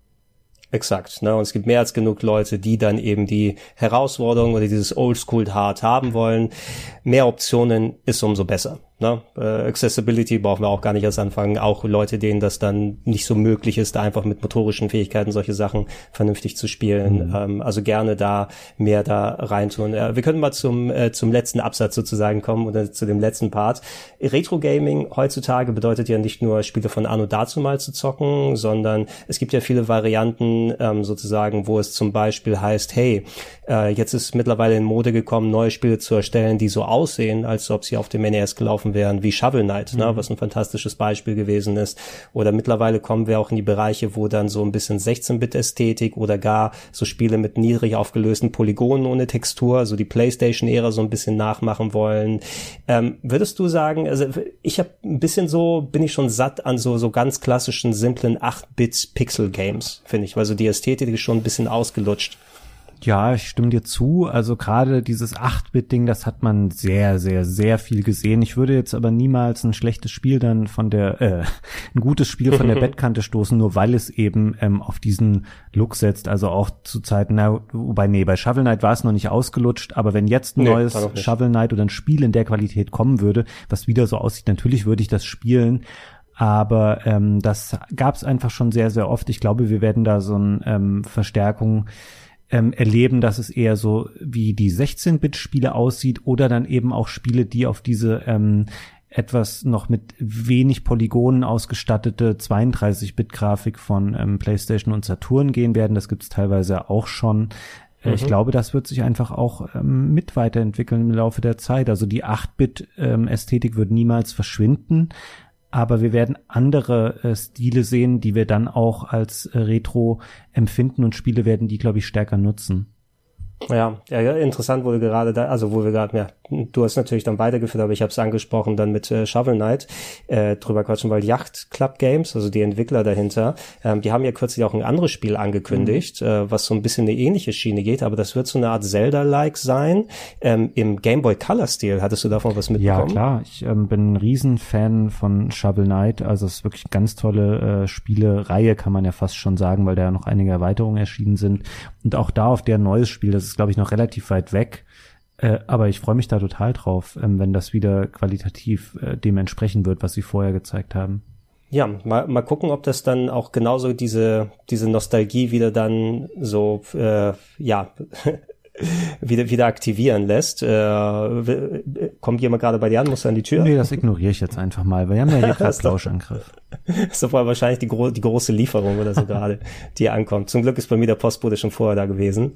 Exakt. Ne? Und es gibt mehr als genug Leute, die dann eben die Herausforderung oder dieses Oldschool Hard haben wollen. Mehr Optionen ist umso besser. Ne? Äh, Accessibility brauchen wir auch gar nicht erst anfangen. Auch Leute, denen das dann nicht so möglich ist, einfach mit motorischen Fähigkeiten solche Sachen vernünftig zu spielen. Mhm. Ähm, also gerne da mehr da reintun. Äh, wir können mal zum, äh, zum letzten Absatz sozusagen kommen oder zu dem letzten Part. Retro Gaming heutzutage bedeutet ja nicht nur Spiele von Anno dazu mal zu zocken, sondern es gibt ja viele Varianten ähm, sozusagen, wo es zum Beispiel heißt, hey, äh, jetzt ist mittlerweile in Mode gekommen, neue Spiele zu erstellen, die so aussehen, als ob sie auf dem NES gelaufen wären, wie Shovel Knight, ne, mhm. ne, was ein fantastisches Beispiel gewesen ist. Oder mittlerweile kommen wir auch in die Bereiche, wo dann so ein bisschen 16-Bit-Ästhetik oder gar so Spiele mit niedrig aufgelösten Polygonen ohne Textur, so die PlayStation-Ära so ein bisschen nachmachen wollen. Ähm, würdest du sagen, also ich habe ein bisschen so, bin ich schon satt an so, so ganz klassischen, simplen 8-Bit-Pixel-Games, finde ich, weil so die Ästhetik ist schon ein bisschen ausgelutscht. Ja, ich stimme dir zu. Also gerade dieses 8-Bit-Ding, das hat man sehr, sehr, sehr viel gesehen. Ich würde jetzt aber niemals ein schlechtes Spiel dann von der, äh, ein gutes Spiel von der Bettkante stoßen, nur weil es eben ähm, auf diesen Look setzt. Also auch zu Zeiten, na, wobei, nee, bei Shovel Knight war es noch nicht ausgelutscht, aber wenn jetzt ein nee, neues Shovel Knight oder ein Spiel in der Qualität kommen würde, was wieder so aussieht, natürlich würde ich das spielen. Aber ähm, das gab es einfach schon sehr, sehr oft. Ich glaube, wir werden da so eine ähm, Verstärkung ähm, erleben, dass es eher so wie die 16-Bit-Spiele aussieht oder dann eben auch Spiele, die auf diese ähm, etwas noch mit wenig Polygonen ausgestattete 32-Bit-Grafik von ähm, PlayStation und Saturn gehen werden. Das gibt es teilweise auch schon. Äh, mhm. Ich glaube, das wird sich einfach auch ähm, mit weiterentwickeln im Laufe der Zeit. Also die 8-Bit-Ästhetik ähm, wird niemals verschwinden aber wir werden andere äh, Stile sehen, die wir dann auch als äh, Retro empfinden und Spiele werden die, glaube ich, stärker nutzen. Ja, ja, interessant wurde gerade da, also wo wir gerade, ja, du hast natürlich dann weitergeführt, aber ich habe es angesprochen dann mit äh, Shovel Knight äh, drüber quatschen, weil Yacht Club Games, also die Entwickler dahinter, ähm, die haben ja kürzlich auch ein anderes Spiel angekündigt, mhm. äh, was so ein bisschen eine ähnliche Schiene geht, aber das wird so eine Art Zelda-like sein, ähm, im Game Boy Color Stil. Hattest du davon was mitbekommen? Ja, klar. Ich ähm, bin ein Riesenfan von Shovel Knight, also es ist wirklich ganz tolle äh, Spielereihe, kann man ja fast schon sagen, weil da ja noch einige Erweiterungen erschienen sind und auch da auf der neues Spiel, das ist glaube ich noch relativ weit weg, äh, aber ich freue mich da total drauf, ähm, wenn das wieder qualitativ äh, dem entsprechen wird, was sie vorher gezeigt haben. Ja, mal, mal gucken, ob das dann auch genauso diese, diese Nostalgie wieder dann so, äh, ja, wieder, wieder aktivieren lässt. Äh, kommt jemand gerade bei dir an, muss an die Tür? Nee, das ignoriere ich jetzt einfach mal. Wir haben ja hier gerade Flauschangriff. Das ist vorher wahrscheinlich die, gro die große Lieferung oder so gerade, die ankommt. Zum Glück ist bei mir der Postbote schon vorher da gewesen.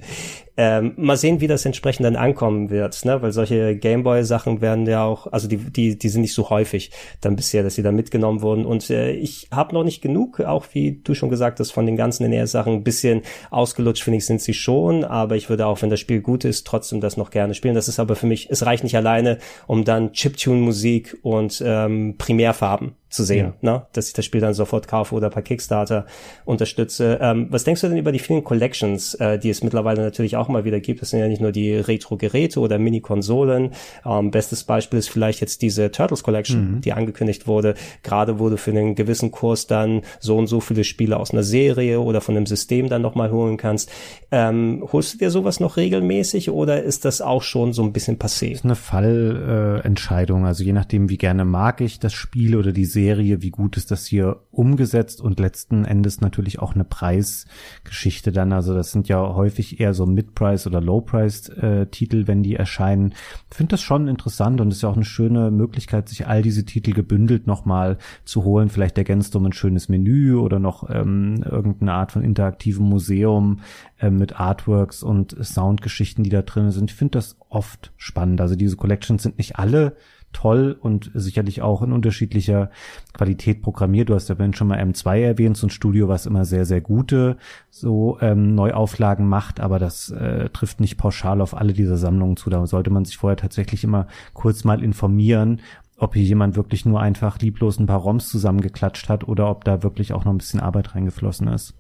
Ähm, mal sehen, wie das entsprechend dann ankommen wird, ne? weil solche Gameboy-Sachen werden ja auch, also die, die, die sind nicht so häufig dann bisher, dass sie da mitgenommen wurden. Und äh, ich habe noch nicht genug, auch wie du schon gesagt hast, von den ganzen NES-Sachen ein bisschen ausgelutscht, finde ich, sind sie schon. Aber ich würde auch, wenn das Spiel gut ist, trotzdem das noch gerne spielen. Das ist aber für mich, es reicht nicht alleine, um dann Chiptune-Musik und ähm, Primärfarben zu sehen, ja. ne? dass ich das Spiel dann sofort kaufe oder per Kickstarter unterstütze. Ähm, was denkst du denn über die vielen Collections, äh, die es mittlerweile natürlich auch mal wieder gibt? Das sind ja nicht nur die Retro-Geräte oder Mini-Konsolen. Ähm, bestes Beispiel ist vielleicht jetzt diese Turtles Collection, mhm. die angekündigt wurde. Gerade wurde für einen gewissen Kurs dann so und so viele Spiele aus einer Serie oder von einem System dann nochmal holen kannst. Ähm, holst du dir sowas noch regelmäßig oder ist das auch schon so ein bisschen passé? Das ist eine Fallentscheidung. Äh, also je nachdem, wie gerne mag ich das Spiel oder die Serie, wie gut ist das hier umgesetzt und letzten Endes natürlich auch eine Preisgeschichte dann. Also das sind ja häufig eher so Mid-Price oder Low-Price-Titel, äh, wenn die erscheinen. Ich finde das schon interessant und ist ja auch eine schöne Möglichkeit, sich all diese Titel gebündelt nochmal zu holen. Vielleicht ergänzt um ein schönes Menü oder noch ähm, irgendeine Art von interaktivem Museum äh, mit Artworks und Soundgeschichten, die da drin sind. Ich finde das oft spannend. Also diese Collections sind nicht alle toll und sicherlich auch in unterschiedlicher Qualität programmiert. Du hast ja vorhin schon mal M2 erwähnt, so ein Studio, was immer sehr, sehr gute so ähm, Neuauflagen macht, aber das äh, trifft nicht pauschal auf alle dieser Sammlungen zu. Da sollte man sich vorher tatsächlich immer kurz mal informieren, ob hier jemand wirklich nur einfach lieblos ein paar ROMs zusammengeklatscht hat oder ob da wirklich auch noch ein bisschen Arbeit reingeflossen ist.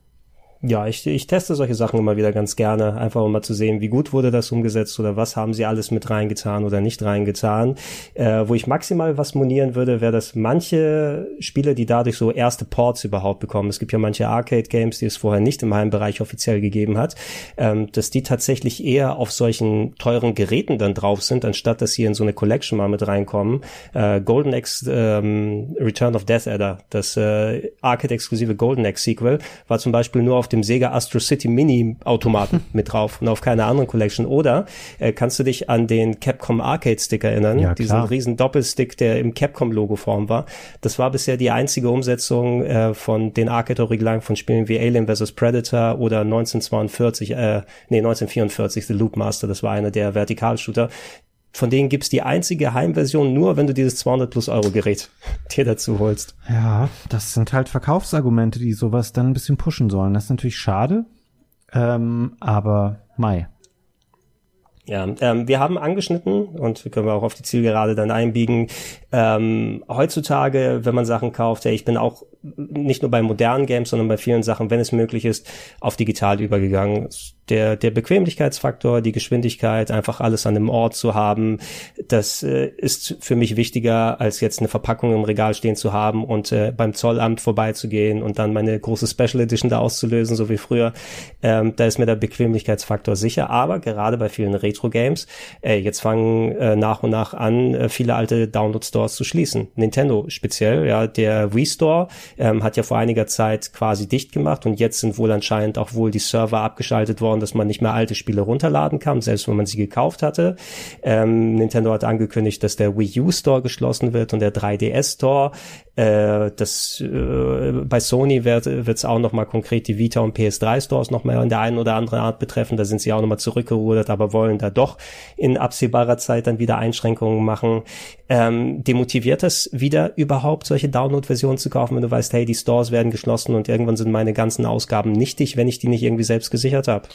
Ja, ich, ich teste solche Sachen immer wieder ganz gerne, einfach um mal zu sehen, wie gut wurde das umgesetzt oder was haben sie alles mit reingetan oder nicht reingetan. Äh, wo ich maximal was monieren würde, wäre, dass manche Spiele, die dadurch so erste Ports überhaupt bekommen, es gibt ja manche Arcade-Games, die es vorher nicht im Heimbereich offiziell gegeben hat, ähm, dass die tatsächlich eher auf solchen teuren Geräten dann drauf sind, anstatt dass sie in so eine Collection mal mit reinkommen. Äh, Golden X ähm, Return of Death Adder, das äh, Arcade-exklusive Golden X Sequel, war zum Beispiel nur auf auf dem Sega Astro City Mini Automaten mit drauf und auf keiner anderen Collection. Oder äh, kannst du dich an den Capcom Arcade Stick erinnern? Ja, Diesen riesen Doppelstick, der im Capcom Logo Form war. Das war bisher die einzige Umsetzung äh, von den Arcade Originalen von Spielen wie Alien vs Predator oder 1942, äh, nee, 1944 The Loop Master, das war einer der Vertikalshooter, von denen gibt's die einzige Heimversion nur, wenn du dieses 200 plus Euro Gerät dir dazu holst. Ja, das sind halt Verkaufsargumente, die sowas dann ein bisschen pushen sollen. Das ist natürlich schade, ähm, aber Mai. Ja, ähm, wir haben angeschnitten und können wir auch auf die Zielgerade dann einbiegen. Ähm, heutzutage, wenn man Sachen kauft, ja, ich bin auch nicht nur bei modernen Games, sondern bei vielen Sachen, wenn es möglich ist, auf digital übergegangen der, der Bequemlichkeitsfaktor, die Geschwindigkeit, einfach alles an einem Ort zu haben, das äh, ist für mich wichtiger, als jetzt eine Verpackung im Regal stehen zu haben und äh, beim Zollamt vorbeizugehen und dann meine große Special Edition da auszulösen, so wie früher. Ähm, da ist mir der Bequemlichkeitsfaktor sicher, aber gerade bei vielen Retro-Games, äh, jetzt fangen äh, nach und nach an, äh, viele alte Download-Stores zu schließen. Nintendo speziell, ja, der Wii Store ähm, hat ja vor einiger Zeit quasi dicht gemacht und jetzt sind wohl anscheinend auch wohl die Server abgeschaltet worden, dass man nicht mehr alte Spiele runterladen kann, selbst wenn man sie gekauft hatte. Ähm, Nintendo hat angekündigt, dass der Wii U Store geschlossen wird und der 3DS Store. Äh, das äh, bei Sony wird es auch noch mal konkret die Vita und PS3 Stores noch mal in der einen oder anderen Art betreffen. Da sind sie auch noch mal zurückgerudert, aber wollen da doch in absehbarer Zeit dann wieder Einschränkungen machen. Ähm, demotiviert es wieder überhaupt solche Download-Versionen zu kaufen, wenn du weißt, hey, die Stores werden geschlossen und irgendwann sind meine ganzen Ausgaben nichtig, wenn ich die nicht irgendwie selbst gesichert habe?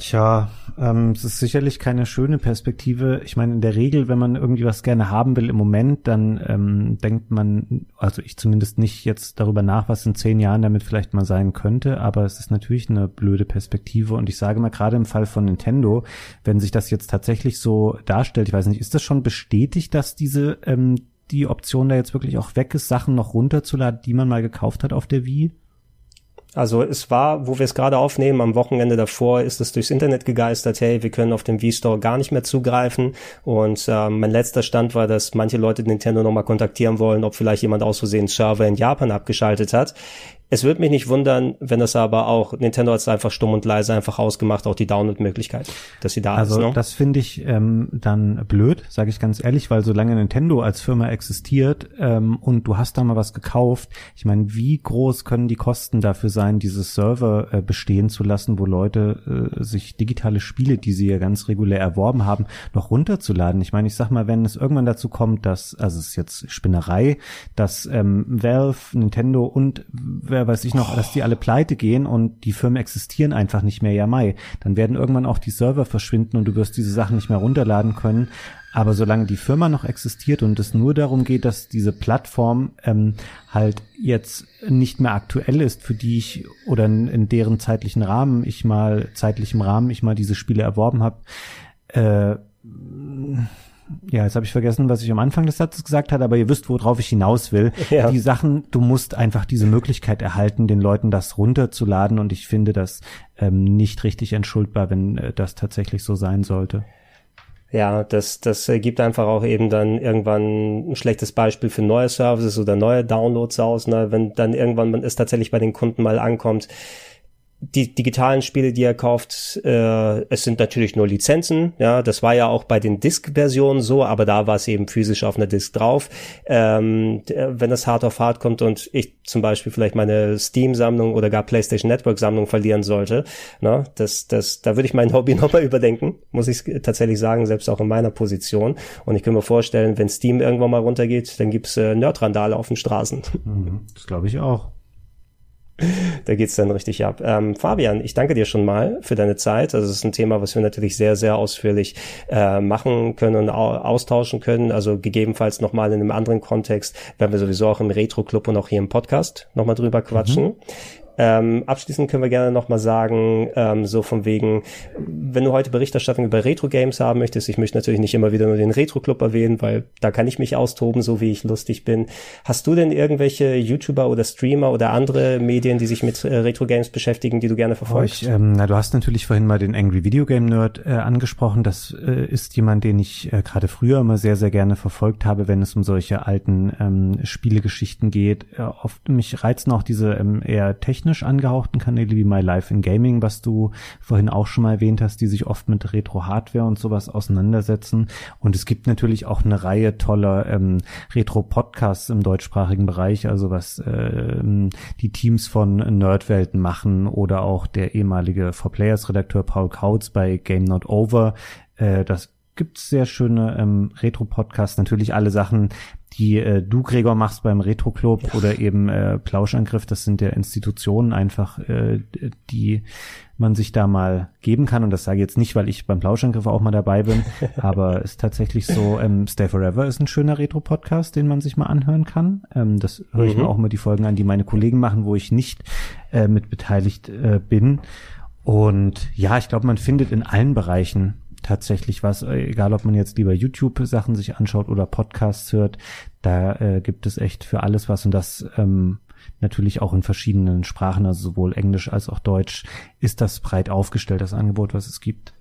Tja, ähm, es ist sicherlich keine schöne Perspektive. Ich meine, in der Regel, wenn man irgendwie was gerne haben will im Moment, dann ähm, denkt man, also ich zumindest nicht jetzt darüber nach, was in zehn Jahren damit vielleicht mal sein könnte, aber es ist natürlich eine blöde Perspektive und ich sage mal gerade im Fall von Nintendo, wenn sich das jetzt tatsächlich so darstellt, ich weiß nicht, ist das schon bestätigt, dass diese ähm, die Option da jetzt wirklich auch weg ist, Sachen noch runterzuladen, die man mal gekauft hat auf der Wii? Also es war, wo wir es gerade aufnehmen, am Wochenende davor ist es durchs Internet gegeistert, hey, wir können auf dem V-Store gar nicht mehr zugreifen. Und äh, mein letzter Stand war, dass manche Leute Nintendo nochmal kontaktieren wollen, ob vielleicht jemand aus Versehen Server in Japan abgeschaltet hat Es würde mich nicht wundern, wenn das aber auch, Nintendo hat es einfach stumm und leise einfach ausgemacht, auch die Download-Möglichkeit, dass sie da also, ist. Also das finde ich ähm, dann blöd, sage ich ganz ehrlich, weil solange Nintendo als Firma existiert ähm, und du hast da mal was gekauft, ich meine, wie groß können die Kosten dafür sein, dieses Server äh, bestehen zu lassen, wo Leute äh, sich digitale Spiele, die sie ja ganz regulär erworben haben, noch runterzuladen? Ich meine, ich sag mal, wenn es irgendwann dazu kommt, dass, also es ist jetzt Spinnerei, dass ähm, Valve, Nintendo und wer weiß ich noch, oh. dass die alle pleite gehen und die Firmen existieren einfach nicht mehr, ja mai. Dann werden irgendwann auch die Server verschwinden und du wirst diese Sachen nicht mehr runterladen können. Aber solange die Firma noch existiert und es nur darum geht, dass diese Plattform ähm, halt jetzt nicht mehr aktuell ist, für die ich oder in, in deren zeitlichen Rahmen ich mal, zeitlichem Rahmen ich mal diese Spiele erworben habe, äh, ja, jetzt habe ich vergessen, was ich am Anfang des Satzes gesagt hatte, aber ihr wisst, worauf ich hinaus will. Ja. Die Sachen, du musst einfach diese Möglichkeit erhalten, den Leuten das runterzuladen und ich finde das ähm, nicht richtig entschuldbar, wenn äh, das tatsächlich so sein sollte. Ja, das, das gibt einfach auch eben dann irgendwann ein schlechtes Beispiel für neue Services oder neue Downloads aus, ne? wenn dann irgendwann man es tatsächlich bei den Kunden mal ankommt die digitalen Spiele, die er kauft, äh, es sind natürlich nur Lizenzen. Ja, das war ja auch bei den Disk-Versionen so, aber da war es eben physisch auf einer Disk drauf. Ähm, wenn das hart auf hart kommt und ich zum Beispiel vielleicht meine Steam-Sammlung oder gar PlayStation Network-Sammlung verlieren sollte, ne, das, das, da würde ich mein Hobby nochmal überdenken, muss ich tatsächlich sagen, selbst auch in meiner Position. Und ich kann mir vorstellen, wenn Steam irgendwann mal runtergeht, dann gibt's äh, Nerdrandale auf den Straßen. Mhm, das glaube ich auch. Da geht's dann richtig ab. Ähm, Fabian, ich danke dir schon mal für deine Zeit. Also es ist ein Thema, was wir natürlich sehr, sehr ausführlich äh, machen können und au austauschen können. Also gegebenenfalls nochmal in einem anderen Kontext werden wir sowieso auch im Retro-Club und auch hier im Podcast nochmal drüber quatschen. Mhm. Ähm, abschließend können wir gerne nochmal sagen, ähm, so von wegen, wenn du heute Berichterstattung über Retro-Games haben möchtest, ich möchte natürlich nicht immer wieder nur den Retro-Club erwähnen, weil da kann ich mich austoben, so wie ich lustig bin. Hast du denn irgendwelche YouTuber oder Streamer oder andere Medien, die sich mit äh, Retro-Games beschäftigen, die du gerne verfolgst? Oh, ich, ähm, na, du hast natürlich vorhin mal den Angry Video Game Nerd äh, angesprochen. Das äh, ist jemand, den ich äh, gerade früher immer sehr, sehr gerne verfolgt habe, wenn es um solche alten ähm, Spielegeschichten geht. Äh, oft mich reizen auch diese ähm, eher technischen technisch angehauchten Kanäle wie My Life in Gaming, was du vorhin auch schon mal erwähnt hast, die sich oft mit Retro-Hardware und sowas auseinandersetzen. Und es gibt natürlich auch eine Reihe toller ähm, Retro-Podcasts im deutschsprachigen Bereich, also was ähm, die Teams von Nerdwelten machen oder auch der ehemalige For Players Redakteur Paul Kautz bei Game Not Over. Äh, das gibt sehr schöne ähm, Retro-Podcasts, natürlich alle Sachen, die äh, du, Gregor, machst beim Retro-Club oder eben äh, Plauschangriff, das sind ja Institutionen einfach, äh, die man sich da mal geben kann. Und das sage ich jetzt nicht, weil ich beim Plauschangriff auch mal dabei bin, aber ist tatsächlich so, ähm, Stay Forever ist ein schöner Retro-Podcast, den man sich mal anhören kann. Ähm, das höre ich mhm. mir auch immer die Folgen an, die meine Kollegen machen, wo ich nicht äh, mit beteiligt äh, bin. Und ja, ich glaube, man findet in allen Bereichen tatsächlich was, äh, egal ob man jetzt lieber YouTube-Sachen sich anschaut oder Podcasts hört, da äh, gibt es echt für alles was und das ähm, natürlich auch in verschiedenen Sprachen, also sowohl Englisch als auch Deutsch, ist das breit aufgestellt, das Angebot, was es gibt.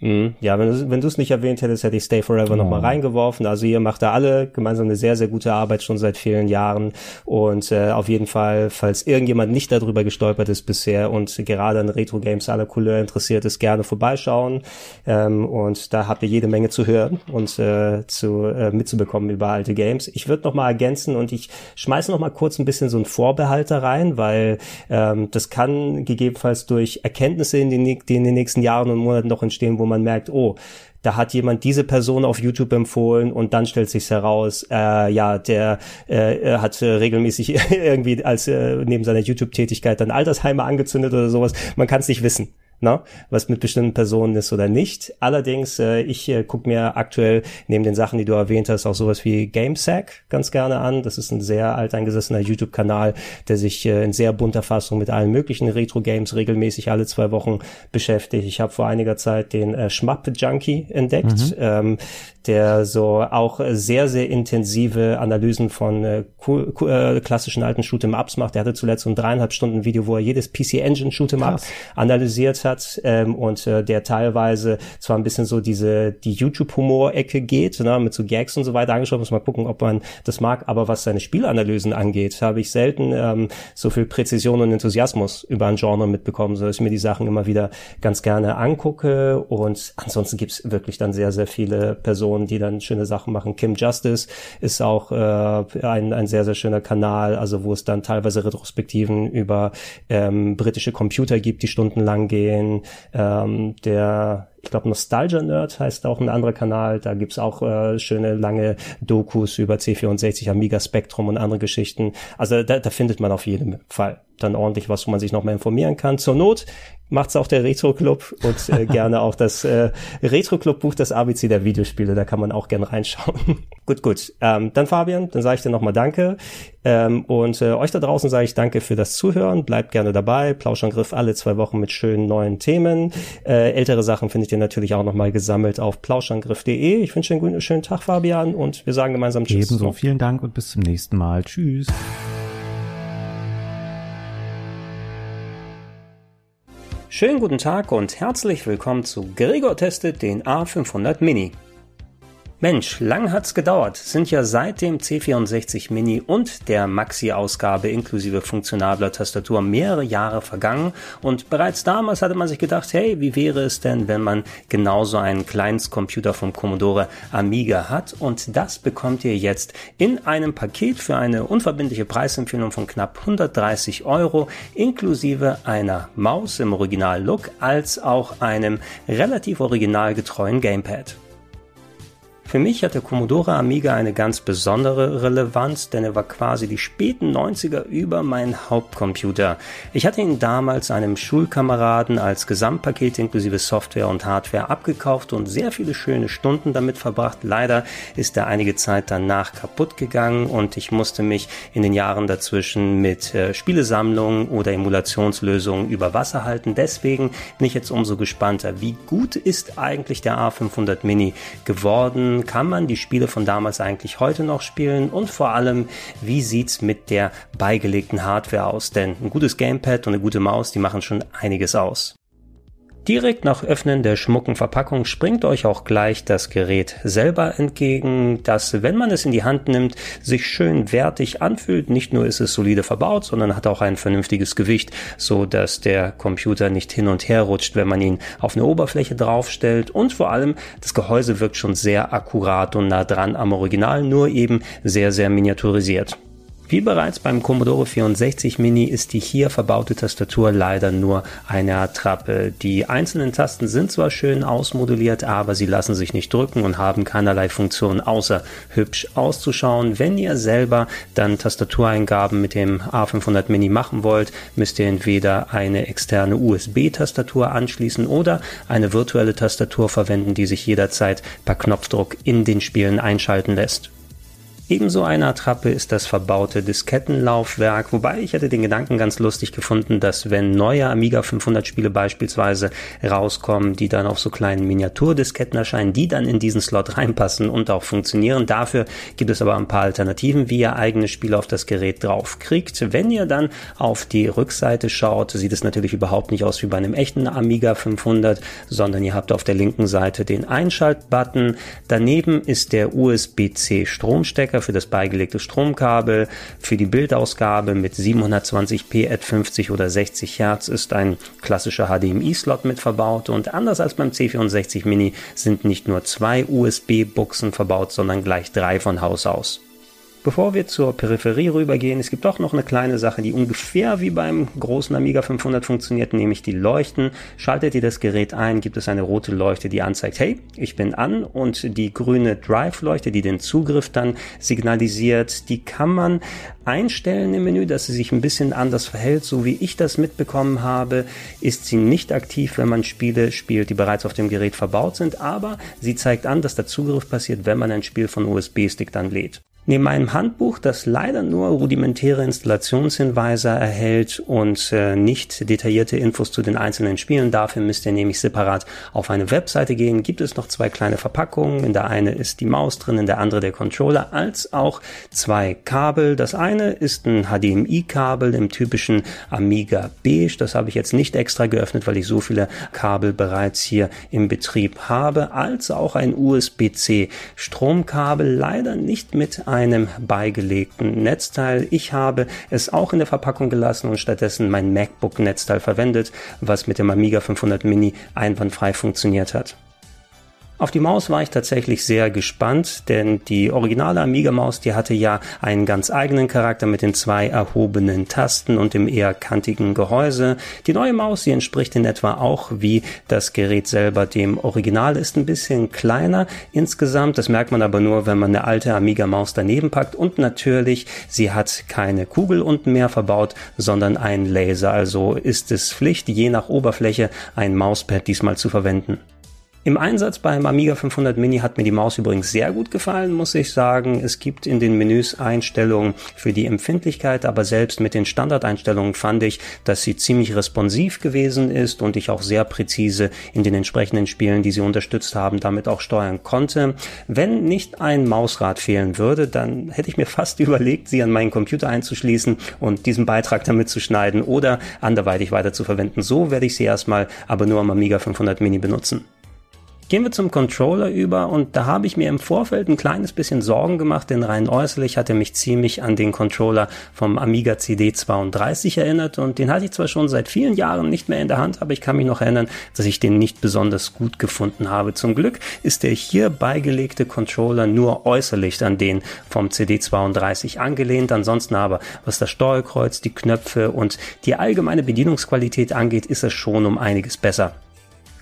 Mhm. Ja, wenn du es nicht erwähnt hättest, hätte ich Stay Forever oh. nochmal reingeworfen. Also ihr macht da alle gemeinsam eine sehr, sehr gute Arbeit schon seit vielen Jahren. Und äh, auf jeden Fall, falls irgendjemand nicht darüber gestolpert ist bisher und gerade an Retro-Games aller Couleur interessiert ist, gerne vorbeischauen. Ähm, und da habt ihr jede Menge zu hören und äh, zu äh, mitzubekommen über alte Games. Ich würde nochmal ergänzen und ich schmeiße nochmal kurz ein bisschen so ein Vorbehalt da rein, weil ähm, das kann gegebenenfalls durch Erkenntnisse in den, die in den nächsten Jahren und Monaten noch entstehen, wo man merkt, oh, da hat jemand diese Person auf YouTube empfohlen und dann stellt sich heraus, äh, ja, der äh, hat äh, regelmäßig irgendwie als äh, neben seiner YouTube-Tätigkeit dann Altersheime angezündet oder sowas. Man kann es nicht wissen ne, was mit bestimmten Personen ist oder nicht. Allerdings, äh, ich äh, gucke mir aktuell neben den Sachen, die du erwähnt hast, auch sowas wie GameSack ganz gerne an. Das ist ein sehr alteingesessener YouTube-Kanal, der sich äh, in sehr bunter Fassung mit allen möglichen Retro-Games regelmäßig alle zwei Wochen beschäftigt. Ich habe vor einiger Zeit den äh, Schmapp-Junkie entdeckt. Mhm. Ähm, der so auch sehr, sehr intensive Analysen von äh, äh, klassischen alten Shoot'em-Ups macht. Der hatte zuletzt so ein dreieinhalb Stunden Video, wo er jedes PC Engine Shoot'em Up analysiert hat ähm, und äh, der teilweise zwar ein bisschen so diese die YouTube-Humor-Ecke geht, ne, mit so Gags und so weiter angeschaut, muss mal gucken, ob man das mag, aber was seine Spielanalysen angeht, habe ich selten ähm, so viel Präzision und Enthusiasmus über ein Genre mitbekommen, so dass ich mir die Sachen immer wieder ganz gerne angucke und ansonsten gibt's wirklich dann sehr, sehr viele Personen, die dann schöne Sachen machen. Kim Justice ist auch äh, ein, ein sehr, sehr schöner Kanal, also wo es dann teilweise Retrospektiven über ähm, britische Computer gibt, die stundenlang gehen. Ähm, der ich glaube Nostalgia Nerd heißt auch ein anderer Kanal, da gibt's auch äh, schöne lange Dokus über C64, Amiga Spectrum und andere Geschichten. Also da, da findet man auf jeden Fall dann ordentlich was, wo man sich noch mal informieren kann. Zur Not macht's auch der Retro Club und äh, gerne auch das äh, Retro Club Buch, das ABC der Videospiele. Da kann man auch gerne reinschauen. gut, gut. Ähm, dann Fabian, dann sage ich dir nochmal Danke. Ähm, und äh, euch da draußen sage ich Danke für das Zuhören. Bleibt gerne dabei. Plauschangriff alle zwei Wochen mit schönen neuen Themen. Äh, ältere Sachen findet ihr natürlich auch nochmal gesammelt auf plauschangriff.de. Ich wünsche einen guten, schönen Tag, Fabian, und wir sagen gemeinsam Tschüss. Ebenso. Vielen Dank und bis zum nächsten Mal. Tschüss. Schönen guten Tag und herzlich willkommen zu Gregor testet den A500 Mini. Mensch, lang hat's gedauert. Sind ja seit dem C64 Mini und der Maxi-Ausgabe inklusive funktionabler Tastatur mehrere Jahre vergangen und bereits damals hatte man sich gedacht, hey, wie wäre es denn, wenn man genauso einen Kleinstcomputer vom Commodore Amiga hat und das bekommt ihr jetzt in einem Paket für eine unverbindliche Preisempfehlung von knapp 130 Euro inklusive einer Maus im Original-Look als auch einem relativ originalgetreuen Gamepad. Für mich hat der Commodore Amiga eine ganz besondere Relevanz, denn er war quasi die späten 90er über mein Hauptcomputer. Ich hatte ihn damals einem Schulkameraden als Gesamtpaket inklusive Software und Hardware abgekauft und sehr viele schöne Stunden damit verbracht. Leider ist er einige Zeit danach kaputt gegangen und ich musste mich in den Jahren dazwischen mit äh, Spielesammlungen oder Emulationslösungen über Wasser halten. Deswegen bin ich jetzt umso gespannter. Wie gut ist eigentlich der A500 Mini geworden? Kann man die Spiele von damals eigentlich heute noch spielen und vor allem, wie sieht's mit der beigelegten Hardware aus? Denn ein gutes Gamepad und eine gute Maus, die machen schon einiges aus. Direkt nach Öffnen der schmucken Verpackung springt euch auch gleich das Gerät selber entgegen, das, wenn man es in die Hand nimmt, sich schön wertig anfühlt. Nicht nur ist es solide verbaut, sondern hat auch ein vernünftiges Gewicht, so dass der Computer nicht hin und her rutscht, wenn man ihn auf eine Oberfläche draufstellt. Und vor allem, das Gehäuse wirkt schon sehr akkurat und nah dran am Original, nur eben sehr, sehr miniaturisiert. Wie bereits beim Commodore 64 Mini ist die hier verbaute Tastatur leider nur eine Attrappe. Die einzelnen Tasten sind zwar schön ausmoduliert, aber sie lassen sich nicht drücken und haben keinerlei Funktion außer hübsch auszuschauen. Wenn ihr selber dann Tastatureingaben mit dem A500 Mini machen wollt, müsst ihr entweder eine externe USB-Tastatur anschließen oder eine virtuelle Tastatur verwenden, die sich jederzeit per Knopfdruck in den Spielen einschalten lässt. Ebenso eine Attrappe ist das verbaute Diskettenlaufwerk, wobei ich hätte den Gedanken ganz lustig gefunden, dass wenn neue Amiga 500 Spiele beispielsweise rauskommen, die dann auf so kleinen Miniaturdisketten erscheinen, die dann in diesen Slot reinpassen und auch funktionieren. Dafür gibt es aber ein paar Alternativen, wie ihr eigene Spiele auf das Gerät drauf kriegt. Wenn ihr dann auf die Rückseite schaut, sieht es natürlich überhaupt nicht aus wie bei einem echten Amiga 500, sondern ihr habt auf der linken Seite den Einschaltbutton. Daneben ist der USB-C Stromstecker Stecker für das beigelegte Stromkabel. Für die Bildausgabe mit 720p at 50 oder 60 Hertz ist ein klassischer HDMI-Slot mit verbaut und anders als beim C64 Mini sind nicht nur zwei USB-Buchsen verbaut, sondern gleich drei von Haus aus. Bevor wir zur Peripherie rübergehen, es gibt doch noch eine kleine Sache, die ungefähr wie beim großen Amiga 500 funktioniert, nämlich die Leuchten. Schaltet ihr das Gerät ein, gibt es eine rote Leuchte, die anzeigt, hey, ich bin an und die grüne Drive-Leuchte, die den Zugriff dann signalisiert, die kann man einstellen im Menü, dass sie sich ein bisschen anders verhält. So wie ich das mitbekommen habe, ist sie nicht aktiv, wenn man Spiele spielt, die bereits auf dem Gerät verbaut sind, aber sie zeigt an, dass der Zugriff passiert, wenn man ein Spiel von USB-Stick dann lädt. Neben einem Handbuch, das leider nur rudimentäre Installationshinweise erhält und äh, nicht detaillierte Infos zu den einzelnen Spielen, dafür müsst ihr nämlich separat auf eine Webseite gehen, gibt es noch zwei kleine Verpackungen. In der eine ist die Maus drin, in der andere der Controller, als auch zwei Kabel. Das eine ist ein HDMI-Kabel im typischen Amiga Beige. Das habe ich jetzt nicht extra geöffnet, weil ich so viele Kabel bereits hier im Betrieb habe, als auch ein USB-C Stromkabel, leider nicht mit einem beigelegten Netzteil. Ich habe es auch in der Verpackung gelassen und stattdessen mein MacBook-Netzteil verwendet, was mit dem Amiga 500 Mini einwandfrei funktioniert hat. Auf die Maus war ich tatsächlich sehr gespannt, denn die originale Amiga-Maus, die hatte ja einen ganz eigenen Charakter mit den zwei erhobenen Tasten und dem eher kantigen Gehäuse. Die neue Maus, die entspricht in etwa auch wie das Gerät selber dem Original, ist ein bisschen kleiner insgesamt. Das merkt man aber nur, wenn man eine alte Amiga-Maus daneben packt. Und natürlich, sie hat keine Kugel unten mehr verbaut, sondern einen Laser. Also ist es Pflicht, je nach Oberfläche ein Mauspad diesmal zu verwenden. Im Einsatz beim Amiga 500 Mini hat mir die Maus übrigens sehr gut gefallen, muss ich sagen. Es gibt in den Menüs Einstellungen für die Empfindlichkeit, aber selbst mit den Standardeinstellungen fand ich, dass sie ziemlich responsiv gewesen ist und ich auch sehr präzise in den entsprechenden Spielen, die sie unterstützt haben, damit auch steuern konnte. Wenn nicht ein Mausrad fehlen würde, dann hätte ich mir fast überlegt, sie an meinen Computer einzuschließen und diesen Beitrag damit zu schneiden oder anderweitig weiter zu verwenden. So werde ich sie erstmal aber nur am Amiga 500 Mini benutzen. Gehen wir zum Controller über und da habe ich mir im Vorfeld ein kleines bisschen Sorgen gemacht, denn rein äußerlich hat er mich ziemlich an den Controller vom Amiga CD32 erinnert und den hatte ich zwar schon seit vielen Jahren nicht mehr in der Hand, aber ich kann mich noch erinnern, dass ich den nicht besonders gut gefunden habe. Zum Glück ist der hier beigelegte Controller nur äußerlich an den vom CD32 angelehnt, ansonsten aber was das Steuerkreuz, die Knöpfe und die allgemeine Bedienungsqualität angeht, ist es schon um einiges besser.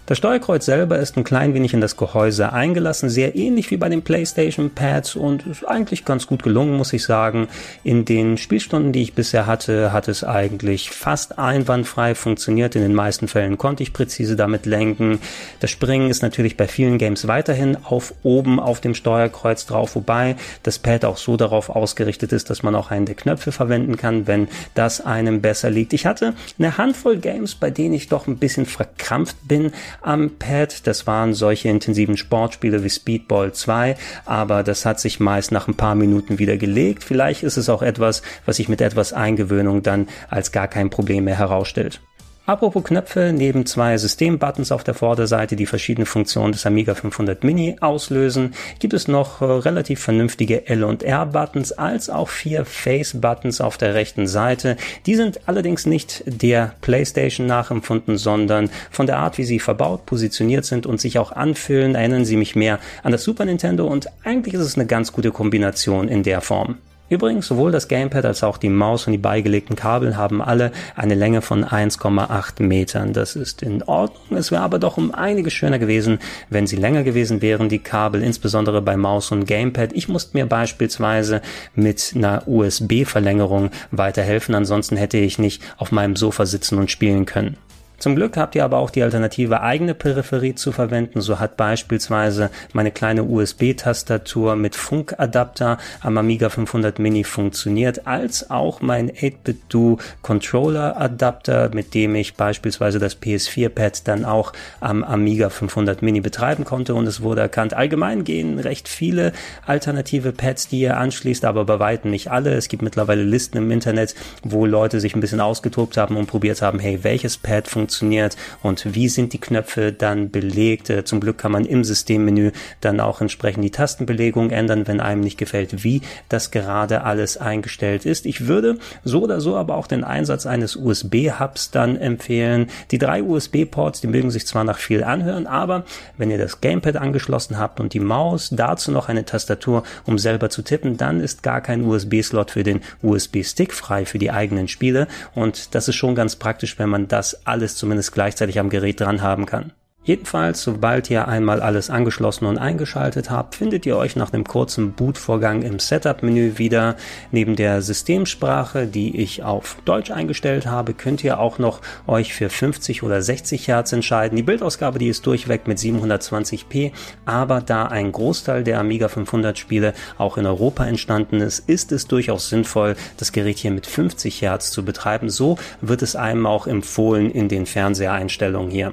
Das Steuerkreuz selber ist ein klein wenig in das Gehäuse eingelassen, sehr ähnlich wie bei den PlayStation Pads und ist eigentlich ganz gut gelungen, muss ich sagen. In den Spielstunden, die ich bisher hatte, hat es eigentlich fast einwandfrei funktioniert. In den meisten Fällen konnte ich präzise damit lenken. Das Springen ist natürlich bei vielen Games weiterhin auf oben auf dem Steuerkreuz drauf, wobei das Pad auch so darauf ausgerichtet ist, dass man auch einen der Knöpfe verwenden kann, wenn das einem besser liegt. Ich hatte eine Handvoll Games, bei denen ich doch ein bisschen verkrampft bin, am Pad. Das waren solche intensiven Sportspiele wie Speedball 2, aber das hat sich meist nach ein paar Minuten wieder gelegt. Vielleicht ist es auch etwas, was sich mit etwas Eingewöhnung dann als gar kein Problem mehr herausstellt. Apropos Knöpfe, neben zwei Systembuttons auf der Vorderseite, die verschiedene Funktionen des Amiga 500 Mini auslösen, gibt es noch äh, relativ vernünftige L- und R-Buttons als auch vier Face-Buttons auf der rechten Seite. Die sind allerdings nicht der PlayStation nachempfunden, sondern von der Art, wie sie verbaut, positioniert sind und sich auch anfühlen, erinnern sie mich mehr an das Super Nintendo und eigentlich ist es eine ganz gute Kombination in der Form. Übrigens, sowohl das Gamepad als auch die Maus und die beigelegten Kabel haben alle eine Länge von 1,8 Metern. Das ist in Ordnung. Es wäre aber doch um einiges schöner gewesen, wenn sie länger gewesen wären, die Kabel, insbesondere bei Maus und Gamepad. Ich musste mir beispielsweise mit einer USB-Verlängerung weiterhelfen, ansonsten hätte ich nicht auf meinem Sofa sitzen und spielen können. Zum Glück habt ihr aber auch die Alternative eigene Peripherie zu verwenden. So hat beispielsweise meine kleine USB-Tastatur mit Funkadapter am Amiga 500 Mini funktioniert, als auch mein 8-Bit-Do Controller Adapter, mit dem ich beispielsweise das PS4-Pad dann auch am Amiga 500 Mini betreiben konnte und es wurde erkannt. Allgemein gehen recht viele alternative Pads, die ihr anschließt, aber bei weitem nicht alle. Es gibt mittlerweile Listen im Internet, wo Leute sich ein bisschen ausgetobt haben und probiert haben, hey, welches Pad funktioniert funktioniert und wie sind die Knöpfe dann belegt. Äh, zum Glück kann man im Systemmenü dann auch entsprechend die Tastenbelegung ändern, wenn einem nicht gefällt, wie das gerade alles eingestellt ist. Ich würde so oder so aber auch den Einsatz eines USB-Hubs dann empfehlen. Die drei USB-Ports, die mögen sich zwar nach viel anhören, aber wenn ihr das Gamepad angeschlossen habt und die Maus, dazu noch eine Tastatur, um selber zu tippen, dann ist gar kein USB-Slot für den USB-Stick frei für die eigenen Spiele und das ist schon ganz praktisch, wenn man das alles zumindest gleichzeitig am Gerät dran haben kann. Jedenfalls, sobald ihr einmal alles angeschlossen und eingeschaltet habt, findet ihr euch nach einem kurzen Bootvorgang im Setup-Menü wieder. Neben der Systemsprache, die ich auf Deutsch eingestellt habe, könnt ihr auch noch euch für 50 oder 60 Hertz entscheiden. Die Bildausgabe, die ist durchweg mit 720p, aber da ein Großteil der Amiga 500 Spiele auch in Europa entstanden ist, ist es durchaus sinnvoll, das Gerät hier mit 50 Hertz zu betreiben. So wird es einem auch empfohlen in den Fernsehereinstellungen hier.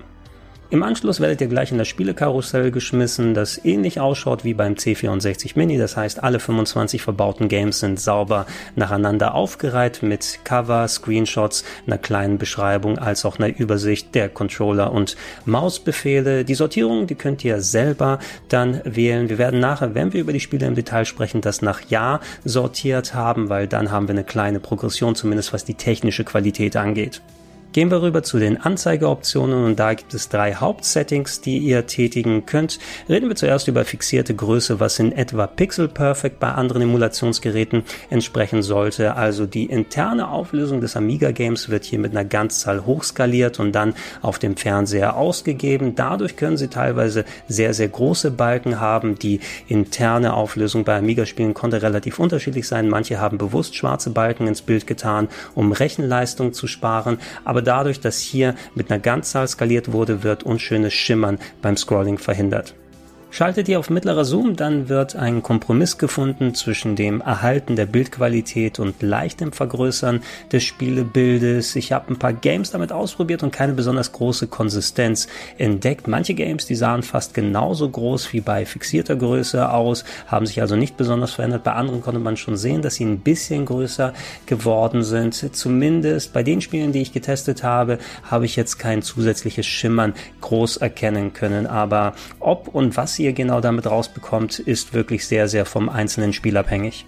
Im Anschluss werdet ihr gleich in das Spielekarussell geschmissen, das ähnlich ausschaut wie beim C64 Mini. Das heißt, alle 25 verbauten Games sind sauber nacheinander aufgereiht mit Cover, Screenshots, einer kleinen Beschreibung als auch einer Übersicht der Controller und Mausbefehle. Die Sortierung, die könnt ihr selber dann wählen. Wir werden nachher, wenn wir über die Spiele im Detail sprechen, das nach Jahr sortiert haben, weil dann haben wir eine kleine Progression, zumindest was die technische Qualität angeht. Gehen wir rüber zu den Anzeigeoptionen und da gibt es drei Hauptsettings, die ihr tätigen könnt. Reden wir zuerst über fixierte Größe, was in etwa Pixel Perfect bei anderen Emulationsgeräten entsprechen sollte. Also die interne Auflösung des Amiga Games wird hier mit einer Ganzzahl hochskaliert und dann auf dem Fernseher ausgegeben. Dadurch können sie teilweise sehr, sehr große Balken haben. Die interne Auflösung bei Amiga Spielen konnte relativ unterschiedlich sein. Manche haben bewusst schwarze Balken ins Bild getan, um Rechenleistung zu sparen. Aber dadurch, dass hier mit einer Ganzzahl skaliert wurde, wird unschönes Schimmern beim Scrolling verhindert. Schaltet ihr auf mittlerer Zoom, dann wird ein Kompromiss gefunden zwischen dem Erhalten der Bildqualität und leichtem Vergrößern des Spielebildes. Ich habe ein paar Games damit ausprobiert und keine besonders große Konsistenz entdeckt. Manche Games, die sahen fast genauso groß wie bei fixierter Größe aus, haben sich also nicht besonders verändert. Bei anderen konnte man schon sehen, dass sie ein bisschen größer geworden sind. Zumindest bei den Spielen, die ich getestet habe, habe ich jetzt kein zusätzliches Schimmern groß erkennen können. Aber ob und was sie ihr genau damit rausbekommt, ist wirklich sehr, sehr vom einzelnen Spiel abhängig.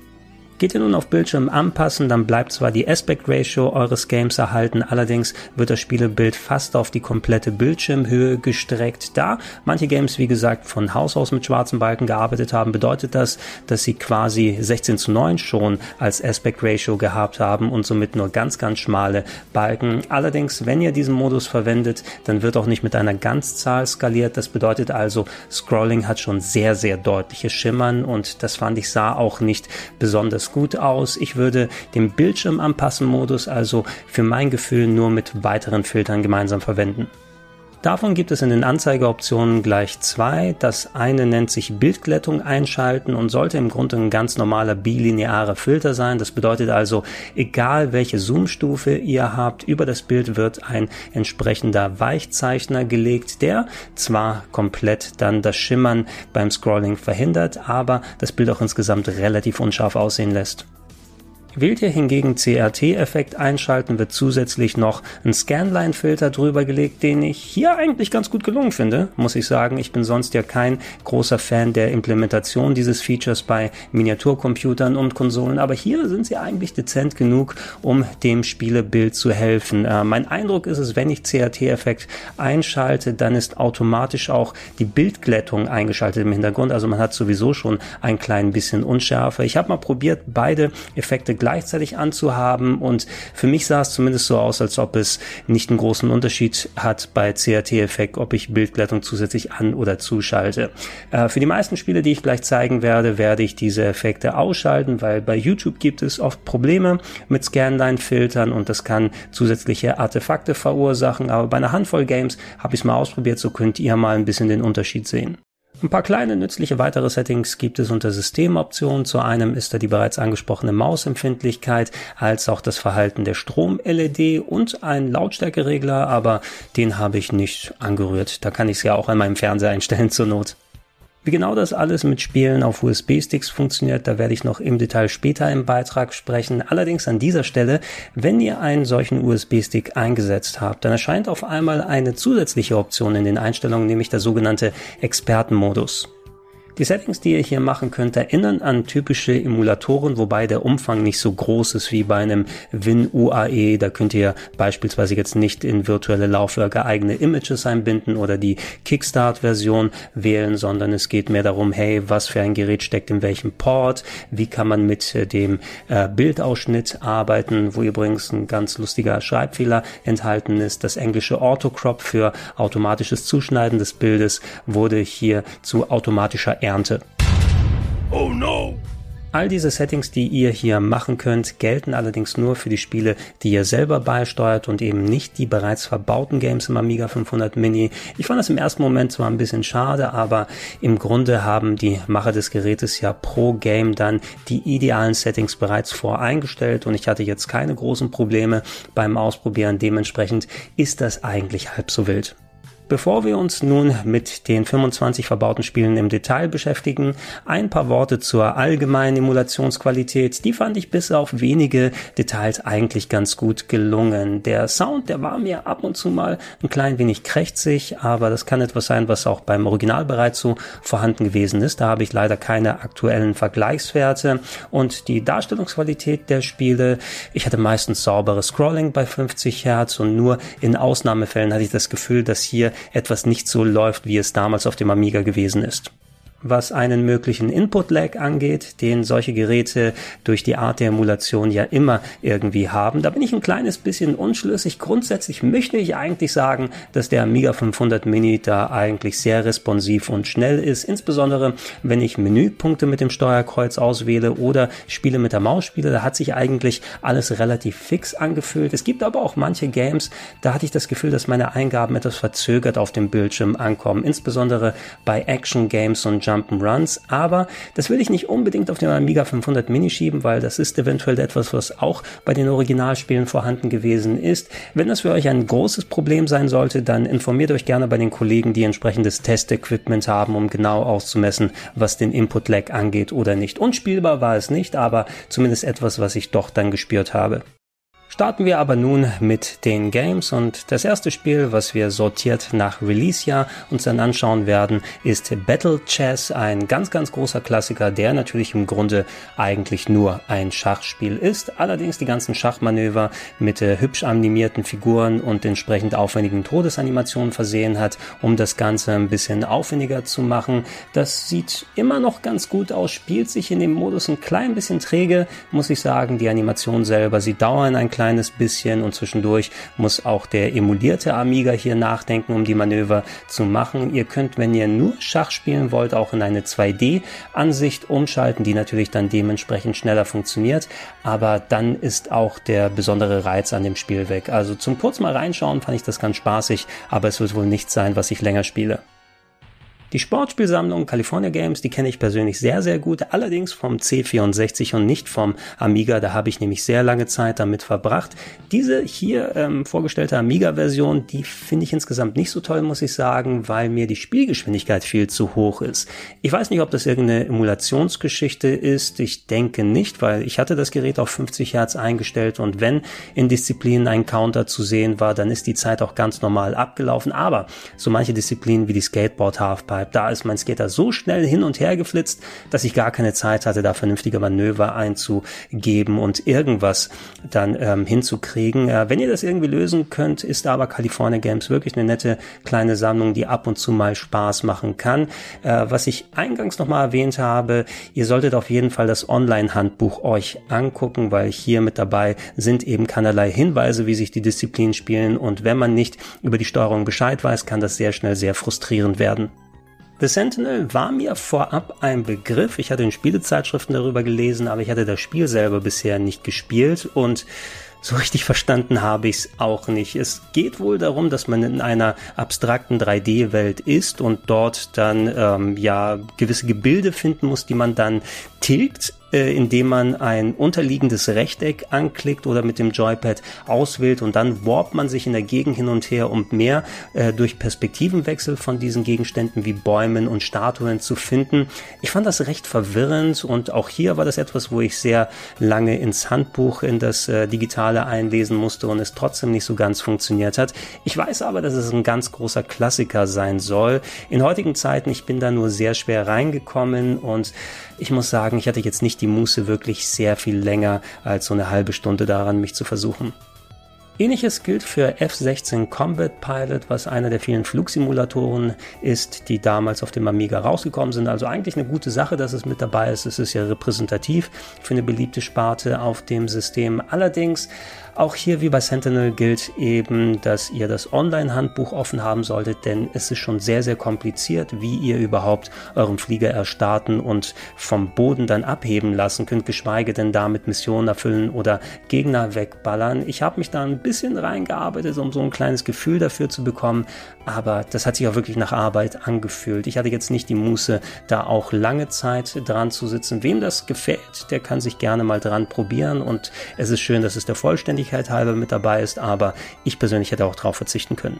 Geht ihr nun auf Bildschirm anpassen, dann bleibt zwar die Aspect Ratio eures Games erhalten, allerdings wird das Spielebild fast auf die komplette Bildschirmhöhe gestreckt. Da manche Games, wie gesagt, von Haus aus mit schwarzen Balken gearbeitet haben, bedeutet das, dass sie quasi 16 zu 9 schon als Aspect Ratio gehabt haben und somit nur ganz, ganz schmale Balken. Allerdings, wenn ihr diesen Modus verwendet, dann wird auch nicht mit einer Ganzzahl skaliert. Das bedeutet also, Scrolling hat schon sehr, sehr deutliches Schimmern und das fand ich sah auch nicht besonders das gut aus. Ich würde den Bildschirm anpassen Modus also für mein Gefühl nur mit weiteren Filtern gemeinsam verwenden. Davon gibt es in den Anzeigeoptionen gleich zwei. Das eine nennt sich Bildglättung einschalten und sollte im Grunde ein ganz normaler bilinearer Filter sein. Das bedeutet also, egal welche Zoomstufe ihr habt, über das Bild wird ein entsprechender Weichzeichner gelegt, der zwar komplett dann das Schimmern beim Scrolling verhindert, aber das Bild auch insgesamt relativ unscharf aussehen lässt. Wählt ihr hingegen CRT-Effekt einschalten, wird zusätzlich noch ein Scanline-Filter drüber gelegt, den ich hier eigentlich ganz gut gelungen finde, muss ich sagen. Ich bin sonst ja kein großer Fan der Implementation dieses Features bei Miniaturcomputern und Konsolen, aber hier sind sie eigentlich dezent genug, um dem Spielebild zu helfen. Äh, mein Eindruck ist es, wenn ich CRT-Effekt einschalte, dann ist automatisch auch die Bildglättung eingeschaltet im Hintergrund. Also man hat sowieso schon ein klein bisschen Unschärfe. Ich habe mal probiert, beide Effekte gleichzeitig anzuhaben. Und für mich sah es zumindest so aus, als ob es nicht einen großen Unterschied hat bei CRT-Effekt, ob ich Bildglättung zusätzlich an- oder zuschalte. Äh, für die meisten Spiele, die ich gleich zeigen werde, werde ich diese Effekte ausschalten, weil bei YouTube gibt es oft Probleme mit Scanline-Filtern und das kann zusätzliche Artefakte verursachen. Aber bei einer Handvoll Games habe ich es mal ausprobiert, so könnt ihr mal ein bisschen den Unterschied sehen. Ein paar kleine nützliche weitere Settings gibt es unter Systemoptionen. Zu einem ist da die bereits angesprochene Mausempfindlichkeit, als auch das Verhalten der Strom-LED und ein Lautstärkeregler, aber den habe ich nicht angerührt. Da kann ich es ja auch an meinem Fernseher einstellen zur Not. Wie genau das alles mit Spielen auf USB-Sticks funktioniert, da werde ich noch im Detail später im Beitrag sprechen. Allerdings an dieser Stelle, wenn ihr einen solchen USB-Stick eingesetzt habt, dann erscheint auf einmal eine zusätzliche Option in den Einstellungen, nämlich der sogenannte Expertenmodus. Die Settings, die ihr hier machen könnt, erinnern an typische Emulatoren, wobei der Umfang nicht so groß ist wie bei einem WinUAE. Da könnt ihr beispielsweise jetzt nicht in virtuelle Laufwerke eigene Images einbinden oder die Kickstart-Version wählen, sondern es geht mehr darum, hey, was für ein Gerät steckt in welchem Port, wie kann man mit äh, dem äh, Bildausschnitt arbeiten, wo übrigens ein ganz lustiger Schreibfehler enthalten ist. Das englische Autocrop für automatisches Zuschneiden des Bildes wurde hier zu automatischer Ernte. Oh no! All diese Settings, die ihr hier machen könnt, gelten allerdings nur für die Spiele, die ihr selber beisteuert und eben nicht die bereits verbauten Games im Amiga 500 Mini. Ich fand das im ersten Moment zwar ein bisschen schade, aber im Grunde haben die Macher des Gerätes ja pro Game dann die idealen Settings bereits voreingestellt und ich hatte jetzt keine großen Probleme beim Ausprobieren. Dementsprechend ist das eigentlich halb so wild. Bevor wir uns nun mit den 25 verbauten Spielen im Detail beschäftigen, ein paar Worte zur allgemeinen Emulationsqualität. Die fand ich bis auf wenige Details eigentlich ganz gut gelungen. Der Sound, der war mir ab und zu mal ein klein wenig krächzig, aber das kann etwas sein, was auch beim Original bereits so vorhanden gewesen ist. Da habe ich leider keine aktuellen Vergleichswerte und die Darstellungsqualität der Spiele. Ich hatte meistens sauberes Scrolling bei 50 Hertz und nur in Ausnahmefällen hatte ich das Gefühl, dass hier etwas nicht so läuft, wie es damals auf dem Amiga gewesen ist was einen möglichen Input-Lag angeht, den solche Geräte durch die Art der Emulation ja immer irgendwie haben. Da bin ich ein kleines bisschen unschlüssig. Grundsätzlich möchte ich eigentlich sagen, dass der Amiga 500 Mini da eigentlich sehr responsiv und schnell ist. Insbesondere, wenn ich Menüpunkte mit dem Steuerkreuz auswähle oder Spiele mit der Maus spiele, da hat sich eigentlich alles relativ fix angefühlt. Es gibt aber auch manche Games, da hatte ich das Gefühl, dass meine Eingaben etwas verzögert auf dem Bildschirm ankommen. Insbesondere bei Action Games und Jump Jump'n'Runs, aber das will ich nicht unbedingt auf den Amiga 500 Mini schieben, weil das ist eventuell etwas, was auch bei den Originalspielen vorhanden gewesen ist. Wenn das für euch ein großes Problem sein sollte, dann informiert euch gerne bei den Kollegen, die entsprechendes Testequipment haben, um genau auszumessen, was den Input-Lag angeht oder nicht. Unspielbar war es nicht, aber zumindest etwas, was ich doch dann gespürt habe. Starten wir aber nun mit den Games und das erste Spiel, was wir sortiert nach Release-Jahr uns dann anschauen werden, ist Battle Chess, ein ganz, ganz großer Klassiker, der natürlich im Grunde eigentlich nur ein Schachspiel ist, allerdings die ganzen Schachmanöver mit äh, hübsch animierten Figuren und entsprechend aufwendigen Todesanimationen versehen hat, um das Ganze ein bisschen aufwendiger zu machen. Das sieht immer noch ganz gut aus, spielt sich in dem Modus ein klein bisschen träge, muss ich sagen. Die Animation selber, sie dauern ein klein kleines bisschen und zwischendurch muss auch der emulierte Amiga hier nachdenken, um die Manöver zu machen. Ihr könnt, wenn ihr nur Schach spielen wollt, auch in eine 2D-Ansicht umschalten, die natürlich dann dementsprechend schneller funktioniert. Aber dann ist auch der besondere Reiz an dem Spiel weg. Also zum kurz mal reinschauen fand ich das ganz spaßig, aber es wird wohl nicht sein, was ich länger spiele. Die Sportspielsammlung California Games, die kenne ich persönlich sehr, sehr gut, allerdings vom C64 und nicht vom Amiga. Da habe ich nämlich sehr lange Zeit damit verbracht. Diese hier ähm, vorgestellte Amiga-Version, die finde ich insgesamt nicht so toll, muss ich sagen, weil mir die Spielgeschwindigkeit viel zu hoch ist. Ich weiß nicht, ob das irgendeine Emulationsgeschichte ist. Ich denke nicht, weil ich hatte das Gerät auf 50 Hertz eingestellt und wenn in Disziplinen ein Counter zu sehen war, dann ist die Zeit auch ganz normal abgelaufen. Aber so manche Disziplinen wie die Skateboard Halfpipe Halfpipe. Da ist mein Skater so schnell hin und her geflitzt, dass ich gar keine Zeit hatte, da vernünftige Manöver einzugeben und irgendwas dann ähm, hinzukriegen. Äh, wenn ihr das irgendwie lösen könnt, ist aber California Games wirklich eine nette kleine Sammlung, die ab und zu mal Spaß machen kann. Äh, was ich eingangs nochmal erwähnt habe, ihr solltet auf jeden Fall das Online-Handbuch euch angucken, weil hier mit dabei sind eben keinerlei Hinweise, wie sich die Disziplinen spielen und wenn man nicht über die Steuerung Bescheid weiß, kann das sehr schnell sehr frustrierend werden. The Sentinel war mir vorab ein Begriff. Ich hatte in Spielezeitschriften darüber gelesen, aber ich hatte das Spiel selber bisher nicht gespielt und so richtig verstanden habe ich es auch nicht. Es geht wohl darum, dass man in einer abstrakten 3D-Welt ist und dort dann ähm, ja gewisse Gebilde finden muss, die man dann tilgt indem man ein unterliegendes Rechteck anklickt oder mit dem Joypad auswählt und dann warpt man sich in der Gegend hin und her, um mehr äh, durch Perspektivenwechsel von diesen Gegenständen wie Bäumen und Statuen zu finden. Ich fand das recht verwirrend und auch hier war das etwas, wo ich sehr lange ins Handbuch, in das äh, Digitale einlesen musste und es trotzdem nicht so ganz funktioniert hat. Ich weiß aber, dass es ein ganz großer Klassiker sein soll. In heutigen Zeiten, ich bin da nur sehr schwer reingekommen und ich muss sagen, ich hatte jetzt nicht die Muße wirklich sehr viel länger als so eine halbe Stunde daran, mich zu versuchen. Ähnliches gilt für F-16 Combat Pilot, was einer der vielen Flugsimulatoren ist, die damals auf dem Amiga rausgekommen sind. Also eigentlich eine gute Sache, dass es mit dabei ist. Es ist ja repräsentativ für eine beliebte Sparte auf dem System. Allerdings auch hier wie bei Sentinel gilt eben, dass ihr das Online-Handbuch offen haben solltet, denn es ist schon sehr, sehr kompliziert, wie ihr überhaupt euren Flieger erstarten und vom Boden dann abheben lassen könnt, geschweige denn damit Missionen erfüllen oder Gegner wegballern. Ich habe mich da ein bisschen reingearbeitet, um so ein kleines Gefühl dafür zu bekommen, aber das hat sich auch wirklich nach Arbeit angefühlt. Ich hatte jetzt nicht die Muße, da auch lange Zeit dran zu sitzen. Wem das gefällt, der kann sich gerne mal dran probieren und es ist schön, dass es der Vollständigkeit Vollständigkeit halber mit dabei ist, aber ich persönlich hätte auch darauf verzichten können.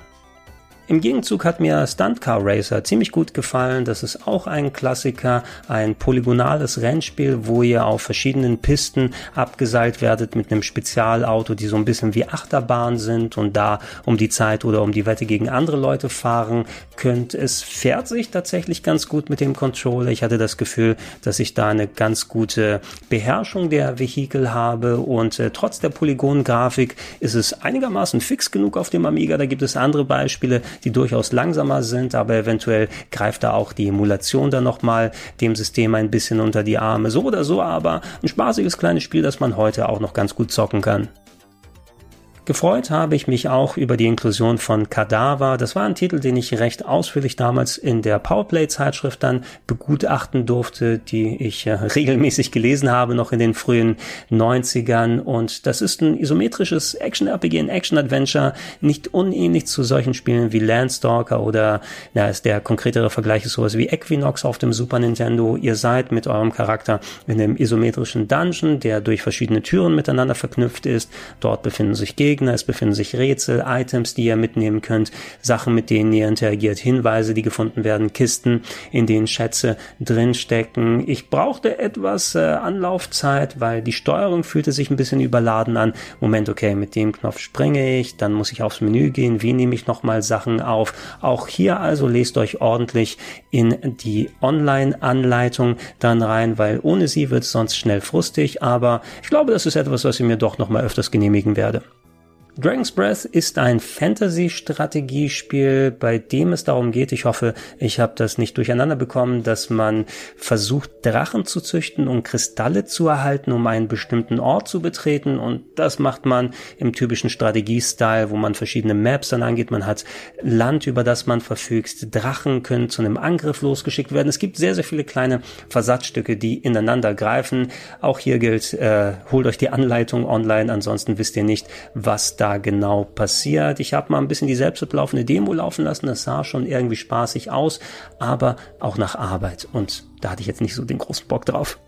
Im Gegenzug hat mir Stunt Car Racer ziemlich gut gefallen. Das ist auch ein Klassiker, ein polygonales Rennspiel, wo ihr auf verschiedenen Pisten abgeseilt werdet mit einem Spezialauto, die so ein bisschen wie Achterbahn sind und da um die Zeit oder um die Wette gegen andere Leute fahren könnt. Es fährt sich tatsächlich ganz gut mit dem Controller. Ich hatte das Gefühl, dass ich da eine ganz gute Beherrschung der Vehikel habe und äh, trotz der Polygongrafik ist es einigermaßen fix genug auf dem Amiga. Da gibt es andere Beispiele, die durchaus langsamer sind, aber eventuell greift da auch die Emulation dann nochmal dem System ein bisschen unter die Arme. So oder so aber ein spaßiges kleines Spiel, das man heute auch noch ganz gut zocken kann. Gefreut habe ich mich auch über die Inklusion von Kadaver. Das war ein Titel, den ich recht ausführlich damals in der Powerplay-Zeitschrift dann begutachten durfte, die ich äh, regelmäßig gelesen habe, noch in den frühen 90ern. Und das ist ein isometrisches Action-RPG, ein Action-Adventure, nicht unähnlich zu solchen Spielen wie Landstalker oder, na, ist der konkretere Vergleich ist sowas wie Equinox auf dem Super Nintendo. Ihr seid mit eurem Charakter in einem isometrischen Dungeon, der durch verschiedene Türen miteinander verknüpft ist. Dort befinden sich Gegner Gegner, es befinden sich Rätsel, Items, die ihr mitnehmen könnt, Sachen, mit denen ihr interagiert, Hinweise, die gefunden werden, Kisten, in denen Schätze drinstecken. Ich brauchte etwas äh, Anlaufzeit, weil die Steuerung fühlte sich ein bisschen überladen an. Moment, okay, mit dem Knopf springe ich, dann muss ich aufs Menü gehen, wie nehme ich nochmal Sachen auf. Auch hier also lest euch ordentlich in die Online-Anleitung dann rein, weil ohne sie wird es sonst schnell frustig, aber ich glaube, das ist etwas, was ich mir doch nochmal öfters genehmigen werde. Dragon's Breath ist ein Fantasy-Strategiespiel, bei dem es darum geht, ich hoffe, ich habe das nicht durcheinander bekommen, dass man versucht, Drachen zu züchten und Kristalle zu erhalten, um einen bestimmten Ort zu betreten. Und das macht man im typischen Strategie-Style, wo man verschiedene Maps dann angeht. Man hat Land, über das man verfügt. Drachen können zu einem Angriff losgeschickt werden. Es gibt sehr, sehr viele kleine Versatzstücke, die ineinander greifen. Auch hier gilt, äh, holt euch die Anleitung online, ansonsten wisst ihr nicht, was da da genau passiert. Ich habe mal ein bisschen die selbstlaufende Demo laufen lassen. Das sah schon irgendwie spaßig aus, aber auch nach Arbeit. Und da hatte ich jetzt nicht so den großen Bock drauf.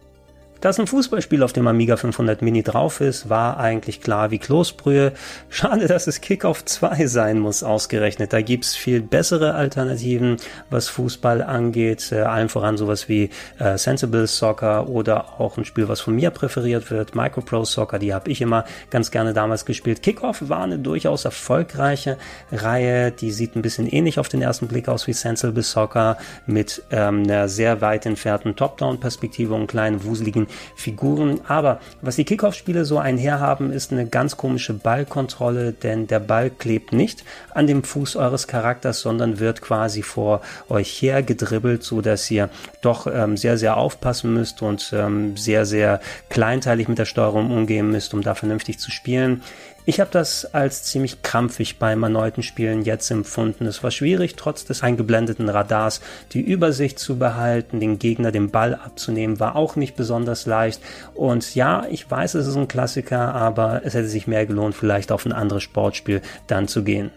Dass ein Fußballspiel auf dem Amiga 500 Mini drauf ist, war eigentlich klar wie Kloßbrühe. Schade, dass es Kickoff 2 sein muss, ausgerechnet. Da gibt's viel bessere Alternativen, was Fußball angeht. Äh, allen voran sowas wie äh, Sensible Soccer oder auch ein Spiel, was von mir präferiert wird, Micropro Soccer. Die habe ich immer ganz gerne damals gespielt. Kickoff war eine durchaus erfolgreiche Reihe. Die sieht ein bisschen ähnlich auf den ersten Blick aus wie Sensible Soccer mit ähm, einer sehr weit entfernten Top-Down-Perspektive und kleinen wuseligen Figuren. Aber was die Kickoff-Spiele so einherhaben, ist eine ganz komische Ballkontrolle, denn der Ball klebt nicht an dem Fuß eures Charakters, sondern wird quasi vor euch hergedribbelt, so dass ihr doch ähm, sehr, sehr aufpassen müsst und ähm, sehr, sehr kleinteilig mit der Steuerung umgehen müsst, um da vernünftig zu spielen. Ich habe das als ziemlich krampfig beim erneuten Spielen jetzt empfunden. Es war schwierig, trotz des eingeblendeten Radars die Übersicht zu behalten, den Gegner den Ball abzunehmen, war auch nicht besonders leicht. Und ja, ich weiß, es ist ein Klassiker, aber es hätte sich mehr gelohnt, vielleicht auf ein anderes Sportspiel dann zu gehen.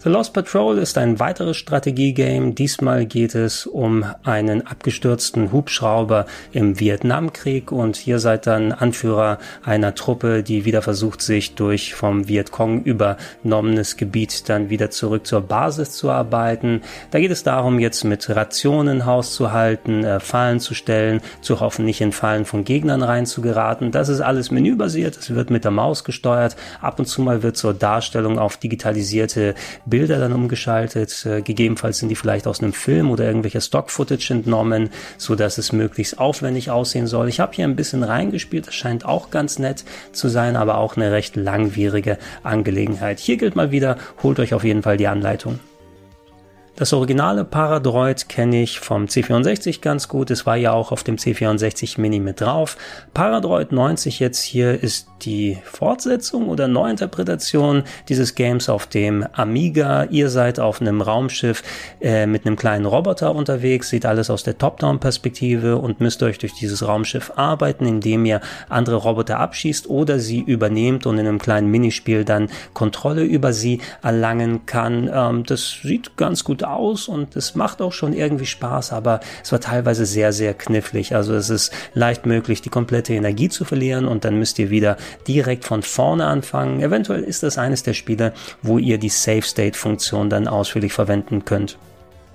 The Lost Patrol ist ein weiteres Strategiegame. Diesmal geht es um einen abgestürzten Hubschrauber im Vietnamkrieg und ihr seid dann Anführer einer Truppe, die wieder versucht, sich durch vom Vietcong übernommenes Gebiet dann wieder zurück zur Basis zu arbeiten. Da geht es darum, jetzt mit Rationen Haus zu halten, äh, Fallen zu stellen, zu hoffen, nicht in Fallen von Gegnern reinzugeraten. Das ist alles menübasiert. Es wird mit der Maus gesteuert. Ab und zu mal wird zur Darstellung auf digitalisierte Bilder dann umgeschaltet. Äh, gegebenenfalls sind die vielleicht aus einem Film oder irgendwelcher Stock-Footage entnommen, so dass es möglichst aufwendig aussehen soll. Ich habe hier ein bisschen reingespielt. Das scheint auch ganz nett zu sein, aber auch eine recht langwierige Angelegenheit. Hier gilt mal wieder, holt euch auf jeden Fall die Anleitung. Das originale Paradroid kenne ich vom C64 ganz gut. Es war ja auch auf dem C64 Mini mit drauf. Paradroid 90 jetzt hier ist die Fortsetzung oder Neuinterpretation dieses Games auf dem Amiga. Ihr seid auf einem Raumschiff äh, mit einem kleinen Roboter unterwegs, seht alles aus der Top-Down-Perspektive und müsst euch durch dieses Raumschiff arbeiten, indem ihr andere Roboter abschießt oder sie übernehmt und in einem kleinen Minispiel dann Kontrolle über sie erlangen kann. Ähm, das sieht ganz gut aus und es macht auch schon irgendwie Spaß, aber es war teilweise sehr, sehr knifflig. Also es ist leicht möglich, die komplette Energie zu verlieren und dann müsst ihr wieder direkt von vorne anfangen. Eventuell ist das eines der Spiele, wo ihr die Save State Funktion dann ausführlich verwenden könnt.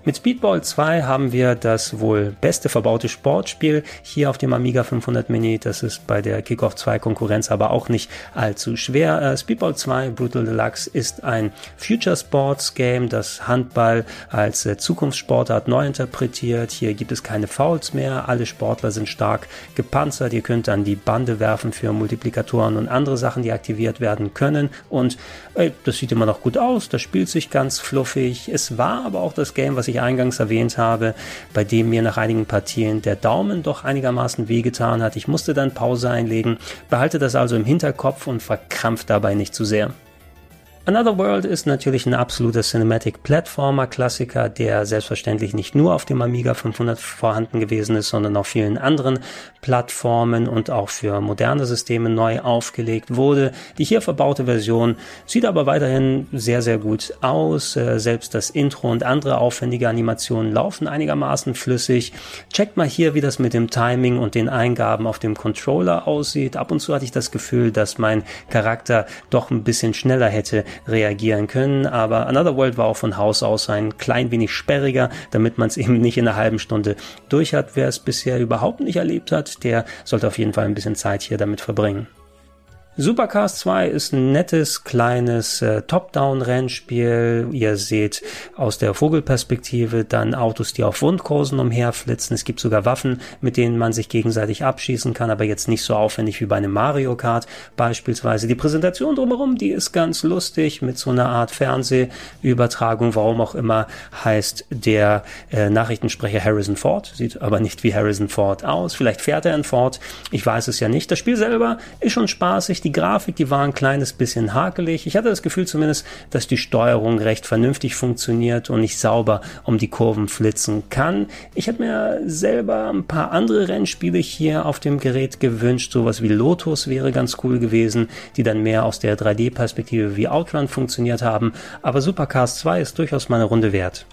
Mit Speedball 2 haben wir das wohl beste verbaute Sportspiel hier auf dem Amiga 500 Mini. Das ist bei der Kickoff 2 Konkurrenz aber auch nicht allzu schwer. Äh, Speedball 2 Brutal Deluxe ist ein Future Sports Game, das Handball als äh, Zukunftssportart neu interpretiert. Hier gibt es keine Fouls mehr. Alle Sportler sind stark gepanzert. Ihr könnt dann die Bande werfen für Multiplikatoren und andere Sachen, die aktiviert werden können. Und äh, das sieht immer noch gut aus. Das spielt sich ganz fluffig. Es war aber auch das Game, was ich ich eingangs erwähnt habe, bei dem mir nach einigen Partien der Daumen doch einigermaßen wehgetan hat. Ich musste dann Pause einlegen. Behalte das also im Hinterkopf und verkrampft dabei nicht zu sehr. Another World ist natürlich ein absoluter Cinematic Platformer Klassiker, der selbstverständlich nicht nur auf dem Amiga 500 vorhanden gewesen ist, sondern auf vielen anderen Plattformen und auch für moderne Systeme neu aufgelegt wurde. Die hier verbaute Version sieht aber weiterhin sehr, sehr gut aus. Äh, selbst das Intro und andere aufwendige Animationen laufen einigermaßen flüssig. Checkt mal hier, wie das mit dem Timing und den Eingaben auf dem Controller aussieht. Ab und zu hatte ich das Gefühl, dass mein Charakter doch ein bisschen schneller hätte reagieren können. Aber Another World war auch von Haus aus ein klein wenig sperriger, damit man es eben nicht in einer halben Stunde durch hat. Wer es bisher überhaupt nicht erlebt hat, der sollte auf jeden Fall ein bisschen Zeit hier damit verbringen. Supercars 2 ist ein nettes, kleines äh, Top-Down-Rennspiel. Ihr seht aus der Vogelperspektive dann Autos, die auf Wundkursen umherflitzen. Es gibt sogar Waffen, mit denen man sich gegenseitig abschießen kann, aber jetzt nicht so aufwendig wie bei einem Mario Kart beispielsweise. Die Präsentation drumherum, die ist ganz lustig mit so einer Art Fernsehübertragung, warum auch immer, heißt der äh, Nachrichtensprecher Harrison Ford, sieht aber nicht wie Harrison Ford aus. Vielleicht fährt er in Ford, ich weiß es ja nicht. Das Spiel selber ist schon spaßig die Grafik, die war ein kleines bisschen hakelig. Ich hatte das Gefühl zumindest, dass die Steuerung recht vernünftig funktioniert und nicht sauber um die Kurven flitzen kann. Ich hätte mir selber ein paar andere Rennspiele hier auf dem Gerät gewünscht. Sowas wie Lotus wäre ganz cool gewesen, die dann mehr aus der 3D-Perspektive wie Outrun funktioniert haben. Aber Supercars 2 ist durchaus mal eine Runde wert.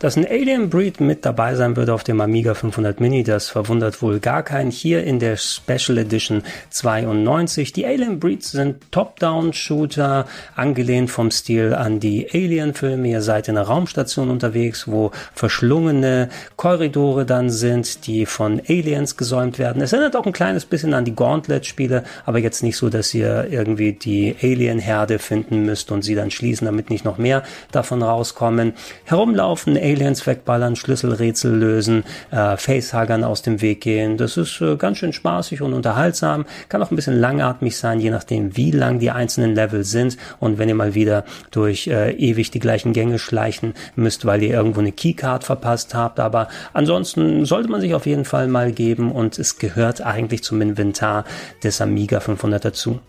Dass ein Alien Breed mit dabei sein würde auf dem Amiga 500 Mini, das verwundert wohl gar keinen. Hier in der Special Edition 92. Die Alien Breeds sind Top-Down-Shooter, angelehnt vom Stil an die Alien-Filme. Ihr seid in einer Raumstation unterwegs, wo verschlungene Korridore dann sind, die von Aliens gesäumt werden. Es erinnert auch ein kleines bisschen an die Gauntlet-Spiele, aber jetzt nicht so, dass ihr irgendwie die Alien-Herde finden müsst und sie dann schließen, damit nicht noch mehr davon rauskommen. Herumlaufen Aliens wegballern, Schlüsselrätsel lösen, äh, Facehuggern aus dem Weg gehen. Das ist äh, ganz schön spaßig und unterhaltsam. Kann auch ein bisschen langatmig sein, je nachdem, wie lang die einzelnen Level sind. Und wenn ihr mal wieder durch äh, ewig die gleichen Gänge schleichen müsst, weil ihr irgendwo eine Keycard verpasst habt. Aber ansonsten sollte man sich auf jeden Fall mal geben und es gehört eigentlich zum Inventar des Amiga 500 dazu.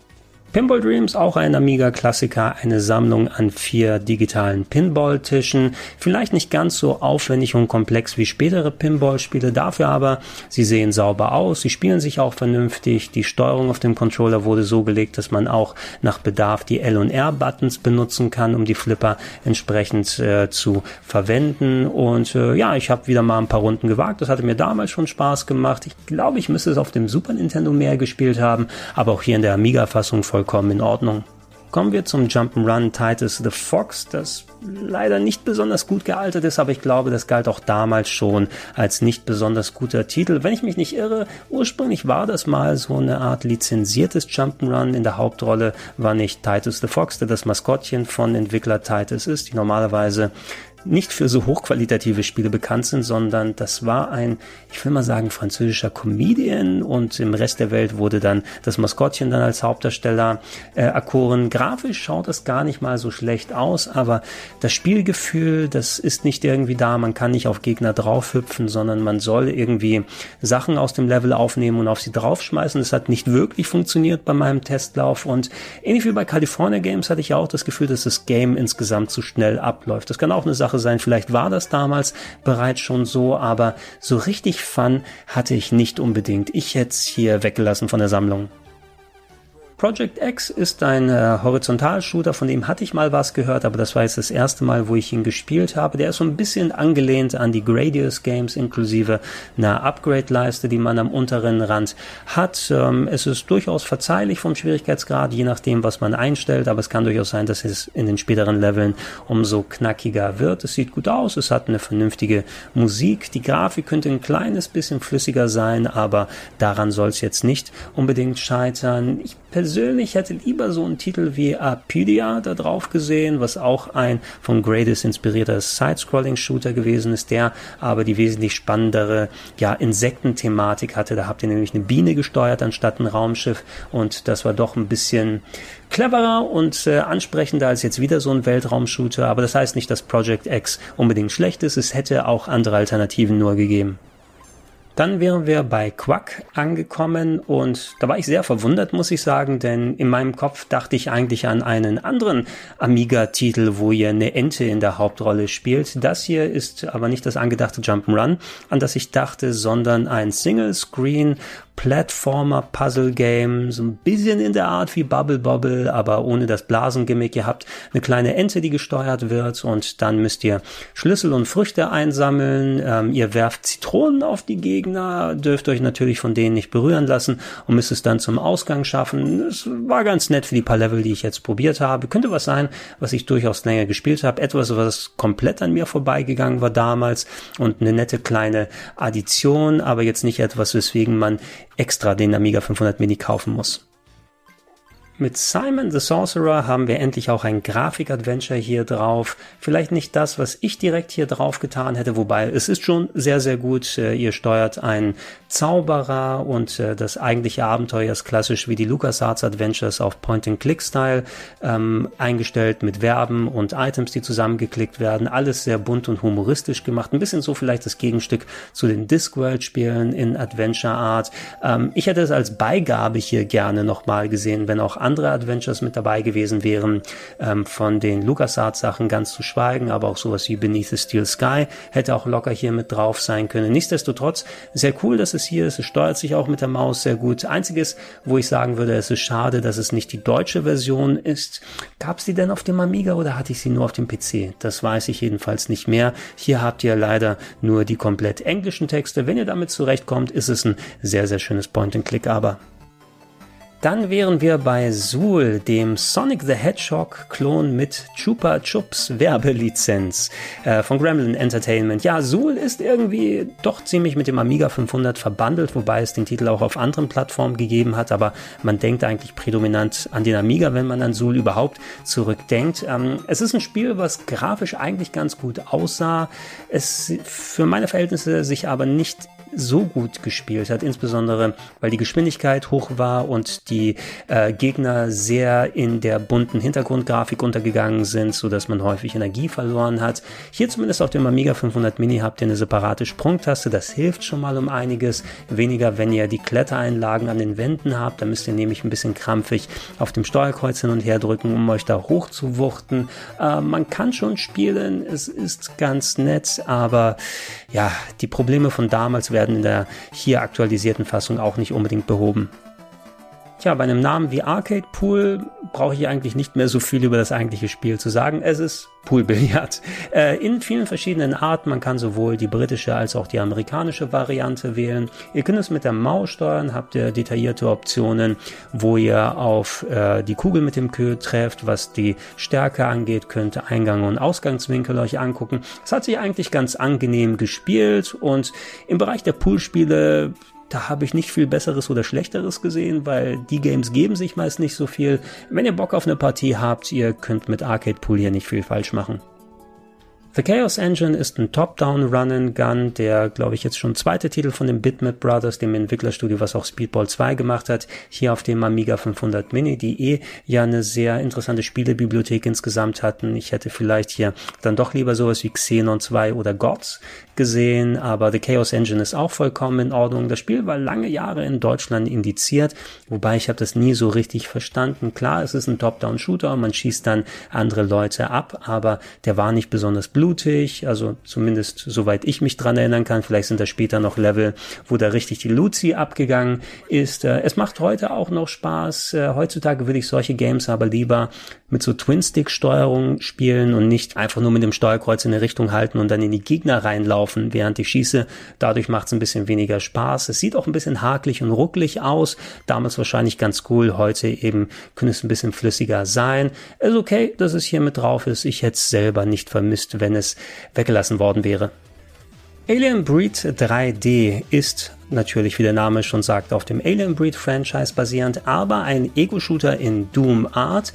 Pinball Dreams, auch ein Amiga-Klassiker, eine Sammlung an vier digitalen Pinball-Tischen. Vielleicht nicht ganz so aufwendig und komplex wie spätere Pinball-Spiele, dafür aber, sie sehen sauber aus, sie spielen sich auch vernünftig, die Steuerung auf dem Controller wurde so gelegt, dass man auch nach Bedarf die L- und R-Buttons benutzen kann, um die Flipper entsprechend äh, zu verwenden. Und äh, ja, ich habe wieder mal ein paar Runden gewagt, das hatte mir damals schon Spaß gemacht. Ich glaube, ich müsste es auf dem Super Nintendo mehr gespielt haben, aber auch hier in der Amiga-Fassung voll vollkommen in Ordnung. Kommen wir zum Jump'n'Run Titus the Fox, das leider nicht besonders gut gealtert ist, aber ich glaube, das galt auch damals schon als nicht besonders guter Titel. Wenn ich mich nicht irre, ursprünglich war das mal so eine Art lizenziertes Jump'n'Run. In der Hauptrolle war nicht Titus the Fox, der das Maskottchen von Entwickler Titus ist, die normalerweise nicht für so hochqualitative Spiele bekannt sind, sondern das war ein, ich will mal sagen, französischer Comedian und im Rest der Welt wurde dann das Maskottchen dann als Hauptdarsteller äh, erkoren. Grafisch schaut es gar nicht mal so schlecht aus, aber das Spielgefühl, das ist nicht irgendwie da. Man kann nicht auf Gegner draufhüpfen, sondern man soll irgendwie Sachen aus dem Level aufnehmen und auf sie draufschmeißen. Das hat nicht wirklich funktioniert bei meinem Testlauf und ähnlich wie bei California Games hatte ich auch das Gefühl, dass das Game insgesamt zu schnell abläuft. Das kann auch eine Sache Sache sein. Vielleicht war das damals bereits schon so, aber so richtig Fun hatte ich nicht unbedingt. Ich hätte es hier weggelassen von der Sammlung. Project X ist ein äh, Horizontalshooter, von dem hatte ich mal was gehört, aber das war jetzt das erste Mal, wo ich ihn gespielt habe. Der ist so ein bisschen angelehnt an die Gradius Games, inklusive einer Upgrade-Leiste, die man am unteren Rand hat. Ähm, es ist durchaus verzeihlich vom Schwierigkeitsgrad, je nachdem, was man einstellt, aber es kann durchaus sein, dass es in den späteren Leveln umso knackiger wird. Es sieht gut aus, es hat eine vernünftige Musik. Die Grafik könnte ein kleines bisschen flüssiger sein, aber daran soll es jetzt nicht unbedingt scheitern. Ich persönlich hätte lieber so einen Titel wie Apidia da drauf gesehen, was auch ein von Gradius inspirierter Side-Scrolling-Shooter gewesen ist, der aber die wesentlich spannendere ja, Insektenthematik hatte. Da habt ihr nämlich eine Biene gesteuert anstatt ein Raumschiff und das war doch ein bisschen cleverer und äh, ansprechender als jetzt wieder so ein Weltraumshooter. Aber das heißt nicht, dass Project X unbedingt schlecht ist. Es hätte auch andere Alternativen nur gegeben. Dann wären wir bei Quack angekommen und da war ich sehr verwundert, muss ich sagen, denn in meinem Kopf dachte ich eigentlich an einen anderen Amiga-Titel, wo ihr eine Ente in der Hauptrolle spielt. Das hier ist aber nicht das angedachte Jump'n'Run, an das ich dachte, sondern ein Single-Screen Platformer-Puzzle-Game, so ein bisschen in der Art wie Bubble Bobble, aber ohne das Blasengimmick. Ihr habt eine kleine Ente, die gesteuert wird und dann müsst ihr Schlüssel und Früchte einsammeln. Ähm, ihr werft Zitronen auf die Gegner, dürft euch natürlich von denen nicht berühren lassen und müsst es dann zum Ausgang schaffen. Es war ganz nett für die paar Level, die ich jetzt probiert habe. Könnte was sein, was ich durchaus länger gespielt habe. Etwas, was komplett an mir vorbeigegangen war damals und eine nette kleine Addition, aber jetzt nicht etwas, weswegen man extra den Amiga 500 Mini kaufen muss. Mit Simon the Sorcerer haben wir endlich auch ein Grafik-Adventure hier drauf. Vielleicht nicht das, was ich direkt hier drauf getan hätte, wobei es ist schon sehr, sehr gut. Äh, ihr steuert einen Zauberer und äh, das eigentliche Abenteuer ist klassisch wie die LucasArts Adventures auf Point-and-Click-Style ähm, eingestellt mit Verben und Items, die zusammengeklickt werden. Alles sehr bunt und humoristisch gemacht. Ein bisschen so vielleicht das Gegenstück zu den Discworld-Spielen in Adventure Art. Ähm, ich hätte es als Beigabe hier gerne nochmal gesehen, wenn auch andere Adventures mit dabei gewesen wären. Ähm, von den LucasArts Sachen ganz zu schweigen, aber auch sowas wie Beneath the Steel Sky hätte auch locker hier mit drauf sein können. Nichtsdestotrotz sehr cool, dass es hier ist. Es steuert sich auch mit der Maus sehr gut. Einziges, wo ich sagen würde, es ist schade, dass es nicht die deutsche Version ist. Gab es die denn auf dem Amiga oder hatte ich sie nur auf dem PC? Das weiß ich jedenfalls nicht mehr. Hier habt ihr leider nur die komplett englischen Texte. Wenn ihr damit zurechtkommt, ist es ein sehr, sehr schönes Point-and-Click, aber dann wären wir bei Zool, dem Sonic the Hedgehog Klon mit Chupa Chups Werbelizenz äh, von Gremlin Entertainment. Ja, Zool ist irgendwie doch ziemlich mit dem Amiga 500 verbandelt, wobei es den Titel auch auf anderen Plattformen gegeben hat, aber man denkt eigentlich prädominant an den Amiga, wenn man an Zool überhaupt zurückdenkt. Ähm, es ist ein Spiel, was grafisch eigentlich ganz gut aussah, es für meine Verhältnisse sich aber nicht so gut gespielt hat, insbesondere weil die Geschwindigkeit hoch war und die äh, Gegner sehr in der bunten Hintergrundgrafik untergegangen sind, so dass man häufig Energie verloren hat. Hier zumindest auf dem Amiga 500 Mini habt ihr eine separate Sprungtaste, das hilft schon mal um einiges. Weniger, wenn ihr die Klettereinlagen an den Wänden habt, da müsst ihr nämlich ein bisschen krampfig auf dem Steuerkreuz hin und her drücken, um euch da hoch zu wuchten. Äh, man kann schon spielen, es ist ganz nett, aber ja, die Probleme von damals werden in der hier aktualisierten Fassung auch nicht unbedingt behoben. Tja, bei einem Namen wie Arcade Pool brauche ich eigentlich nicht mehr so viel über das eigentliche Spiel zu sagen. Es ist Poolbillard. Äh, in vielen verschiedenen Arten. Man kann sowohl die britische als auch die amerikanische Variante wählen. Ihr könnt es mit der Maus steuern, habt ihr detaillierte Optionen, wo ihr auf äh, die Kugel mit dem Kö trefft, was die Stärke angeht, könnt Eingang und Ausgangswinkel euch angucken. Es hat sich eigentlich ganz angenehm gespielt und im Bereich der Poolspiele da habe ich nicht viel Besseres oder Schlechteres gesehen, weil die Games geben sich meist nicht so viel. Wenn ihr Bock auf eine Partie habt, ihr könnt mit Arcade Pool hier nicht viel falsch machen. The Chaos Engine ist ein Top-Down Run-and-Gun, der, glaube ich, jetzt schon zweite Titel von den Bitmap Brothers, dem Entwicklerstudio, was auch Speedball 2 gemacht hat, hier auf dem Amiga 500 Mini, die eh ja eine sehr interessante Spielebibliothek insgesamt hatten. Ich hätte vielleicht hier dann doch lieber sowas wie Xenon 2 oder Gods gesehen, aber The Chaos Engine ist auch vollkommen in Ordnung. Das Spiel war lange Jahre in Deutschland indiziert, wobei ich habe das nie so richtig verstanden. Klar, es ist ein Top-Down-Shooter, man schießt dann andere Leute ab, aber der war nicht besonders blutig, also zumindest soweit ich mich dran erinnern kann. Vielleicht sind da später noch Level, wo da richtig die Luzi abgegangen ist. Äh, es macht heute auch noch Spaß. Äh, heutzutage würde ich solche Games aber lieber mit so Twin-Stick-Steuerung spielen und nicht einfach nur mit dem Steuerkreuz in eine Richtung halten und dann in die Gegner reinlaufen, während ich schieße. Dadurch macht es ein bisschen weniger Spaß. Es sieht auch ein bisschen hakelig und rucklig aus. Damals wahrscheinlich ganz cool. Heute eben könnte es ein bisschen flüssiger sein. Ist okay, dass es hier mit drauf ist. Ich hätte es selber nicht vermisst, wenn es weggelassen worden wäre. Alien Breed 3D ist natürlich, wie der Name schon sagt, auf dem Alien Breed Franchise basierend, aber ein Ego-Shooter in Doom Art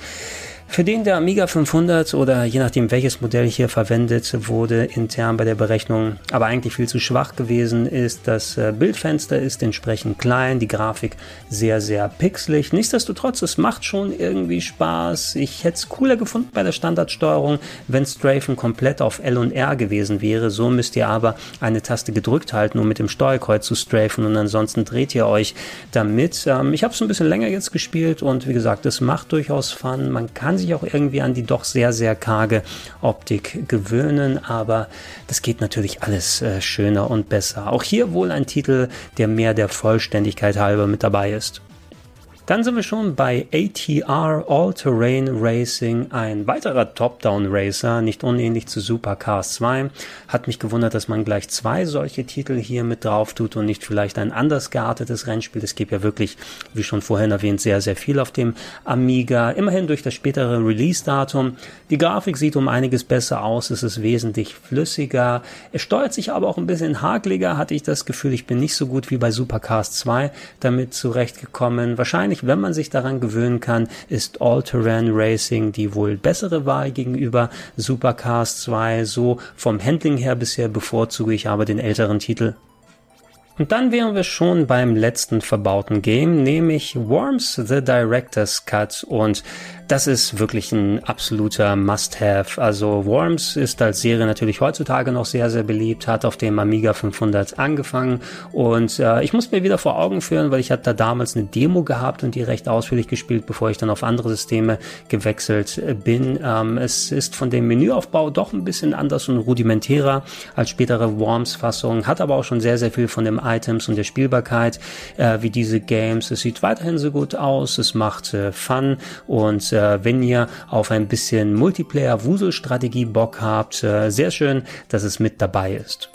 für den der Amiga 500 oder je nachdem welches Modell hier verwendet wurde intern bei der Berechnung, aber eigentlich viel zu schwach gewesen ist. Das äh, Bildfenster ist entsprechend klein, die Grafik sehr, sehr pixelig. Nichtsdestotrotz, es macht schon irgendwie Spaß. Ich hätte es cooler gefunden bei der Standardsteuerung, wenn Strafen komplett auf L und R gewesen wäre. So müsst ihr aber eine Taste gedrückt halten, um mit dem Steuerkreuz zu strafen und ansonsten dreht ihr euch damit. Ähm, ich habe es ein bisschen länger jetzt gespielt und wie gesagt, es macht durchaus Fun. Man kann sich auch irgendwie an die doch sehr, sehr karge Optik gewöhnen, aber das geht natürlich alles äh, schöner und besser. Auch hier wohl ein Titel, der mehr der Vollständigkeit halber mit dabei ist. Dann sind wir schon bei ATR All-Terrain Racing, ein weiterer Top-Down-Racer, nicht unähnlich zu Supercars 2. Hat mich gewundert, dass man gleich zwei solche Titel hier mit drauf tut und nicht vielleicht ein anders geartetes Rennspiel. Es gibt ja wirklich, wie schon vorhin erwähnt, sehr, sehr viel auf dem Amiga. Immerhin durch das spätere Release-Datum. Die Grafik sieht um einiges besser aus, es ist wesentlich flüssiger. Es steuert sich aber auch ein bisschen hakeliger, hatte ich das Gefühl. Ich bin nicht so gut wie bei Supercars 2 damit zurechtgekommen. Wahrscheinlich wahrscheinlich, wenn man sich daran gewöhnen kann, ist All-Terrain Racing die wohl bessere Wahl gegenüber Supercars 2. So vom Handling her bisher bevorzuge ich aber den älteren Titel. Und dann wären wir schon beim letzten verbauten Game, nämlich Worms The Director's Cut. Und das ist wirklich ein absoluter Must-Have. Also Worms ist als Serie natürlich heutzutage noch sehr, sehr beliebt, hat auf dem Amiga 500 angefangen und äh, ich muss mir wieder vor Augen führen, weil ich hatte da damals eine Demo gehabt und die recht ausführlich gespielt, bevor ich dann auf andere Systeme gewechselt äh, bin. Ähm, es ist von dem Menüaufbau doch ein bisschen anders und rudimentärer als spätere Worms-Fassung, hat aber auch schon sehr, sehr viel von den Items und der Spielbarkeit äh, wie diese Games. Es sieht weiterhin so gut aus, es macht äh, Fun und äh, wenn ihr auf ein bisschen Multiplayer-Wuselstrategie Bock habt, äh, sehr schön, dass es mit dabei ist.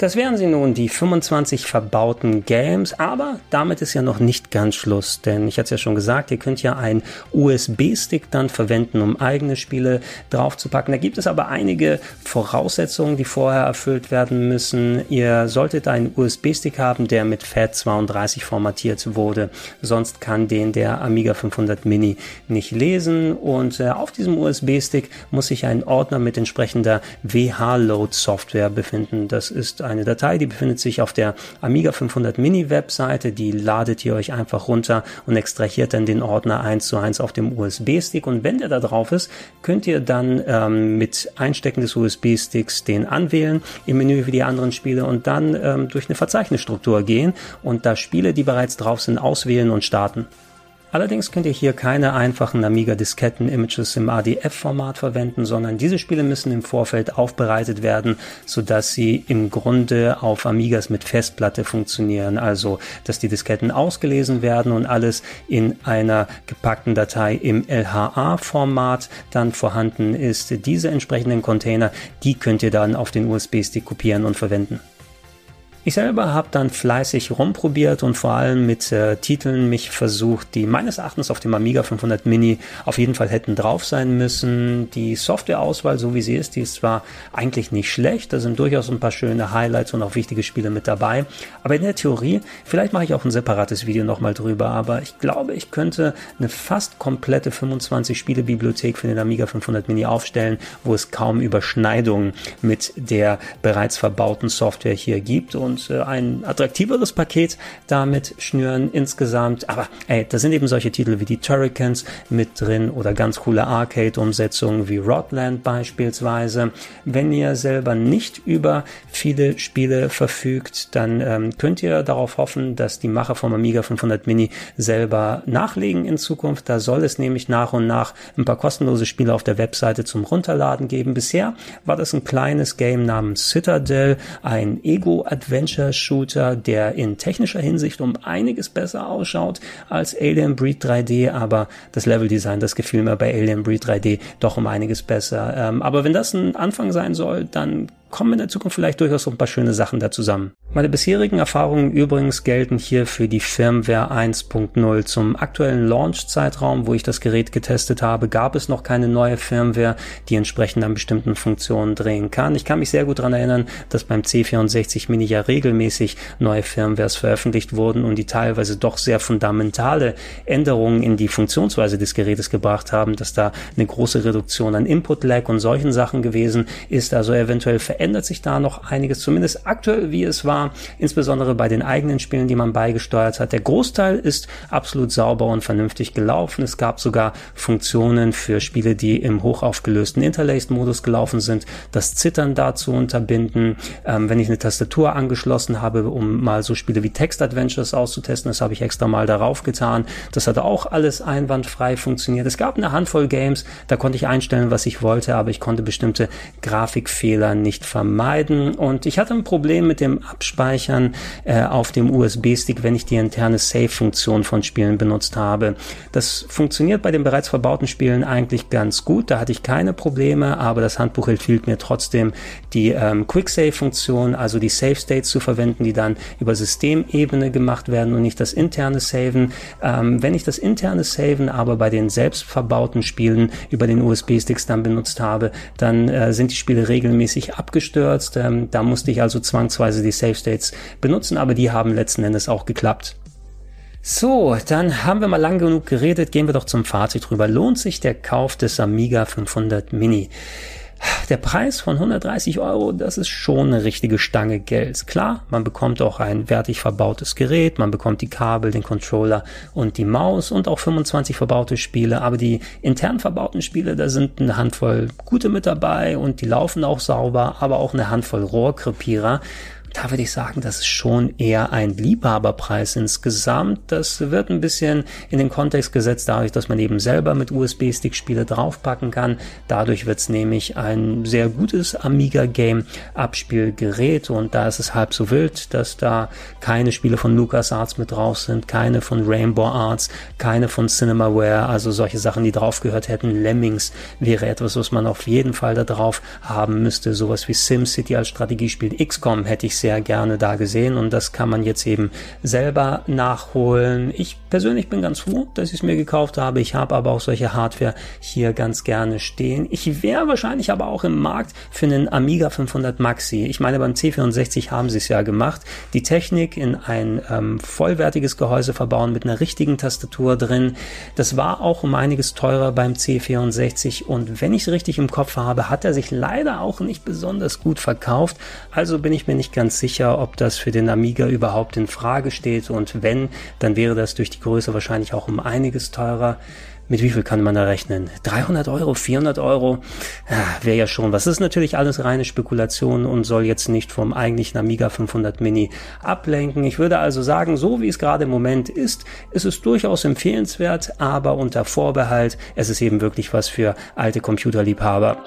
Das wären sie nun, die 25 verbauten Games, aber damit ist ja noch nicht ganz Schluss, denn ich hatte es ja schon gesagt, ihr könnt ja einen USB-Stick dann verwenden, um eigene Spiele draufzupacken. Da gibt es aber einige Voraussetzungen, die vorher erfüllt werden müssen. Ihr solltet einen USB-Stick haben, der mit FAT32 formatiert wurde, sonst kann den der Amiga 500 Mini nicht lesen und äh, auf diesem USB-Stick muss sich ein Ordner mit entsprechender WH-Load-Software befinden. Das ist eine Datei, die befindet sich auf der Amiga 500 Mini Webseite, die ladet ihr euch einfach runter und extrahiert dann den Ordner eins zu eins auf dem USB-Stick und wenn der da drauf ist, könnt ihr dann ähm, mit Einstecken des USB-Sticks den anwählen im Menü wie die anderen Spiele und dann ähm, durch eine Verzeichnisstruktur gehen und da Spiele, die bereits drauf sind, auswählen und starten. Allerdings könnt ihr hier keine einfachen Amiga-Disketten-Images im ADF-Format verwenden, sondern diese Spiele müssen im Vorfeld aufbereitet werden, sodass sie im Grunde auf Amigas mit Festplatte funktionieren. Also, dass die Disketten ausgelesen werden und alles in einer gepackten Datei im LHA-Format dann vorhanden ist. Diese entsprechenden Container, die könnt ihr dann auf den USB-Stick kopieren und verwenden. Ich selber habe dann fleißig rumprobiert und vor allem mit äh, Titeln mich versucht, die meines Erachtens auf dem Amiga 500 Mini auf jeden Fall hätten drauf sein müssen. Die Softwareauswahl, so wie sie ist, die ist zwar eigentlich nicht schlecht, da sind durchaus ein paar schöne Highlights und auch wichtige Spiele mit dabei, aber in der Theorie, vielleicht mache ich auch ein separates Video nochmal drüber, aber ich glaube, ich könnte eine fast komplette 25 Spielebibliothek für den Amiga 500 Mini aufstellen, wo es kaum Überschneidungen mit der bereits verbauten Software hier gibt und und äh, ein attraktiveres Paket damit schnüren insgesamt. Aber ey, da sind eben solche Titel wie die Turricans mit drin oder ganz coole Arcade-Umsetzungen wie Rodland beispielsweise. Wenn ihr selber nicht über viele Spiele verfügt, dann ähm, könnt ihr darauf hoffen, dass die Macher vom Amiga 500 Mini selber nachlegen in Zukunft. Da soll es nämlich nach und nach ein paar kostenlose Spiele auf der Webseite zum Runterladen geben. Bisher war das ein kleines Game namens Citadel, ein Ego-Adventure Adventure-Shooter, der in technischer Hinsicht um einiges besser ausschaut als Alien Breed 3D, aber das Leveldesign, das gefiel mir bei Alien Breed 3D doch um einiges besser. Ähm, aber wenn das ein Anfang sein soll, dann kommen in der Zukunft vielleicht durchaus ein paar schöne Sachen da zusammen. Meine bisherigen Erfahrungen übrigens gelten hier für die Firmware 1.0. Zum aktuellen Launch-Zeitraum, wo ich das Gerät getestet habe, gab es noch keine neue Firmware, die entsprechend an bestimmten Funktionen drehen kann. Ich kann mich sehr gut daran erinnern, dass beim C64 Mini ja regelmäßig neue Firmwares veröffentlicht wurden und die teilweise doch sehr fundamentale Änderungen in die Funktionsweise des Gerätes gebracht haben, dass da eine große Reduktion an Input-Lag und solchen Sachen gewesen ist, also eventuell verändert sich da noch einiges, zumindest aktuell wie es war, insbesondere bei den eigenen Spielen, die man beigesteuert hat. Der Großteil ist absolut sauber und vernünftig gelaufen. Es gab sogar Funktionen für Spiele, die im hochaufgelösten Interlaced-Modus gelaufen sind, das Zittern da zu unterbinden. Ähm, wenn ich eine Tastatur angeschlossen habe, um mal so Spiele wie Text-Adventures auszutesten, das habe ich extra mal darauf getan. Das hatte auch alles einwandfrei funktioniert. Es gab eine Handvoll Games, da konnte ich einstellen, was ich wollte, aber ich konnte bestimmte Grafikfehler nicht vermeiden. Und ich hatte ein Problem mit dem Abspeichern äh, auf dem USB-Stick, wenn ich die interne Save-Funktion von Spielen benutzt habe. Das funktioniert bei den bereits verbauten Spielen eigentlich ganz gut. Da hatte ich keine Probleme, aber das Handbuch empfiehlt mir trotzdem die ähm, Quick-Save-Funktion, also die Save-States zu verwenden, die dann über Systemebene gemacht werden und nicht das interne Saven. Ähm, wenn ich das interne Saven aber bei den selbst verbauten Spielen über den USB-Sticks dann benutzt habe, dann äh, sind die Spiele regelmäßig abgeschlossen abgestürzt. Ähm, da musste ich also zwangsweise die Safe States benutzen, aber die haben letzten Endes auch geklappt. So, dann haben wir mal lang genug geredet, gehen wir doch zum Fazit rüber. Lohnt sich der Kauf des Amiga 500 Mini? Der Preis von 130 Euro, das ist schon eine richtige Stange Geld. Klar, man bekommt auch ein wertig verbautes Gerät, man bekommt die Kabel, den Controller und die Maus und auch 25 verbaute Spiele, aber die intern verbauten Spiele, da sind eine Handvoll gute mit dabei und die laufen auch sauber, aber auch eine Handvoll Rohrkrepierer da würde ich sagen, das ist schon eher ein Liebhaberpreis insgesamt. Das wird ein bisschen in den Kontext gesetzt, dadurch, dass man eben selber mit USB-Stick Spiele draufpacken kann. Dadurch wird es nämlich ein sehr gutes Amiga-Game Abspielgerät und da ist es halb so wild, dass da keine Spiele von LucasArts mit drauf sind, keine von Rainbow Arts, keine von Cinemaware, also solche Sachen, die drauf gehört hätten. Lemmings wäre etwas, was man auf jeden Fall da drauf haben müsste. Sowas wie SimCity als Strategiespiel. XCOM hätte ich sehr gerne da gesehen und das kann man jetzt eben selber nachholen. Ich persönlich bin ganz froh, dass ich es mir gekauft habe. Ich habe aber auch solche Hardware hier ganz gerne stehen. Ich wäre wahrscheinlich aber auch im Markt für einen Amiga 500 Maxi. Ich meine, beim C64 haben sie es ja gemacht. Die Technik in ein ähm, vollwertiges Gehäuse verbauen mit einer richtigen Tastatur drin. Das war auch um einiges teurer beim C64 und wenn ich es richtig im Kopf habe, hat er sich leider auch nicht besonders gut verkauft. Also bin ich mir nicht ganz ganz sicher, ob das für den Amiga überhaupt in Frage steht und wenn, dann wäre das durch die Größe wahrscheinlich auch um einiges teurer. Mit wie viel kann man da rechnen? 300 Euro, 400 Euro? Wäre ja schon. Was ist natürlich alles reine Spekulation und soll jetzt nicht vom eigentlichen Amiga 500 Mini ablenken. Ich würde also sagen, so wie es gerade im Moment ist, ist es durchaus empfehlenswert, aber unter Vorbehalt, es ist eben wirklich was für alte Computerliebhaber.